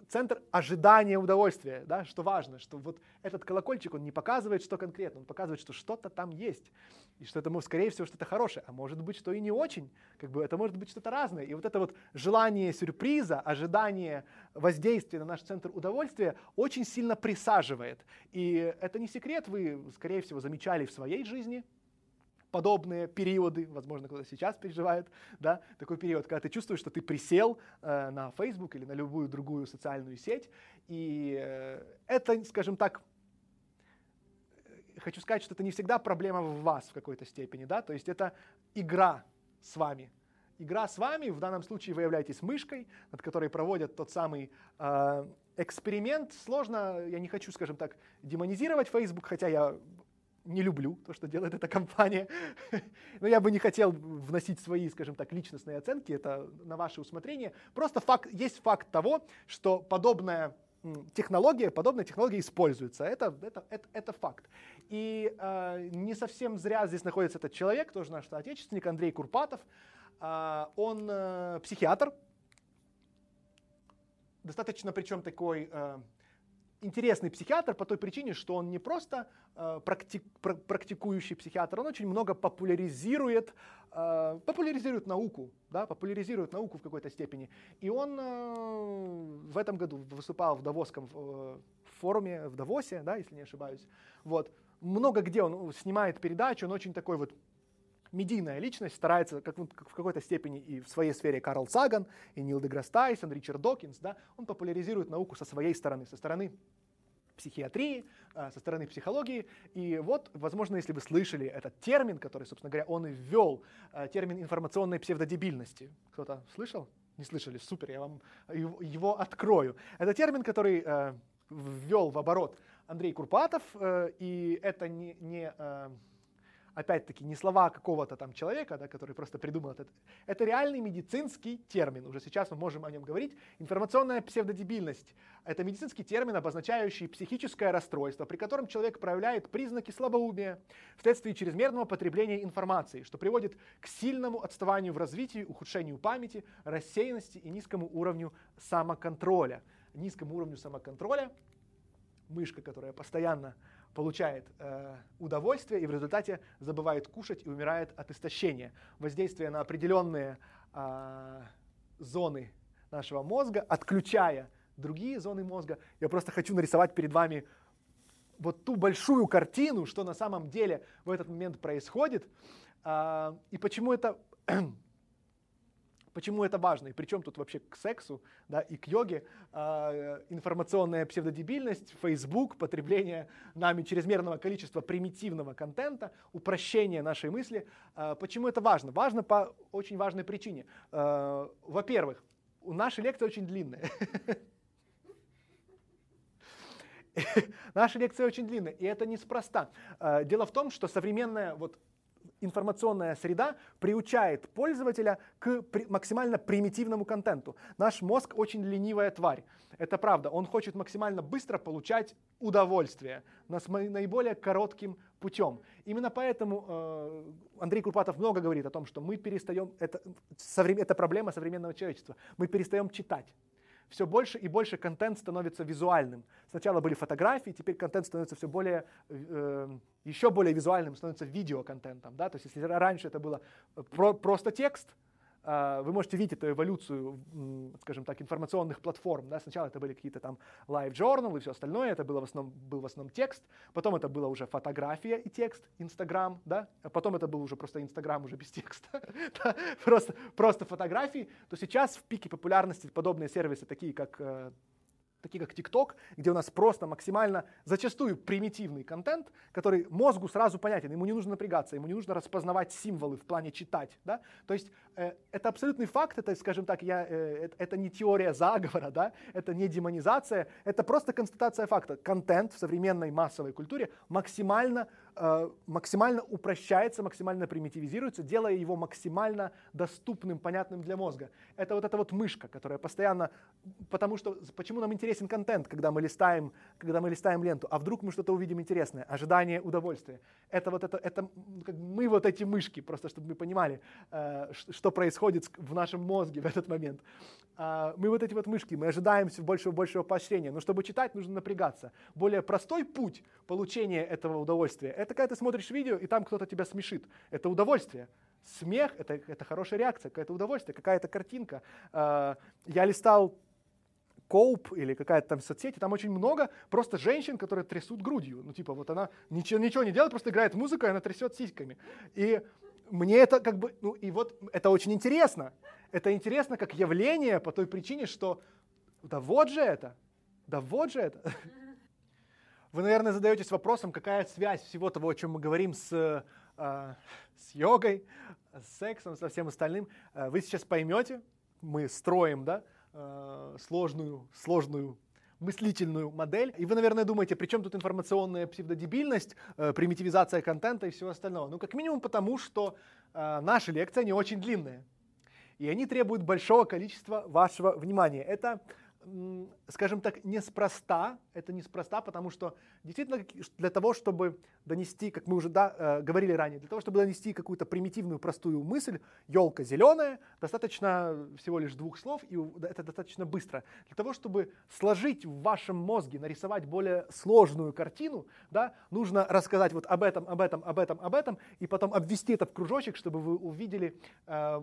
центр ожидания удовольствия, да, что важно, что вот этот колокольчик, он не показывает, что конкретно, он показывает, что что-то там есть, и что это, может, скорее всего, что-то хорошее, а может быть, что и не очень, как бы это может быть что-то разное. И вот это вот желание сюрприза, ожидание воздействия на наш центр удовольствия очень сильно присаживает. И это не секрет, вы, скорее всего, замечали в своей жизни, подобные периоды, возможно, кто-то сейчас переживает, да, такой период, когда ты чувствуешь, что ты присел э, на Facebook или на любую другую социальную сеть, и э, это, скажем так, хочу сказать, что это не всегда проблема в вас в какой-то степени, да, то есть это игра с вами. Игра с вами, в данном случае вы являетесь мышкой, над которой проводят тот самый э, эксперимент. Сложно, я не хочу, скажем так, демонизировать Facebook, хотя я не люблю то, что делает эта компания. Но я бы не хотел вносить свои, скажем так, личностные оценки, это на ваше усмотрение. Просто факт, есть факт того, что подобная технология, подобная технология используется. Это, это, это, это факт. И э, не совсем зря здесь находится этот человек, тоже наш соотечественник, Андрей Курпатов. Э, он э, психиатр, достаточно причем такой э, интересный психиатр по той причине, что он не просто э, практик, практикующий психиатр, он очень много популяризирует, э, популяризирует науку, да, популяризирует науку в какой-то степени. И он э, в этом году выступал в Давосском э, форуме в Давосе, да, если не ошибаюсь. Вот. Много где он снимает передачи, он очень такой вот медийная личность, старается как, как в какой-то степени и в своей сфере Карл Саган, и Нил Деграсс Тайсон, Ричард Докинс, да, он популяризирует науку со своей стороны, со стороны психиатрии, а, со стороны психологии. И вот, возможно, если вы слышали этот термин, который, собственно говоря, он и ввел, а, термин информационной псевдодебильности. Кто-то слышал? Не слышали? Супер, я вам его открою. Это термин, который а, ввел в оборот Андрей Курпатов, и это не, не опять-таки, не слова какого-то там человека, да, который просто придумал это. Это реальный медицинский термин. Уже сейчас мы можем о нем говорить. Информационная псевдодебильность – это медицинский термин, обозначающий психическое расстройство, при котором человек проявляет признаки слабоумия вследствие чрезмерного потребления информации, что приводит к сильному отставанию в развитии, ухудшению памяти, рассеянности и низкому уровню самоконтроля. Низкому уровню самоконтроля мышка, которая постоянно получает э, удовольствие и в результате забывает кушать и умирает от истощения. Воздействие на определенные э, зоны нашего мозга, отключая другие зоны мозга. Я просто хочу нарисовать перед вами вот ту большую картину, что на самом деле в этот момент происходит, э, и почему это Почему это важно? И причем тут вообще к сексу да, и к йоге э, информационная псевдодебильность, Facebook, потребление нами чрезмерного количества примитивного контента, упрощение нашей мысли. Э, почему это важно? Важно по очень важной причине. Э, во-первых, наши лекции очень длинные. Наши лекции очень длинные, и это неспроста. Дело в том, что современная вот информационная среда приучает пользователя к при, максимально примитивному контенту. Наш мозг очень ленивая тварь. Это правда. Он хочет максимально быстро получать удовольствие наиболее коротким путем. Именно поэтому э, Андрей Курпатов много говорит о том, что мы перестаем, это, это проблема современного человечества, мы перестаем читать все больше и больше контент становится визуальным. Сначала были фотографии, теперь контент становится все более, э, еще более визуальным, становится видеоконтентом. Да? То есть если раньше это было про, просто текст, вы можете видеть эту эволюцию, скажем так, информационных платформ. Да? Сначала это были какие-то там live journal и все остальное, это было в основном, был в основном текст, потом это было уже фотография и текст, Инстаграм, да? а потом это был уже просто Инстаграм уже без текста, просто, просто фотографии, то сейчас в пике популярности подобные сервисы, такие как э, такие как TikTok, где у нас просто максимально зачастую примитивный контент, который мозгу сразу понятен, ему не нужно напрягаться, ему не нужно распознавать символы в плане читать. Да? То есть э, это абсолютный факт, это, скажем так, я, э, это, это не теория заговора, да? это не демонизация, это просто констатация факта. Контент в современной массовой культуре максимально Э, максимально упрощается, максимально примитивизируется, делая его максимально доступным, понятным для мозга. Это вот эта вот мышка, которая постоянно, потому что, почему нам интересен контент, когда мы листаем, когда мы листаем ленту, а вдруг мы что-то увидим интересное, ожидание удовольствия. Это вот это, это как мы вот эти мышки, просто чтобы мы понимали, э, что происходит в нашем мозге в этот момент. А, мы вот эти вот мышки, мы ожидаем все большего и большего поощрения, но чтобы читать, нужно напрягаться. Более простой путь получения этого удовольствия – это когда ты смотришь видео, и там кто-то тебя смешит. Это удовольствие. Смех это, – это хорошая реакция, какое-то удовольствие, какая-то картинка. А, я листал Коуп или какая-то там соцсети, там очень много просто женщин, которые трясут грудью. Ну, типа, вот она ничего, ничего не делает, просто играет музыку, и она трясет сиськами. И мне это как бы, ну, и вот это очень интересно. Это интересно как явление по той причине, что да вот же это, да вот же это. Вы, наверное, задаетесь вопросом, какая связь всего того, о чем мы говорим с, э, с йогой, с сексом, со всем остальным. Э, вы сейчас поймете, мы строим да, э, сложную, сложную мыслительную модель. И вы, наверное, думаете, при чем тут информационная псевдодебильность, э, примитивизация контента и всего остального? Ну, как минимум потому, что э, наши лекции, они очень длинные. И они требуют большого количества вашего внимания. Это скажем так, неспроста. Это неспроста, потому что действительно для того, чтобы донести, как мы уже да, э, говорили ранее, для того, чтобы донести какую-то примитивную, простую мысль, елка зеленая, достаточно всего лишь двух слов, и это достаточно быстро. Для того, чтобы сложить в вашем мозге, нарисовать более сложную картину, да, нужно рассказать вот об этом, об этом, об этом, об этом, и потом обвести это в кружочек, чтобы вы увидели э,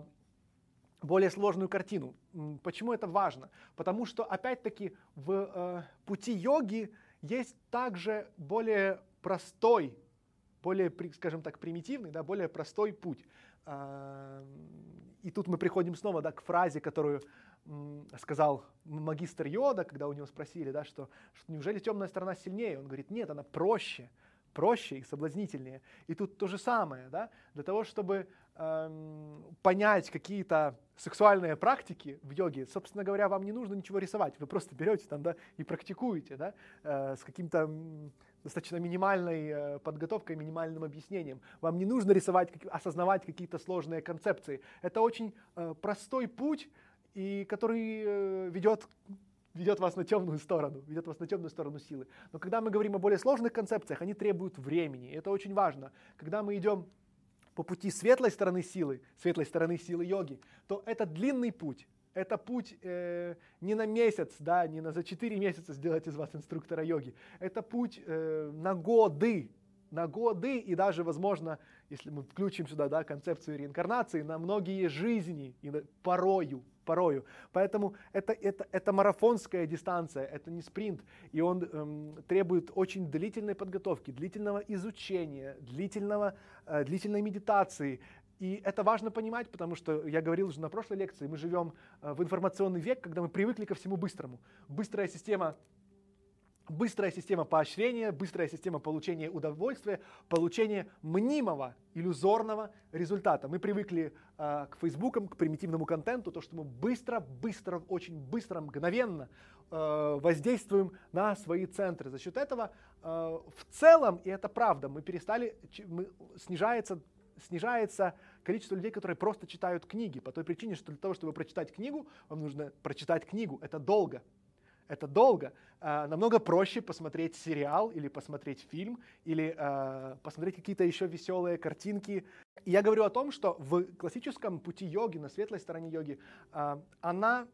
более сложную картину. Почему это важно? Потому что, опять-таки, в э, пути йоги есть также более простой, более, скажем так, примитивный, да, более простой путь. Э, и тут мы приходим снова да, к фразе, которую сказал магистр Йода, когда у него спросили, да, что, что неужели темная сторона сильнее? Он говорит, нет, она проще проще и соблазнительнее. И тут то же самое, да, для того, чтобы эм, понять какие-то сексуальные практики в йоге, собственно говоря, вам не нужно ничего рисовать, вы просто берете там, да, и практикуете, да, э, с каким-то достаточно минимальной э, подготовкой, минимальным объяснением. Вам не нужно рисовать, осознавать какие-то сложные концепции. Это очень э, простой путь, и который э, ведет ведет вас на темную сторону, ведет вас на темную сторону силы. Но когда мы говорим о более сложных концепциях, они требуют времени. И это очень важно. Когда мы идем по пути светлой стороны силы, светлой стороны силы йоги, то это длинный путь. Это путь э, не на месяц, да, не на за 4 месяца сделать из вас инструктора йоги. Это путь э, на годы, на годы и даже, возможно, если мы включим сюда да, концепцию реинкарнации, на многие жизни, и порою, порою. Поэтому это, это, это марафонская дистанция, это не спринт, и он эм, требует очень длительной подготовки, длительного изучения, длительного, э, длительной медитации. И это важно понимать, потому что я говорил уже на прошлой лекции, мы живем э, в информационный век, когда мы привыкли ко всему быстрому. Быстрая система быстрая система поощрения, быстрая система получения удовольствия, получения мнимого, иллюзорного результата. Мы привыкли э, к фейсбукам, к примитивному контенту, то, что мы быстро, быстро, очень быстро, мгновенно э, воздействуем на свои центры. За счет этого э, в целом, и это правда, мы перестали, мы, снижается снижается количество людей, которые просто читают книги, по той причине, что для того, чтобы прочитать книгу, вам нужно прочитать книгу. Это долго это долго. А, намного проще посмотреть сериал или посмотреть фильм, или а, посмотреть какие-то еще веселые картинки. И я говорю о том, что в классическом пути йоги, на светлой стороне йоги, а, она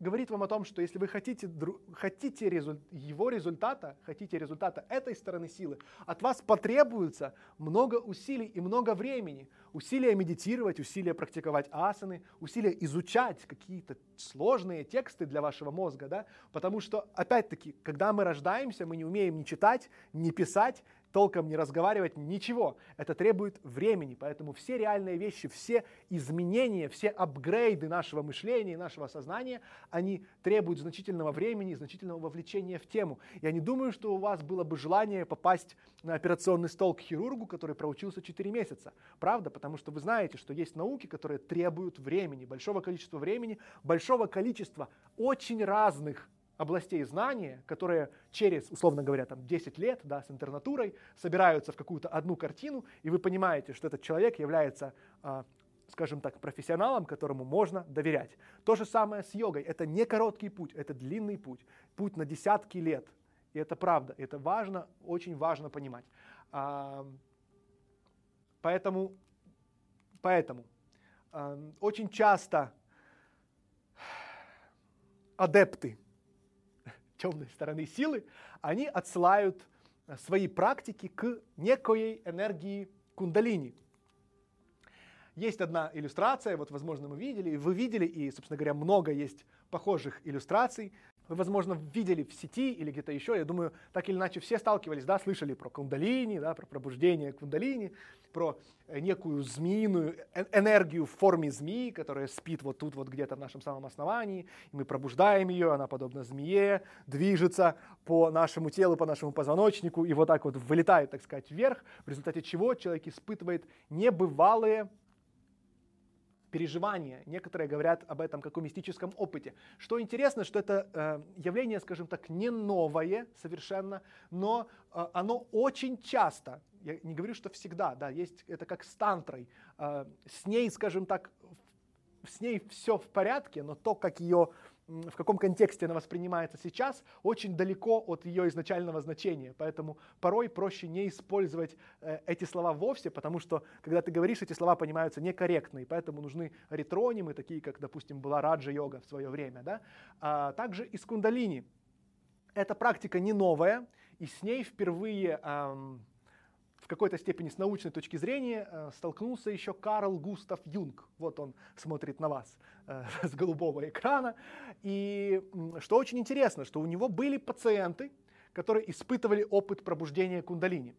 говорит вам о том, что если вы хотите, хотите результ, его результата, хотите результата этой стороны силы, от вас потребуется много усилий и много времени. Усилия медитировать, усилия практиковать асаны, усилия изучать какие-то сложные тексты для вашего мозга, да? потому что, опять-таки, когда мы рождаемся, мы не умеем ни читать, ни писать, толком не разговаривать, ничего. Это требует времени, поэтому все реальные вещи, все изменения, все апгрейды нашего мышления, нашего сознания, они требуют значительного времени, значительного вовлечения в тему. Я не думаю, что у вас было бы желание попасть на операционный стол к хирургу, который проучился 4 месяца. Правда? Потому что вы знаете, что есть науки, которые требуют времени, большого количества времени, большого количества очень разных областей знания, которые через, условно говоря, там 10 лет да, с интернатурой собираются в какую-то одну картину, и вы понимаете, что этот человек является, а, скажем так, профессионалом, которому можно доверять. То же самое с йогой. Это не короткий путь, это длинный путь, путь на десятки лет. И это правда, это важно, очень важно понимать. А, поэтому, поэтому а, очень часто адепты темной стороны силы, они отсылают э, свои практики к некой энергии кундалини. Есть одна иллюстрация, вот, возможно, мы видели, вы видели, и, собственно говоря, много есть похожих иллюстраций вы, возможно, видели в сети или где-то еще, я думаю, так или иначе все сталкивались, да, слышали про кундалини, да, про пробуждение кундалини, про э, некую змеиную э, энергию в форме змеи, которая спит вот тут вот где-то в нашем самом основании, и мы пробуждаем ее, она подобно змее, движется по нашему телу, по нашему позвоночнику, и вот так вот вылетает, так сказать, вверх, в результате чего человек испытывает небывалые переживания. Некоторые говорят об этом как о мистическом опыте. Что интересно, что это э, явление, скажем так, не новое совершенно, но э, оно очень часто, я не говорю, что всегда, да, есть это как с тантрой, э, с ней, скажем так, с ней все в порядке, но то, как ее в каком контексте она воспринимается сейчас, очень далеко от ее изначального значения. Поэтому порой проще не использовать э, эти слова вовсе, потому что, когда ты говоришь, эти слова понимаются некорректно, и поэтому нужны ретронимы, такие как, допустим, была раджа-йога в свое время. Да? А также из кундалини. Эта практика не новая, и с ней впервые эм, в какой-то степени с научной точки зрения э, столкнулся еще Карл Густав Юнг. Вот он смотрит на вас э, с голубого экрана. И что очень интересно, что у него были пациенты, которые испытывали опыт пробуждения кундалини.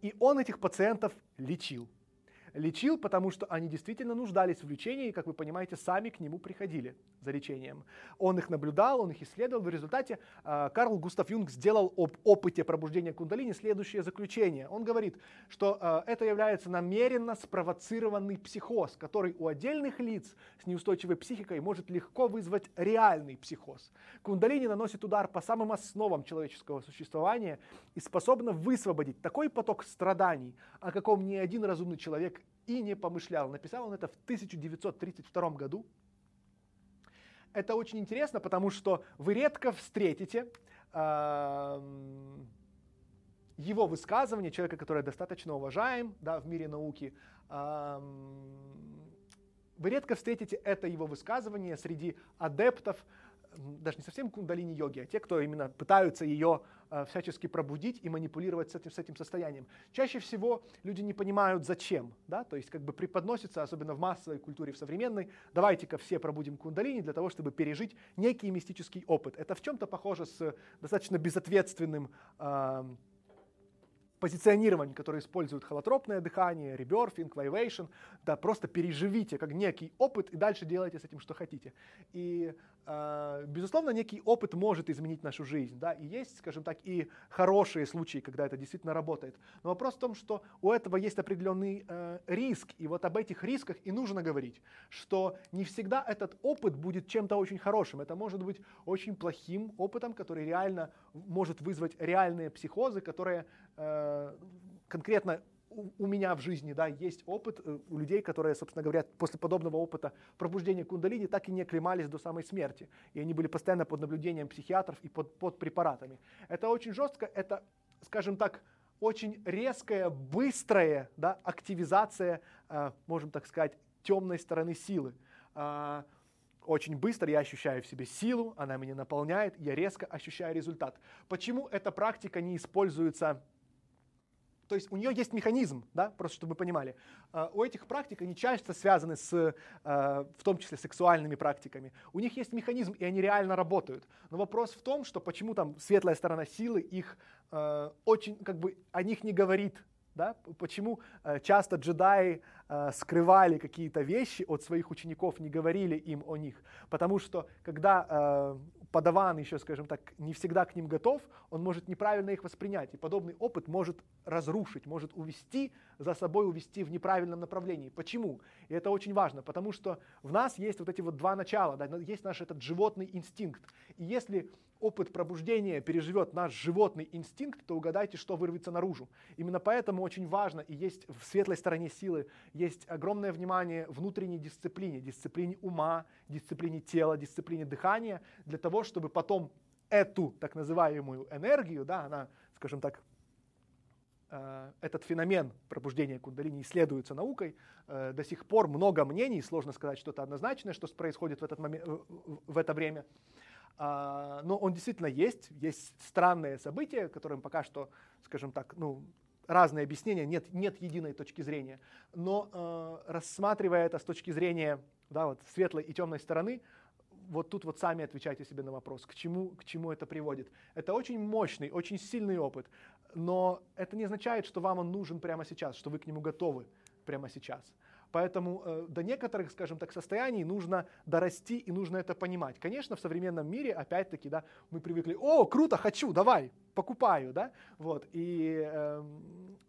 И он этих пациентов лечил лечил, потому что они действительно нуждались в лечении, и, как вы понимаете, сами к нему приходили за лечением. Он их наблюдал, он их исследовал. В результате э, Карл Густав Юнг сделал об опыте пробуждения кундалини следующее заключение. Он говорит, что э, это является намеренно спровоцированный психоз, который у отдельных лиц с неустойчивой психикой может легко вызвать реальный психоз. Кундалини наносит удар по самым основам человеческого существования и способна высвободить такой поток страданий, о каком ни один разумный человек и не помышлял. Написал он это в 1932 году. Это очень интересно, потому что вы редко встретите э, его высказывание, человека, который достаточно уважаем да, в мире науки, э, вы редко встретите это его высказывание среди адептов даже не совсем кундалини-йоги, а те, кто именно пытаются ее э, всячески пробудить и манипулировать с этим, с этим состоянием. Чаще всего люди не понимают, зачем. Да? То есть как бы преподносится, особенно в массовой культуре, в современной, давайте-ка все пробудим кундалини для того, чтобы пережить некий мистический опыт. Это в чем-то похоже с достаточно безответственным э, позиционирование, которое использует холотропное дыхание, ребёфинг, vivation, да, просто переживите как некий опыт и дальше делайте с этим, что хотите. И, э, безусловно, некий опыт может изменить нашу жизнь, да, и есть, скажем так, и хорошие случаи, когда это действительно работает. Но вопрос в том, что у этого есть определенный э, риск, и вот об этих рисках и нужно говорить, что не всегда этот опыт будет чем-то очень хорошим, это может быть очень плохим опытом, который реально может вызвать реальные психозы, которые Э, конкретно у меня в жизни, да, есть опыт э, у людей, которые, собственно говоря, после подобного опыта пробуждения кундалини так и не оклемались до самой смерти. И они были постоянно под наблюдением психиатров и под, под препаратами. Это очень жестко, это, скажем так, очень резкая, быстрая да, активизация, э, можем так сказать, темной стороны силы. Очень быстро я ощущаю в себе силу, она меня наполняет, я резко ощущаю результат. Почему эта практика не используется то есть у нее есть механизм, да, просто чтобы вы понимали. Uh, у этих практик они часто связаны с, uh, в том числе, сексуальными практиками. У них есть механизм, и они реально работают. Но вопрос в том, что почему там светлая сторона силы их uh, очень, как бы, о них не говорит да? Почему часто джедаи скрывали какие-то вещи от своих учеников, не говорили им о них? Потому что когда подаван еще, скажем так, не всегда к ним готов, он может неправильно их воспринять. И подобный опыт может разрушить, может увести за собой, увести в неправильном направлении. Почему? И это очень важно, потому что в нас есть вот эти вот два начала, да, есть наш этот животный инстинкт. И если опыт пробуждения переживет наш животный инстинкт, то угадайте, что вырвется наружу. Именно поэтому очень важно, и есть в светлой стороне силы, есть огромное внимание внутренней дисциплине, дисциплине ума, дисциплине тела, дисциплине дыхания, для того, чтобы потом эту так называемую энергию, да, она, скажем так, этот феномен пробуждения кундалини исследуется наукой. Э, до сих пор много мнений, сложно сказать что-то однозначное, что происходит в, этот момент, в это время. А, но он действительно есть, есть странные события, которым пока что, скажем так, ну, разные объяснения, нет, нет единой точки зрения. Но э, рассматривая это с точки зрения да, вот, светлой и темной стороны, вот тут вот сами отвечайте себе на вопрос, к чему, к чему это приводит. Это очень мощный, очень сильный опыт, но это не означает, что вам он нужен прямо сейчас, что вы к нему готовы прямо сейчас. Поэтому э, до некоторых, скажем так, состояний нужно дорасти и нужно это понимать. Конечно, в современном мире, опять-таки, да, мы привыкли, о, круто, хочу, давай, покупаю, да, вот. И э,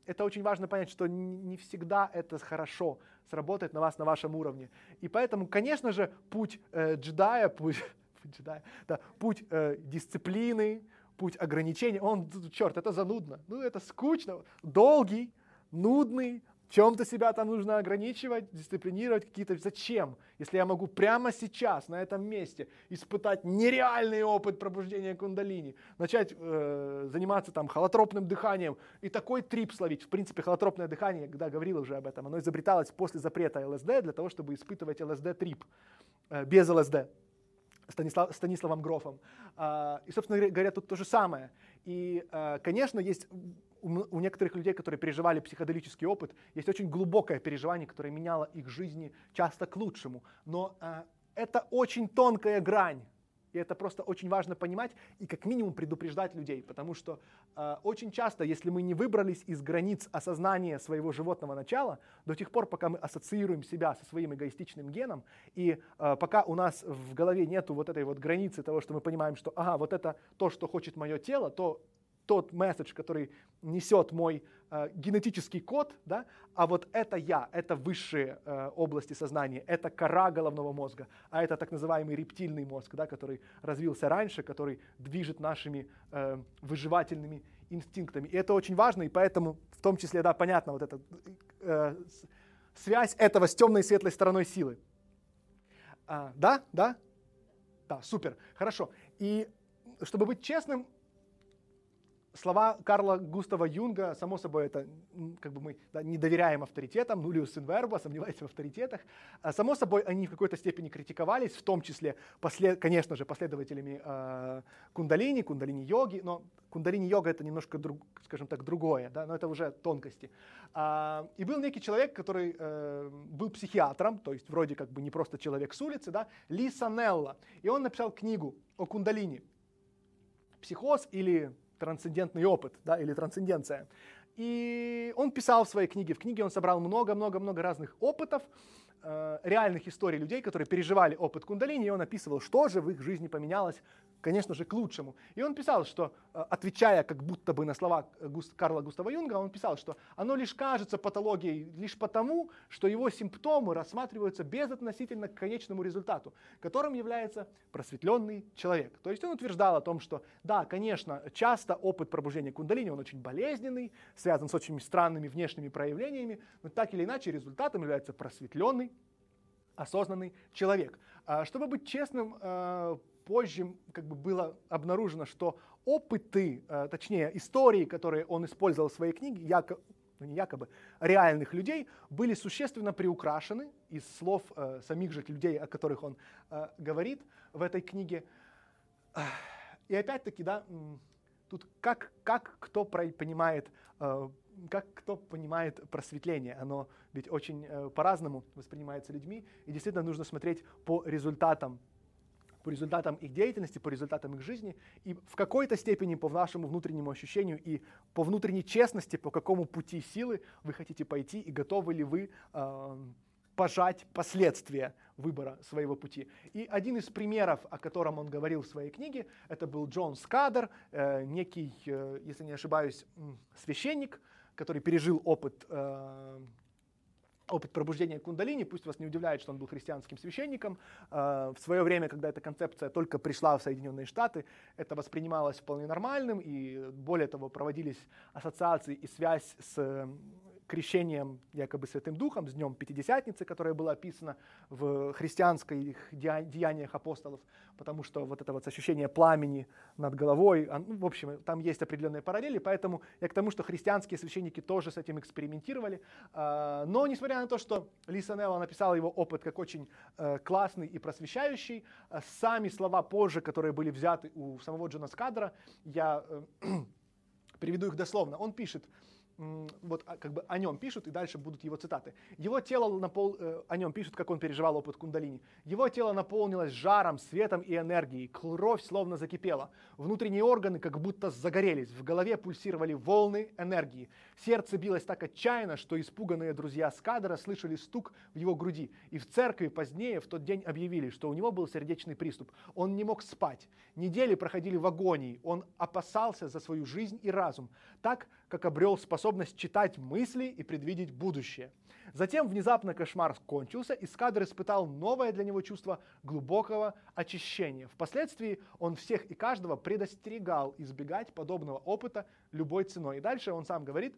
это очень важно понять, что не всегда это хорошо сработает на вас на вашем уровне. И поэтому, конечно же, путь э, джедая, путь, путь джедая, да, путь э, дисциплины, путь ограничений, он, черт, это занудно, ну это скучно, долгий, нудный, чем-то себя там нужно ограничивать, дисциплинировать какие-то. Зачем? Если я могу прямо сейчас, на этом месте, испытать нереальный опыт пробуждения кундалини, начать э, заниматься там холотропным дыханием и такой трип словить. В принципе, холотропное дыхание, когда говорил уже об этом, оно изобреталось после запрета ЛСД для того, чтобы испытывать ЛСД-трип э, без ЛСД. Станислав, Станиславом Грофом. А, и, собственно говоря, тут то же самое. И, э, конечно, есть у некоторых людей, которые переживали психоделический опыт, есть очень глубокое переживание, которое меняло их жизни часто к лучшему. Но э, это очень тонкая грань. И это просто очень важно понимать и как минимум предупреждать людей, потому что э, очень часто, если мы не выбрались из границ осознания своего животного начала, до тех пор, пока мы ассоциируем себя со своим эгоистичным геном, и э, пока у нас в голове нету вот этой вот границы того, что мы понимаем, что ага, вот это то, что хочет мое тело, то тот месседж, который несет мой э, генетический код, да, а вот это я, это высшие э, области сознания, это кора головного мозга, а это так называемый рептильный мозг, да, который развился раньше, который движет нашими э, выживательными инстинктами. И это очень важно, и поэтому в том числе, да, понятно, вот эта э, связь этого с темной и светлой стороной силы. А, да, да? Да, супер, хорошо. И чтобы быть честным, слова Карла Густава Юнга, само собой, это как бы мы да, не доверяем авторитетам, нулиус инверба, сомневаемся в авторитетах. А, само собой, они в какой-то степени критиковались, в том числе, послед, конечно же, последователями э, кундалини, кундалини-йоги, но кундалини-йога это немножко, друг, скажем так, другое, да, но это уже тонкости. А, и был некий человек, который э, был психиатром, то есть вроде как бы не просто человек с улицы, да, Ли Санелла, и он написал книгу о кундалини. Психоз или трансцендентный опыт, да, или трансценденция. И он писал в своей книге, в книге он собрал много-много-много разных опытов, э, реальных историй людей, которые переживали опыт кундалини, и он описывал, что же в их жизни поменялось конечно же, к лучшему. И он писал, что, э, отвечая как будто бы на слова Карла Густава Юнга, он писал, что оно лишь кажется патологией лишь потому, что его симптомы рассматриваются безотносительно к конечному результату, которым является просветленный человек. То есть он утверждал о том, что да, конечно, часто опыт пробуждения кундалини, он очень болезненный, связан с очень странными внешними проявлениями, но так или иначе результатом является просветленный, осознанный человек. А чтобы быть честным, э, позже как бы было обнаружено, что опыты, э, точнее истории, которые он использовал в своей книге, якобы, ну не якобы, реальных людей, были существенно приукрашены из слов э, самих же людей, о которых он э, говорит в этой книге. И опять-таки, да, тут как, как кто понимает как кто понимает просветление. Оно ведь очень э, по-разному воспринимается людьми, и действительно нужно смотреть по результатам по результатам их деятельности, по результатам их жизни, и в какой-то степени по нашему внутреннему ощущению и по внутренней честности, по какому пути силы вы хотите пойти, и готовы ли вы э, пожать последствия выбора своего пути. И один из примеров, о котором он говорил в своей книге, это был Джон Скадер, э, некий, э, если не ошибаюсь, священник, который пережил опыт э, опыт пробуждения кундалини, пусть вас не удивляет, что он был христианским священником. Э, в свое время, когда эта концепция только пришла в Соединенные Штаты, это воспринималось вполне нормальным, и более того, проводились ассоциации и связь с крещением якобы Святым Духом, с Днем Пятидесятницы, которое было описано в христианских деяниях апостолов, потому что вот это вот ощущение пламени над головой, ну, в общем, там есть определенные параллели, поэтому я к тому, что христианские священники тоже с этим экспериментировали. А, но несмотря на то, что Лиса Нелла написала его опыт как очень э, классный и просвещающий, э, сами слова позже, которые были взяты у самого Джона Скадра, я э, приведу их дословно. Он пишет, вот а, как бы о нем пишут, и дальше будут его цитаты. Его тело напол... Э, о нем пишут, как он переживал опыт кундалини. Его тело наполнилось жаром, светом и энергией. Кровь словно закипела. Внутренние органы как будто загорелись. В голове пульсировали волны энергии. Сердце билось так отчаянно, что испуганные друзья Скадера слышали стук в его груди. И в церкви позднее в тот день объявили, что у него был сердечный приступ. Он не мог спать. Недели проходили в агонии. Он опасался за свою жизнь и разум. Так, как обрел способность читать мысли и предвидеть будущее. Затем внезапно кошмар кончился, и Скадр испытал новое для него чувство глубокого очищения. Впоследствии он всех и каждого предостерегал избегать подобного опыта любой ценой. И дальше он сам говорит,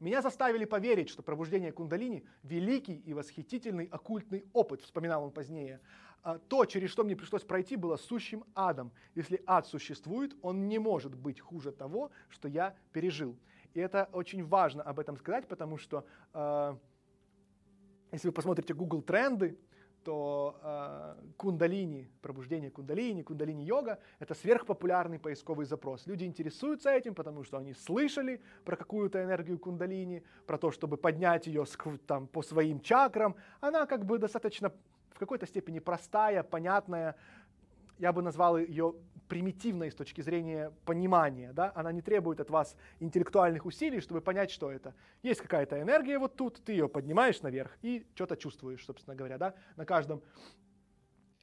меня заставили поверить, что пробуждение кундалини – великий и восхитительный оккультный опыт, вспоминал он позднее. А то, через что мне пришлось пройти, было сущим адом. Если ад существует, он не может быть хуже того, что я пережил. И это очень важно об этом сказать, потому что э, если вы посмотрите Google тренды, то э, кундалини, пробуждение кундалини, кундалини-йога – это сверхпопулярный поисковый запрос. Люди интересуются этим, потому что они слышали про какую-то энергию кундалини, про то, чтобы поднять ее там, по своим чакрам. Она как бы достаточно в какой-то степени простая, понятная, я бы назвал ее примитивной с точки зрения понимания. Да? Она не требует от вас интеллектуальных усилий, чтобы понять, что это. Есть какая-то энергия вот тут, ты ее поднимаешь наверх и что-то чувствуешь, собственно говоря. Да? На каждом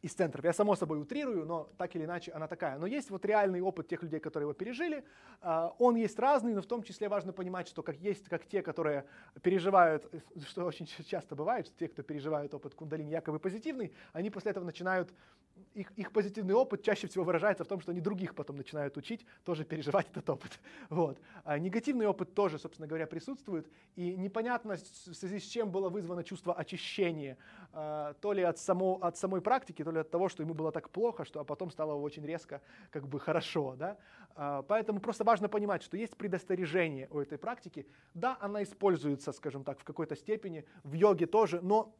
из центров. Я само собой утрирую, но так или иначе она такая. Но есть вот реальный опыт тех людей, которые его пережили. А, он есть разный, но в том числе важно понимать, что как есть как те, которые переживают, что очень часто бывает, те, кто переживают опыт кундалини якобы позитивный, они после этого начинают их, их позитивный опыт чаще всего выражается в том, что они других потом начинают учить тоже переживать этот опыт. Вот. А негативный опыт тоже, собственно говоря, присутствует. И непонятно, в связи с чем было вызвано чувство очищения. А, то ли от, само, от самой практики, то ли от того, что ему было так плохо, что а потом стало очень резко как бы хорошо. Да? А, поэтому просто важно понимать, что есть предостережение у этой практики. Да, она используется, скажем так, в какой-то степени, в йоге тоже, но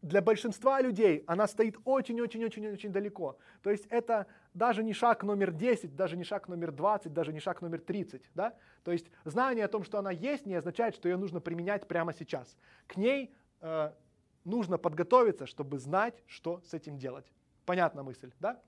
для большинства людей она стоит очень-очень-очень-очень далеко. То есть это даже не шаг номер 10, даже не шаг номер 20, даже не шаг номер 30. Да? То есть знание о том, что она есть, не означает, что ее нужно применять прямо сейчас. К ней э, нужно подготовиться, чтобы знать, что с этим делать. Понятна мысль, да?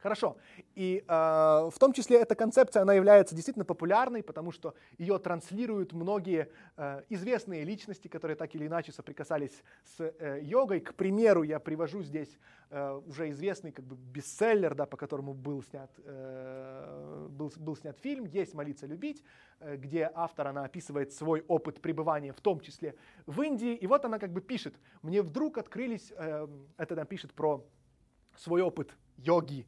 Хорошо. И э, в том числе эта концепция, она является действительно популярной, потому что ее транслируют многие э, известные личности, которые так или иначе соприкасались с э, йогой. К примеру, я привожу здесь э, уже известный как бы бестселлер, да, по которому был снят, э, был, был снят фильм «Есть молиться, любить», э, где автор, она описывает свой опыт пребывания, в том числе в Индии. И вот она как бы пишет, мне вдруг открылись, э, это она пишет про свой опыт йоги,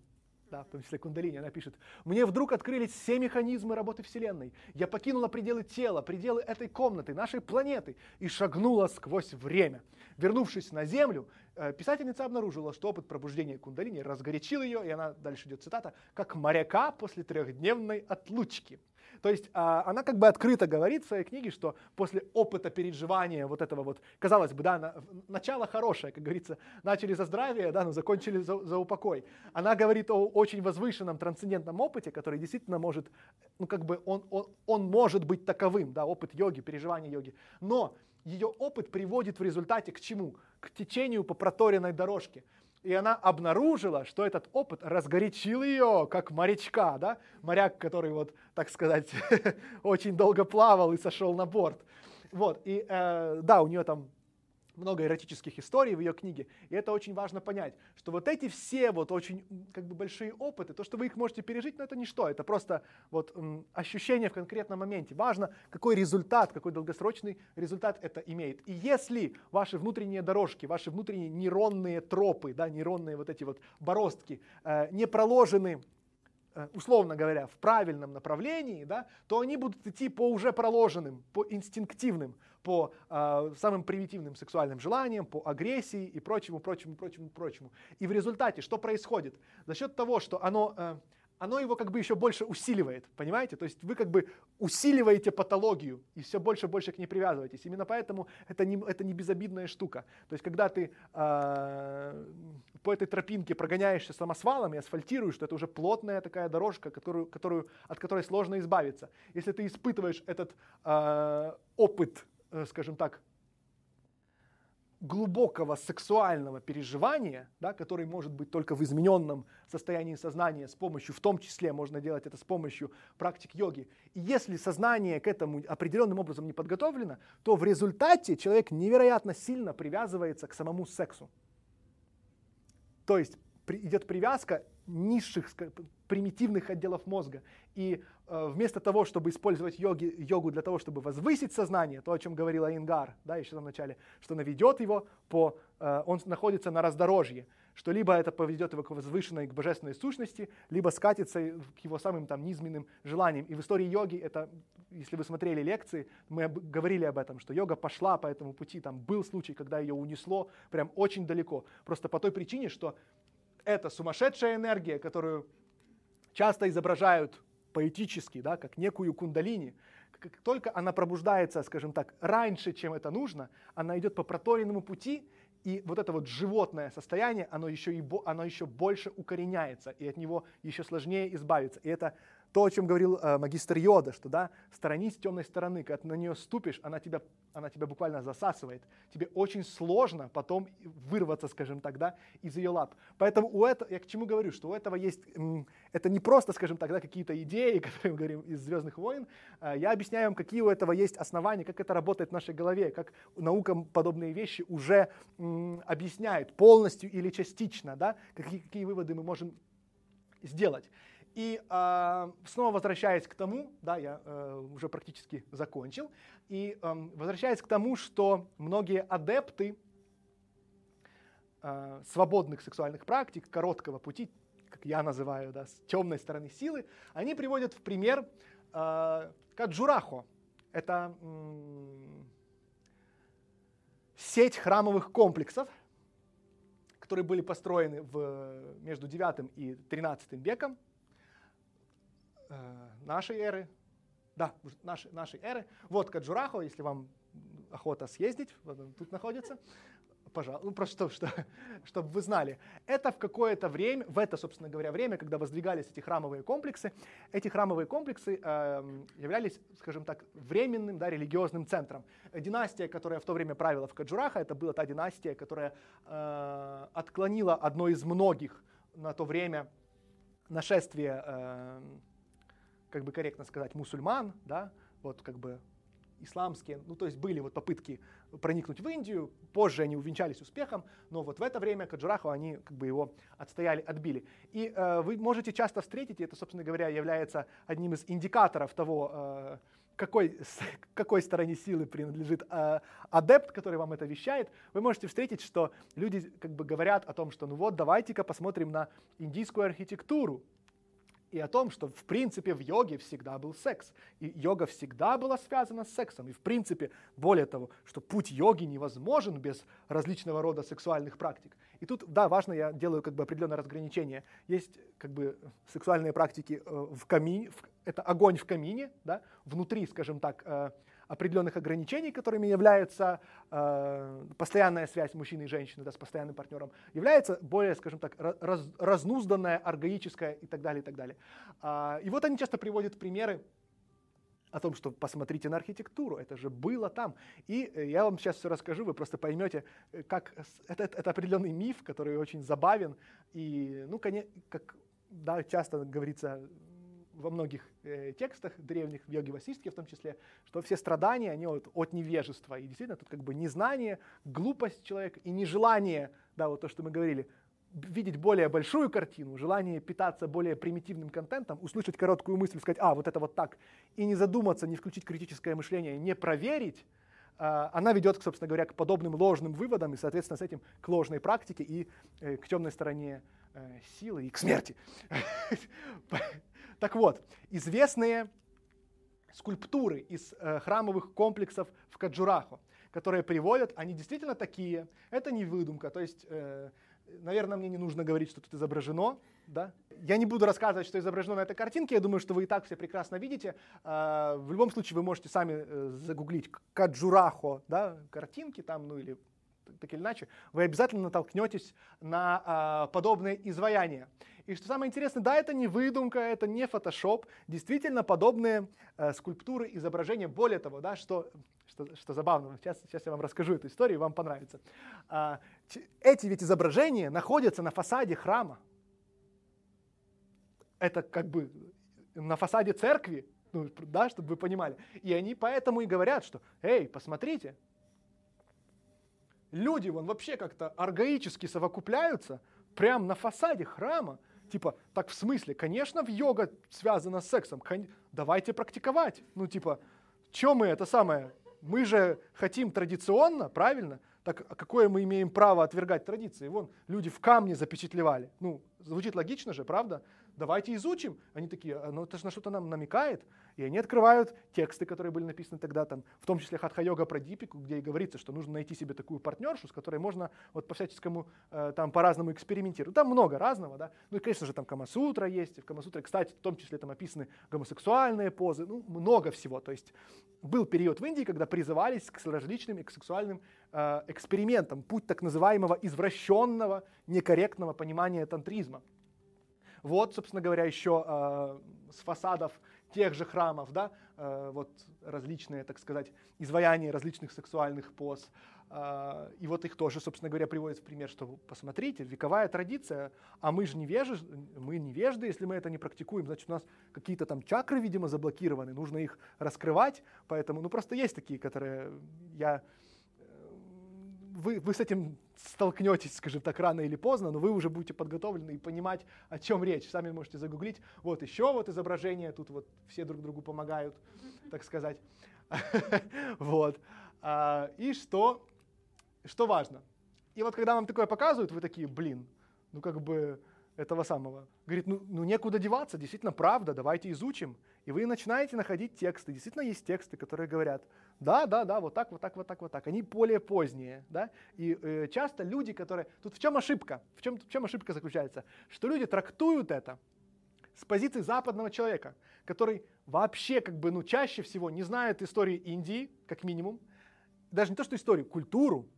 да, в том числе кундалини, она пишет, «Мне вдруг открылись все механизмы работы Вселенной. Я покинула пределы тела, пределы этой комнаты, нашей планеты и шагнула сквозь время. Вернувшись на Землю, э, писательница обнаружила, что опыт пробуждения кундалини разгорячил ее, и она, дальше идет цитата, как моряка после трехдневной отлучки. То есть а, она как бы открыто говорит в своей книге, что после опыта переживания вот этого вот, казалось бы, да, на, начало хорошее, как говорится, начали за здравие, да, но закончили за, за упокой. Она говорит о очень возвышенном трансцендентном опыте, который действительно может, ну как бы он, он, он может быть таковым, да, опыт йоги, переживания йоги. Но ее опыт приводит в результате к чему? К течению по проторенной дорожке. И она обнаружила, что этот опыт разгорячил ее, как морячка, да? Моряк, который, вот, так сказать, очень долго плавал и сошел на борт. Вот, и э, да, у нее там много эротических историй в ее книге, и это очень важно понять, что вот эти все вот очень как бы большие опыты, то, что вы их можете пережить, но это ничто, это просто вот м, ощущение в конкретном моменте. Важно, какой результат, какой долгосрочный результат это имеет. И если ваши внутренние дорожки, ваши внутренние нейронные тропы, да, нейронные вот эти вот бороздки э, не проложены Э, условно говоря, в правильном направлении, да, то они будут идти по уже проложенным, по инстинктивным, по э, самым примитивным сексуальным желаниям, по агрессии и прочему, прочему, прочему, прочему. И в результате что происходит? За счет того, что оно э, оно его как бы еще больше усиливает, понимаете? То есть вы как бы усиливаете патологию и все больше и больше к ней привязываетесь. Именно поэтому это не, это не безобидная штука. То есть когда ты э, по этой тропинке прогоняешься самосвалом и асфальтируешь, то это уже плотная такая дорожка, которую, которую, от которой сложно избавиться. Если ты испытываешь этот э, опыт, скажем так, глубокого сексуального переживания, да, который может быть только в измененном состоянии сознания с помощью, в том числе можно делать это с помощью практик йоги. И если сознание к этому определенным образом не подготовлено, то в результате человек невероятно сильно привязывается к самому сексу. То есть идет привязка низших, примитивных отделов мозга. И э, вместо того, чтобы использовать йоги, йогу для того, чтобы возвысить сознание, то, о чем говорила Ингар, да, еще в начале, что наведет его по, э, он находится на раздорожье, что либо это поведет его к возвышенной, к божественной сущности, либо скатится к его самым там низменным желаниям. И в истории йоги это, если вы смотрели лекции, мы говорили об этом, что йога пошла по этому пути, там был случай, когда ее унесло прям очень далеко, просто по той причине, что это сумасшедшая энергия, которую часто изображают поэтически, да, как некую кундалини. Как только она пробуждается, скажем так, раньше, чем это нужно, она идет по проторенному пути, и вот это вот животное состояние, оно еще, и, оно еще больше укореняется, и от него еще сложнее избавиться. И это то, о чем говорил э, магистр Йода, что да, сторонись темной стороны, когда ты на нее ступишь, она тебя, она тебя буквально засасывает. Тебе очень сложно потом вырваться, скажем так, да, из ее лап. Поэтому у этого, я к чему говорю, что у этого есть, это не просто, скажем так, да, какие-то идеи, которые мы говорим из «Звездных войн», э, я объясняю вам, какие у этого есть основания, как это работает в нашей голове, как наука подобные вещи уже объясняет полностью или частично, да, какие, какие выводы мы можем сделать. И э, снова возвращаясь к тому, да, я э, уже практически закончил, и э, возвращаясь к тому, что многие адепты э, свободных сексуальных практик, короткого пути, как я называю, да, с темной стороны силы, они приводят в пример э, Каджурахо. Это э, сеть храмовых комплексов, которые были построены в, между 9 и 13 веком э, нашей эры, да, нашей, нашей эры. Вот Каджурахо, если вам охота съездить, вот тут находится, пожалуйста, ну просто что, что, чтобы вы знали. Это в какое-то время, в это, собственно говоря, время, когда воздвигались эти храмовые комплексы, эти храмовые комплексы э, являлись, скажем так, временным, да, религиозным центром. Династия, которая в то время правила в Каджураха, это была та династия, которая э, отклонила одно из многих на то время нашествие э, как бы корректно сказать, мусульман, да, вот как бы исламские, ну то есть были вот попытки проникнуть в Индию, позже они увенчались успехом, но вот в это время Каджураху они как бы его отстояли, отбили. И э, вы можете часто встретить, и это, собственно говоря, является одним из индикаторов того, э, какой, какой стороне силы принадлежит э, адепт, который вам это вещает, вы можете встретить, что люди как бы говорят о том, что ну вот давайте-ка посмотрим на индийскую архитектуру, и о том, что в принципе в йоге всегда был секс. И йога всегда была связана с сексом. И в принципе, более того, что путь йоги невозможен без различного рода сексуальных практик. И тут, да, важно, я делаю как бы определенное разграничение. Есть как бы сексуальные практики э, в камине, это огонь в камине, да, внутри, скажем так, э, определенных ограничений, которыми является э, постоянная связь мужчины и женщины да, с постоянным партнером, является более, скажем так, раз, разнузданная, аргаическая и так далее, и так далее. А, и вот они часто приводят примеры о том, что посмотрите на архитектуру, это же было там. И э, я вам сейчас все расскажу, вы просто поймете, э, как это, это определенный миф, который очень забавен. И, ну, конечно, как да, часто говорится во многих э, текстах древних, в йоге Васистхе в том числе, что все страдания, они от, от невежества. И действительно, тут как бы незнание, глупость человека и нежелание, да, вот то, что мы говорили, видеть более большую картину, желание питаться более примитивным контентом, услышать короткую мысль, сказать, а, вот это вот так, и не задуматься, не включить критическое мышление, не проверить, а, она ведет, собственно говоря, к подобным ложным выводам и, соответственно, с этим к ложной практике и э, к темной стороне э, силы и к смерти. Так вот, известные скульптуры из э, храмовых комплексов в Каджурахо, которые приводят, они действительно такие, это не выдумка, то есть, э, наверное, мне не нужно говорить, что тут изображено, да? Я не буду рассказывать, что изображено на этой картинке, я думаю, что вы и так все прекрасно видите. Э, в любом случае вы можете сами э, загуглить Каджурахо, да, картинки там, ну или так или иначе, вы обязательно натолкнетесь на а, подобные изваяния. И что самое интересное, да, это не выдумка, это не фотошоп, действительно подобные э, скульптуры, изображения. Более того, да, что, что, что забавно, сейчас, сейчас я вам расскажу эту историю, вам понравится. А, эти ведь изображения находятся на фасаде храма. Это как бы на фасаде церкви, ну, да, чтобы вы понимали. И они поэтому и говорят, что, эй, посмотрите, люди вон вообще как-то аргаически совокупляются прямо на фасаде храма. Типа, так в смысле? Конечно, в йога связано с сексом. Давайте практиковать. Ну, типа, что мы это самое? Мы же хотим традиционно, правильно? Так а какое мы имеем право отвергать традиции? Вон, люди в камне запечатлевали. Ну, звучит логично же, правда? Давайте изучим. Они такие, «А, ну это же на что-то нам намекает. И они открывают тексты, которые были написаны тогда, там, в том числе Хатха-йога про Дипику, где и говорится, что нужно найти себе такую партнершу, с которой можно вот по всяческому э, там по-разному экспериментировать. Там много разного, да. Ну и, конечно же, там Камасутра есть. В Камасутре, кстати, в том числе там описаны гомосексуальные позы. Ну, много всего. То есть был период в Индии, когда призывались к различным сексуальным э, экспериментам. Путь так называемого извращенного, некорректного понимания тантризма. Вот, собственно говоря, еще э, с фасадов тех же храмов, да, э, вот различные, так сказать, изваяния различных сексуальных поз. Э, и вот их тоже, собственно говоря, приводится в пример, что посмотрите, вековая традиция, а мы же невежи, мы невежды, если мы это не практикуем, значит у нас какие-то там чакры, видимо, заблокированы, нужно их раскрывать, поэтому, ну просто есть такие, которые я вы, вы с этим столкнетесь, скажем так, рано или поздно, но вы уже будете подготовлены и понимать, о чем речь. Сами можете загуглить. Вот еще вот изображение, тут вот все друг другу помогают, так сказать. Вот. А, и что, что важно. И вот когда вам такое показывают, вы такие, блин, ну как бы этого самого. Говорит, ну, ну некуда деваться, действительно правда, давайте изучим. И вы начинаете находить тексты. Действительно есть тексты, которые говорят, да, да, да, вот так, вот так, вот так, вот так. Они более поздние, да. И э, часто люди, которые... Тут в чем ошибка? В чем, в чем ошибка заключается? Что люди трактуют это с позиции западного человека, который вообще как бы, ну, чаще всего не знает истории Индии, как минимум, даже не то, что историю, культуру,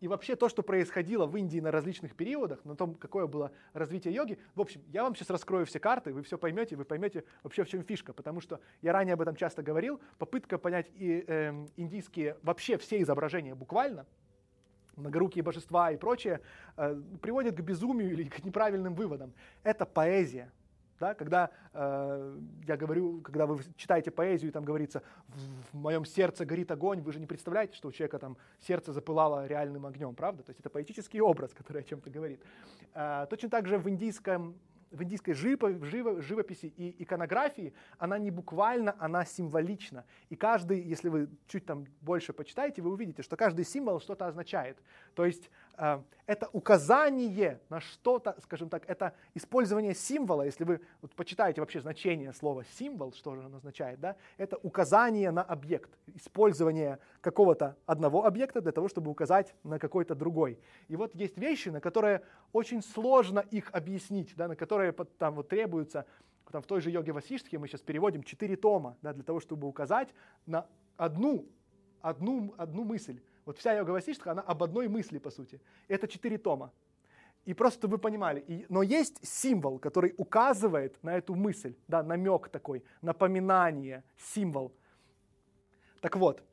и вообще то, что происходило в Индии на различных периодах, на том, какое было развитие йоги. В общем, я вам сейчас раскрою все карты, вы все поймете, вы поймете вообще в чем фишка, потому что я ранее об этом часто говорил, попытка понять и, э, индийские вообще все изображения буквально, многорукие божества и прочее, э, приводит к безумию или к неправильным выводам. Это поэзия, да, когда э, я говорю, когда вы читаете поэзию, и там говорится, в, в моем сердце горит огонь, вы же не представляете, что у человека там сердце запылало реальным огнем, правда? То есть это поэтический образ, который о чем-то говорит. Э, точно так же в индийском в индийской живописи и иконографии, она не буквально, она символична. И каждый, если вы чуть там больше почитаете, вы увидите, что каждый символ что-то означает. То есть это указание на что-то, скажем так, это использование символа, если вы вот, почитаете вообще значение слова символ, что же оно означает, да, это указание на объект, использование какого-то одного объекта для того, чтобы указать на какой-то другой. И вот есть вещи, на которые очень сложно их объяснить, да, на которые там вот требуется там в той же йоге Васиштхе мы сейчас переводим четыре тома, да, для того, чтобы указать на одну, одну, одну мысль. Вот вся йога Васиштха, она об одной мысли, по сути. Это четыре тома. И просто, чтобы вы понимали, и, но есть символ, который указывает на эту мысль, да, намек такой, напоминание, символ. Так вот,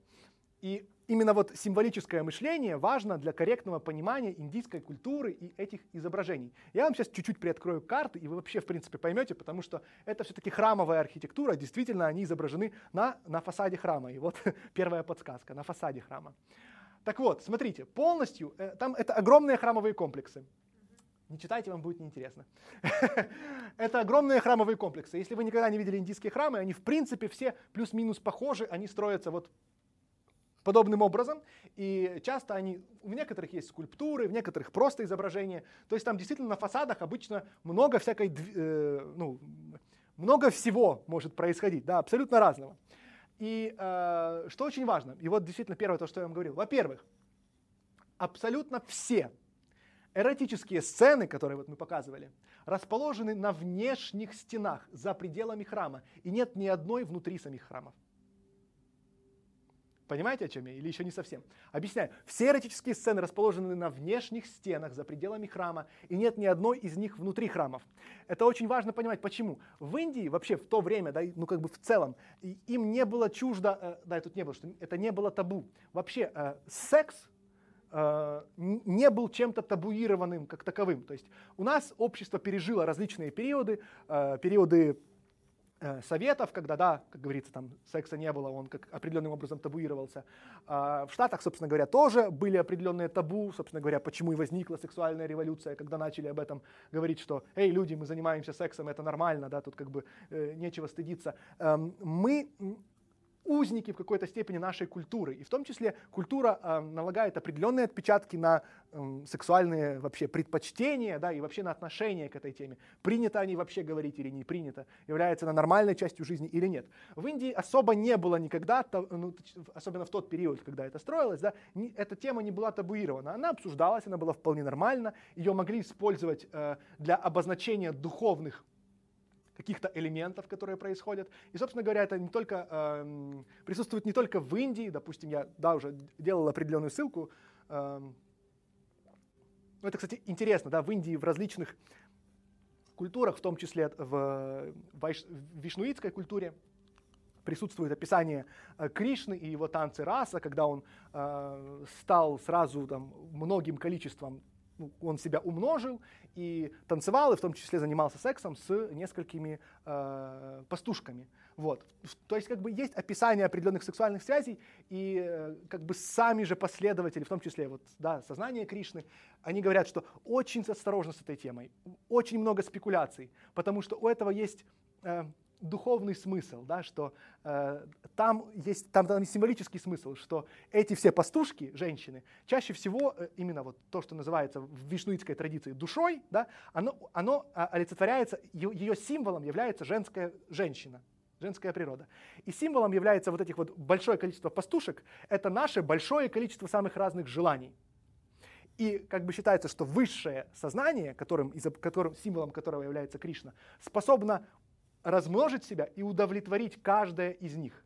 и именно вот символическое мышление важно для корректного понимания индийской культуры и этих изображений. Я вам сейчас чуть-чуть приоткрою карты, и вы вообще, в принципе, поймете, потому что это все-таки храмовая архитектура, действительно, они изображены на, на фасаде храма. И вот первая подсказка, на фасаде храма. Так вот, смотрите, полностью, э, там это огромные храмовые комплексы. Не читайте, вам будет неинтересно. Это огромные храмовые комплексы. Если вы никогда не видели индийские храмы, они в принципе все плюс-минус похожи, они строятся вот подобным образом. И часто они, в некоторых есть скульптуры, в некоторых просто изображения. То есть там действительно на фасадах обычно много всякой, э, ну, много всего может происходить, да, абсолютно разного. И э, что очень важно, и вот действительно первое то, что я вам говорил. Во-первых, абсолютно все эротические сцены, которые вот мы показывали, расположены на внешних стенах, за пределами храма. И нет ни одной внутри самих храмов. Понимаете, о чем я? Или еще не совсем? Объясняю. Все эротические сцены расположены на внешних стенах, за пределами храма, и нет ни одной из них внутри храмов. Это очень важно понимать. Почему? В Индии вообще в то время, да, ну как бы в целом, им не было чуждо, э, да, тут не было, что это не было табу. Вообще э, секс э, не был чем-то табуированным как таковым. То есть у нас общество пережило различные периоды, периоды Э, советов, когда, да, как говорится, там секса не было, он как определенным образом табуировался. А, в Штатах, собственно говоря, тоже были определенные табу, собственно говоря, почему и возникла сексуальная революция, когда начали об этом говорить, что, эй, люди, мы занимаемся сексом, это нормально, да, тут как бы э, нечего стыдиться. Эм, мы узники в какой-то степени нашей культуры. И в том числе культура э, налагает определенные отпечатки на э, сексуальные вообще предпочтения, да, и вообще на отношение к этой теме. Принято они вообще говорить или не принято, является она нормальной частью жизни или нет. В Индии особо не было никогда, ну, особенно в тот период, когда это строилось, да, не, эта тема не была табуирована. Она обсуждалась, она была вполне нормальна, ее могли использовать э, для обозначения духовных каких-то элементов, которые происходят. И, собственно говоря, это не только, э, присутствует не только в Индии, допустим, я да, уже делал определенную ссылку. Э, это, кстати, интересно, да, в Индии в различных культурах, в том числе в, в вишнуитской культуре, присутствует описание э, Кришны и его танцы раса, когда он э, стал сразу там, многим количеством он себя умножил и танцевал, и в том числе занимался сексом с несколькими э, пастушками. Вот. То есть как бы есть описание определенных сексуальных связей, и э, как бы сами же последователи, в том числе вот, да, сознание Кришны, они говорят, что очень осторожно с этой темой, очень много спекуляций, потому что у этого есть э, духовный смысл, да, что э, там есть там, там символический смысл, что эти все пастушки, женщины, чаще всего э, именно вот то, что называется в вишнуитской традиции душой, да, оно, оно а, олицетворяется, ее, символом является женская женщина, женская природа. И символом является вот этих вот большое количество пастушек, это наше большое количество самых разных желаний. И как бы считается, что высшее сознание, которым, которым, символом которого является Кришна, способно размножить себя и удовлетворить каждое из них.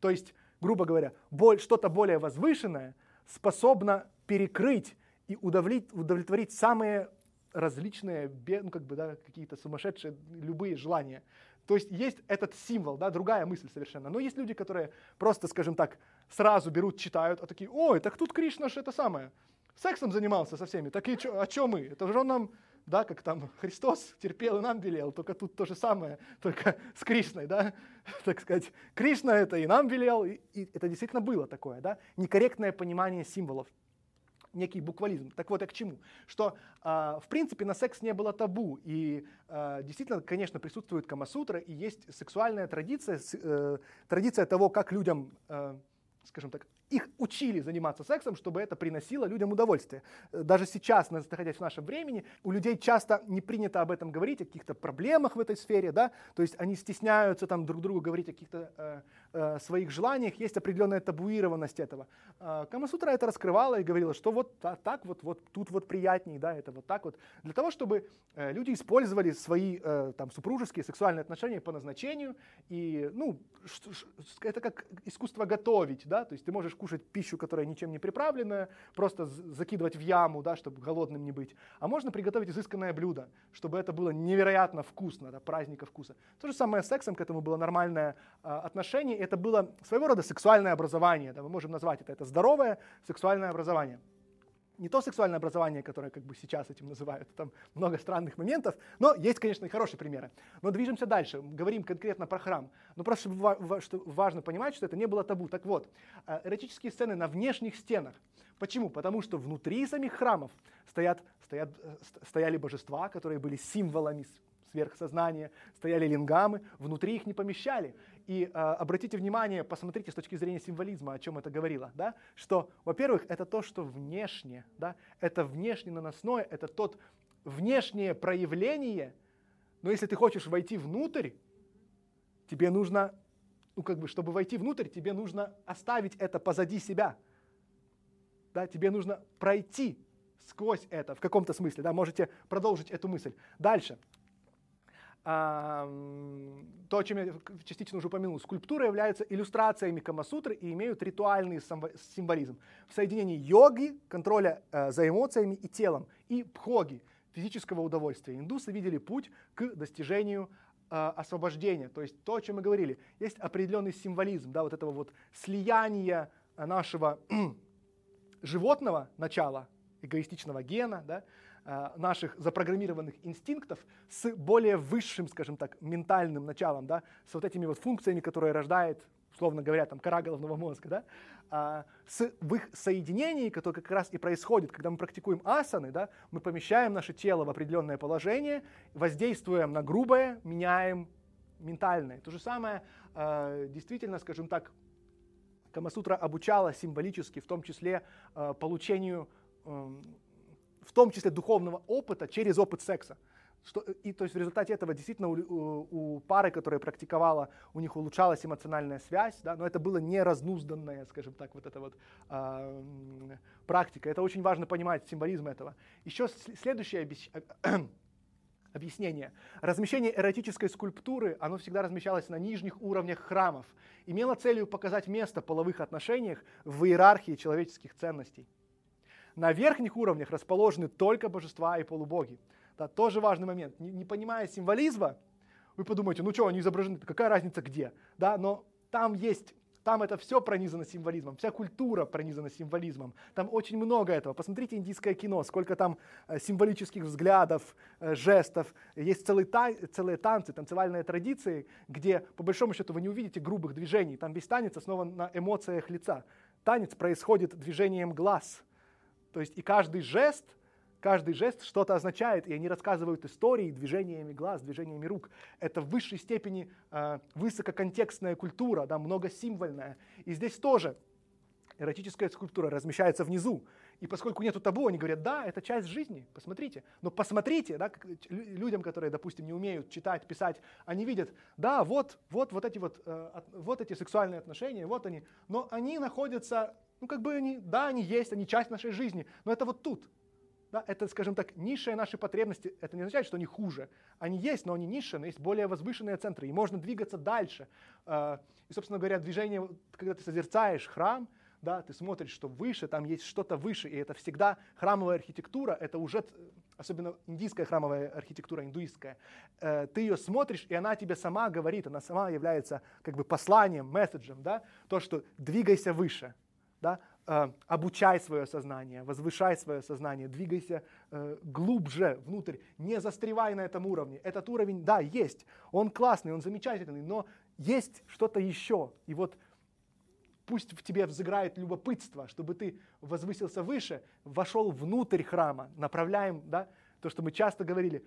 То есть, грубо говоря, что-то более возвышенное способно перекрыть и удовлетворить, самые различные, ну, как бы, да, какие-то сумасшедшие, любые желания. То есть есть этот символ, да, другая мысль совершенно. Но есть люди, которые просто, скажем так, сразу берут, читают, а такие, ой, так тут Кришна же это самое, сексом занимался со всеми, так и чё, а что мы? Это же он нам да, как там Христос терпел и нам велел, только тут то же самое, только с Кришной, да, так сказать. Кришна это и нам велел, и, и это действительно было такое, да, некорректное понимание символов некий буквализм. Так вот, я к чему? Что, э, в принципе, на секс не было табу. И э, действительно, конечно, присутствует Камасутра, и есть сексуальная традиция, э, традиция того, как людям, э, скажем так, их учили заниматься сексом, чтобы это приносило людям удовольствие. Э, даже сейчас, находясь в нашем времени, у людей часто не принято об этом говорить, о каких-то проблемах в этой сфере, да, то есть они стесняются там друг другу говорить о каких-то э, э, своих желаниях, есть определенная табуированность этого. Э, Камасутра это раскрывала и говорила, что вот так, вот, вот тут вот приятнее, да, это вот так вот, для того, чтобы э, люди использовали свои там супружеские сексуальные отношения по назначению, и, ну, это как искусство готовить, да, то есть ты можешь кушать пищу, которая ничем не приправленная, просто закидывать в яму, да, чтобы голодным не быть. А можно приготовить изысканное блюдо, чтобы это было невероятно вкусно, да, праздника вкуса. То же самое с сексом, к этому было нормальное а, отношение. Это было своего рода сексуальное образование, да, мы можем назвать это, это здоровое сексуальное образование не то сексуальное образование, которое как бы сейчас этим называют, там много странных моментов, но есть, конечно, и хорошие примеры. Но движемся дальше, говорим конкретно про храм. Но просто что важно понимать, что это не было табу. Так вот, э, эротические сцены на внешних стенах. Почему? Потому что внутри самих храмов стоят, стоят, э, стояли божества, которые были символами сверхсознания, стояли лингамы, внутри их не помещали. И э, обратите внимание, посмотрите с точки зрения символизма, о чем это говорило, да, что, во-первых, это то, что внешне, да, это внешне наносное, это тот внешнее проявление, но если ты хочешь войти внутрь, тебе нужно, ну как бы, чтобы войти внутрь, тебе нужно оставить это позади себя, да, тебе нужно пройти сквозь это в каком-то смысле, да, можете продолжить эту мысль. Дальше то, о чем я частично уже упомянул, скульптуры являются иллюстрациями Камасутры и имеют ритуальный символизм. В соединении йоги, контроля э, за эмоциями и телом, и пхоги, физического удовольствия. Индусы видели путь к достижению э, освобождения. То есть то, о чем мы говорили. Есть определенный символизм, да, вот этого вот слияния нашего животного начала, эгоистичного гена, да, наших запрограммированных инстинктов с более высшим, скажем так, ментальным началом, да, с вот этими вот функциями, которые рождает, условно говоря, там, кора головного мозга, да, а, с, в их соединении, которое как раз и происходит, когда мы практикуем асаны, да, мы помещаем наше тело в определенное положение, воздействуем на грубое, меняем ментальное. То же самое, э, действительно, скажем так, Камасутра обучала символически, в том числе э, получению эм, в том числе духовного опыта через опыт секса. Что, и то есть в результате этого действительно у, у, у пары, которая практиковала, у них улучшалась эмоциональная связь, да, но это было не разнузданная, скажем так, вот эта вот э, практика. Это очень важно понимать символизм этого. Еще следующее обещ... объяснение. Размещение эротической скульптуры, оно всегда размещалось на нижних уровнях храмов, имело целью показать место половых отношениях в иерархии человеческих ценностей. На верхних уровнях расположены только божества и полубоги. Да, тоже важный момент. Не, не понимая символизма, вы подумаете, ну что, они изображены, какая разница где? Да, но там есть там это все пронизано символизмом, вся культура пронизана символизмом. Там очень много этого. Посмотрите индийское кино, сколько там э, символических взглядов, э, жестов. Есть целые, та, целые танцы, танцевальные традиции, где, по большому счету, вы не увидите грубых движений. Там весь танец основан на эмоциях лица. Танец происходит движением глаз – то есть и каждый жест, каждый жест что-то означает, и они рассказывают истории движениями глаз, движениями рук. Это в высшей степени э, высококонтекстная культура, да, многосимвольная. И здесь тоже эротическая скульптура размещается внизу. И поскольку нету табу, они говорят, да, это часть жизни, посмотрите. Но посмотрите, да, людям, которые, допустим, не умеют читать, писать, они видят, да, вот, вот, вот эти вот, э, вот эти сексуальные отношения, вот они. Но они находятся ну, как бы они, да, они есть, они часть нашей жизни, но это вот тут. Да, это, скажем так, низшие наши потребности. Это не означает, что они хуже. Они есть, но они низшие, но есть более возвышенные центры, и можно двигаться дальше. А, и, собственно говоря, движение, когда ты созерцаешь храм, да, ты смотришь, что выше, там есть что-то выше, и это всегда храмовая архитектура, это уже, особенно индийская храмовая архитектура, индуистская, э, ты ее смотришь, и она тебе сама говорит, она сама является как бы посланием, месседжем, да, то, что двигайся выше, да, э, обучай свое сознание, возвышай свое сознание, двигайся э, глубже внутрь, не застревай на этом уровне. Этот уровень, да, есть, он классный, он замечательный, но есть что-то еще. И вот пусть в тебе взыграет любопытство, чтобы ты возвысился выше, вошел внутрь храма, направляем, да, то, что мы часто говорили,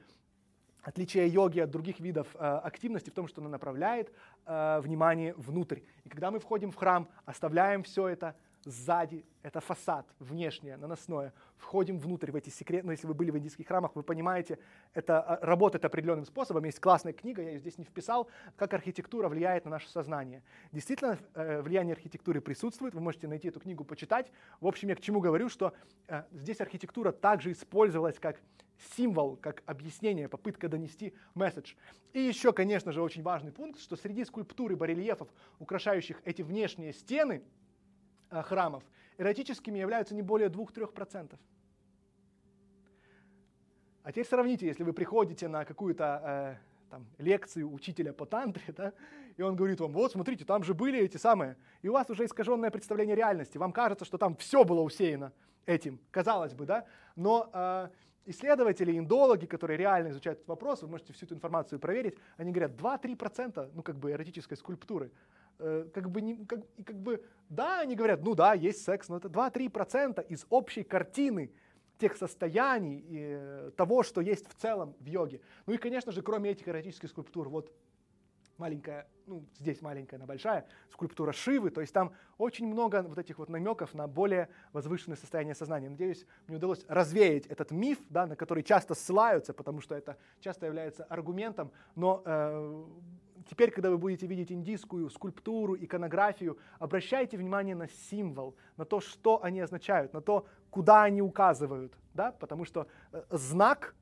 Отличие йоги от других видов э, активности в том, что она направляет э, внимание внутрь. И когда мы входим в храм, оставляем все это, сзади, это фасад, внешнее, наносное. Входим внутрь в эти секреты, ну, если вы были в индийских храмах, вы понимаете, это а, работает определенным способом. Есть классная книга, я ее здесь не вписал, как архитектура влияет на наше сознание. Действительно, э, влияние архитектуры присутствует, вы можете найти эту книгу, почитать. В общем, я к чему говорю, что э, здесь архитектура также использовалась как символ, как объяснение, попытка донести месседж. И еще, конечно же, очень важный пункт, что среди скульптур и барельефов, украшающих эти внешние стены, храмов эротическими являются не более 2-3%. А теперь сравните, если вы приходите на какую-то э, там, лекцию учителя по тантре, да, и он говорит вам, вот смотрите, там же были эти самые, и у вас уже искаженное представление реальности, вам кажется, что там все было усеяно этим, казалось бы, да, но э, исследователи, индологи, которые реально изучают этот вопрос, вы можете всю эту информацию проверить, они говорят, 2-3% ну, как бы эротической скульптуры Э, как бы, не, как, как бы, да, они говорят, ну да, есть секс, но это 2-3% из общей картины тех состояний, и э, того, что есть в целом в йоге. Ну и, конечно же, кроме этих эротических скульптур, вот маленькая, ну здесь маленькая, она большая, скульптура Шивы, то есть там очень много вот этих вот намеков на более возвышенное состояние сознания. Надеюсь, мне удалось развеять этот миф, да, на который часто ссылаются, потому что это часто является аргументом, но э, теперь, когда вы будете видеть индийскую скульптуру, иконографию, обращайте внимание на символ, на то, что они означают, на то, куда они указывают, да, потому что э, знак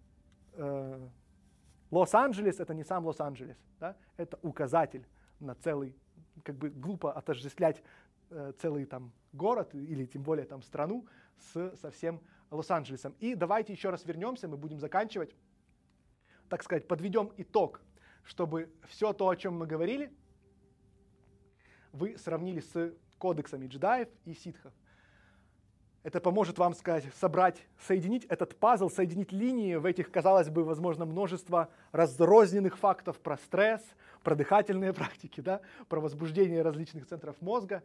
э, Лос-Анджелес это не сам Лос-Анджелес, да, это указатель на целый, как бы глупо отождествлять э, целый там город или тем более там страну с совсем Лос-Анджелесом. И давайте еще раз вернемся, мы будем заканчивать, так сказать, подведем итог чтобы все то, о чем мы говорили, вы сравнили с кодексами джедаев и ситхов. Это поможет вам сказать, собрать, соединить этот пазл, соединить линии в этих, казалось бы, возможно, множество разрозненных фактов про стресс, про дыхательные практики, да, про возбуждение различных центров мозга.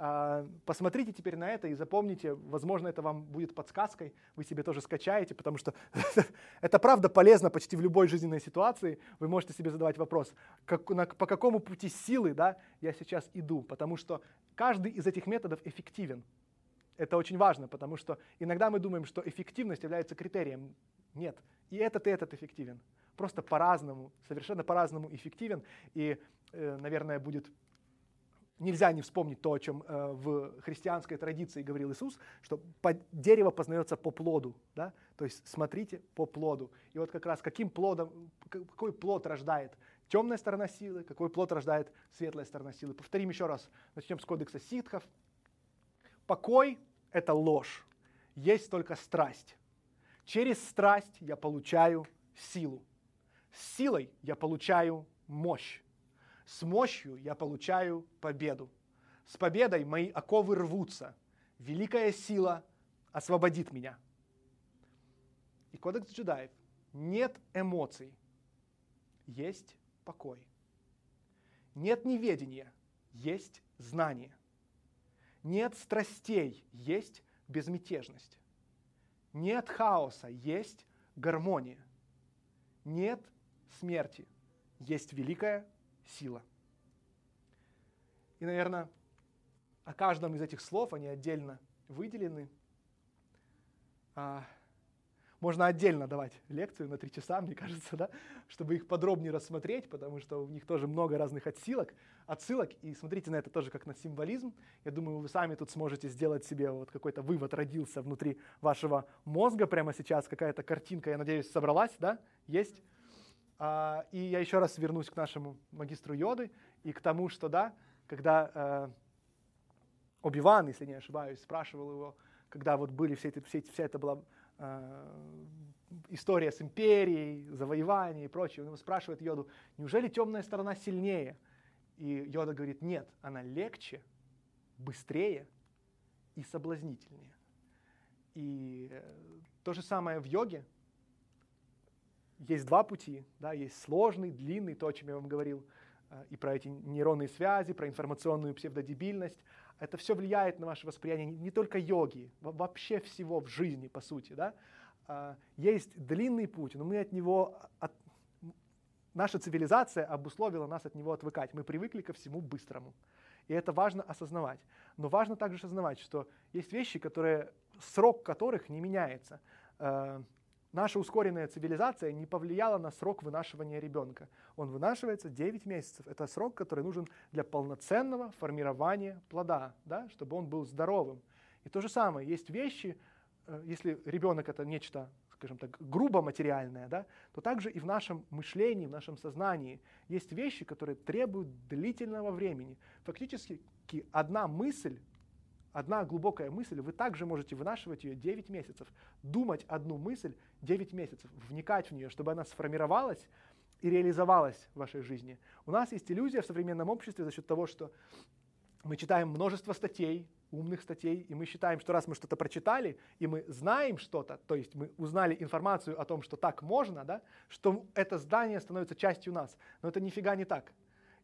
А, посмотрите теперь на это и запомните, возможно, это вам будет подсказкой, вы себе тоже скачаете, потому что это правда полезно почти в любой жизненной ситуации. Вы можете себе задавать вопрос, как, на, по какому пути силы да, я сейчас иду, потому что каждый из этих методов эффективен. Это очень важно, потому что иногда мы думаем, что эффективность является критерием. Нет, и этот, и этот эффективен. Просто по-разному, совершенно по-разному эффективен. И, э, наверное, будет нельзя не вспомнить то, о чем э, в христианской традиции говорил Иисус, что по, дерево познается по плоду, да? то есть смотрите по плоду. И вот как раз каким плодом, какой плод рождает темная сторона силы, какой плод рождает светлая сторона силы. Повторим еще раз, начнем с кодекса ситхов. Покой – это ложь, есть только страсть. Через страсть я получаю силу. С силой я получаю мощь. С мощью я получаю победу. С победой мои оковы рвутся. Великая сила освободит меня. И кодекс джедаев. Нет эмоций, есть покой. Нет неведения, есть знание. Нет страстей, есть безмятежность. Нет хаоса, есть гармония. Нет смерти, есть великая сила. И, наверное, о каждом из этих слов они отдельно выделены. А, можно отдельно давать лекцию на три часа, мне кажется, да, чтобы их подробнее рассмотреть, потому что у них тоже много разных отсылок, отсылок. И смотрите на это тоже как на символизм. Я думаю, вы сами тут сможете сделать себе вот какой-то вывод родился внутри вашего мозга прямо сейчас, какая-то картинка, я надеюсь, собралась, да? Есть? А, и я еще раз вернусь к нашему магистру Йоды и к тому, что да, когда э, Оби-Ван, если не ошибаюсь, спрашивал его, когда вот были все эти, все, вся эта была э, история с империей, завоевание и прочее, он его спрашивает Йоду, неужели темная сторона сильнее? И Йода говорит, нет, она легче, быстрее и соблазнительнее. И э, то же самое в йоге, есть два пути, да, есть сложный, длинный, то, о чем я вам говорил, э, и про эти нейронные связи, про информационную псевдодебильность. Это все влияет на ваше восприятие не только йоги, вообще всего в жизни, по сути. Да? А, есть длинный путь, но мы от него, от, наша цивилизация обусловила нас от него отвыкать. Мы привыкли ко всему быстрому. И это важно осознавать. Но важно также осознавать, что есть вещи, которые, срок которых не меняется. Наша ускоренная цивилизация не повлияла на срок вынашивания ребенка. Он вынашивается 9 месяцев. Это срок, который нужен для полноценного формирования плода, да, чтобы он был здоровым. И то же самое, есть вещи, э, если ребенок это нечто, скажем так, грубо материальное, да, то также и в нашем мышлении, в нашем сознании есть вещи, которые требуют длительного времени. Фактически одна мысль одна глубокая мысль, вы также можете вынашивать ее 9 месяцев, думать одну мысль 9 месяцев, вникать в нее, чтобы она сформировалась и реализовалась в вашей жизни. У нас есть иллюзия в современном обществе за счет того, что мы читаем множество статей, умных статей, и мы считаем, что раз мы что-то прочитали, и мы знаем что-то, то есть мы узнали информацию о том, что так можно, да, что это здание становится частью нас. Но это нифига не так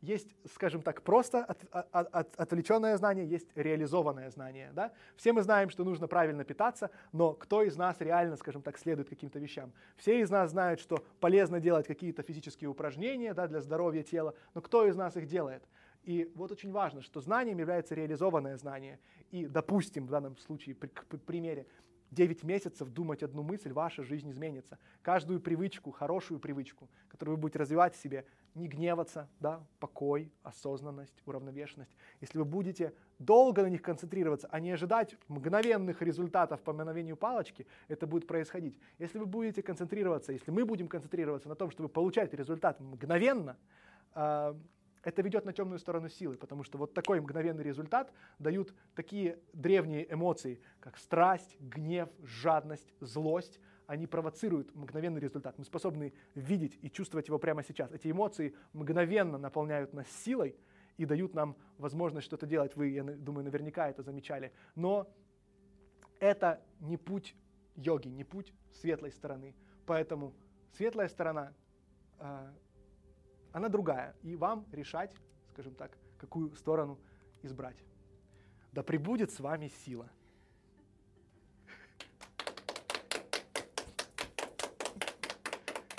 есть, скажем так, просто от, от, от, отвлеченное знание, есть реализованное знание. Да? Все мы знаем, что нужно правильно питаться, но кто из нас реально, скажем так, следует каким-то вещам? Все из нас знают, что полезно делать какие-то физические упражнения да, для здоровья тела, но кто из нас их делает? И вот очень важно, что знанием является реализованное знание. И, допустим, в данном случае, при, к примере, 9 месяцев думать одну мысль, ваша жизнь изменится. Каждую привычку, хорошую привычку, которую вы будете развивать в себе, не гневаться, да, покой, осознанность, уравновешенность. Если вы будете долго на них концентрироваться, а не ожидать мгновенных результатов по мгновению палочки, это будет происходить. Если вы будете концентрироваться, если мы будем концентрироваться на том, чтобы получать результат мгновенно, а, это ведет на темную сторону силы, потому что вот такой мгновенный результат дают такие древние эмоции, как страсть, гнев, жадность, злость. Они провоцируют мгновенный результат. Мы способны видеть и чувствовать его прямо сейчас. Эти эмоции мгновенно наполняют нас силой и дают нам возможность что-то делать. Вы, я думаю, наверняка это замечали. Но это не путь йоги, не путь светлой стороны. Поэтому светлая сторона а, она другая. И вам решать, скажем так, какую сторону избрать. Да пребудет с вами сила.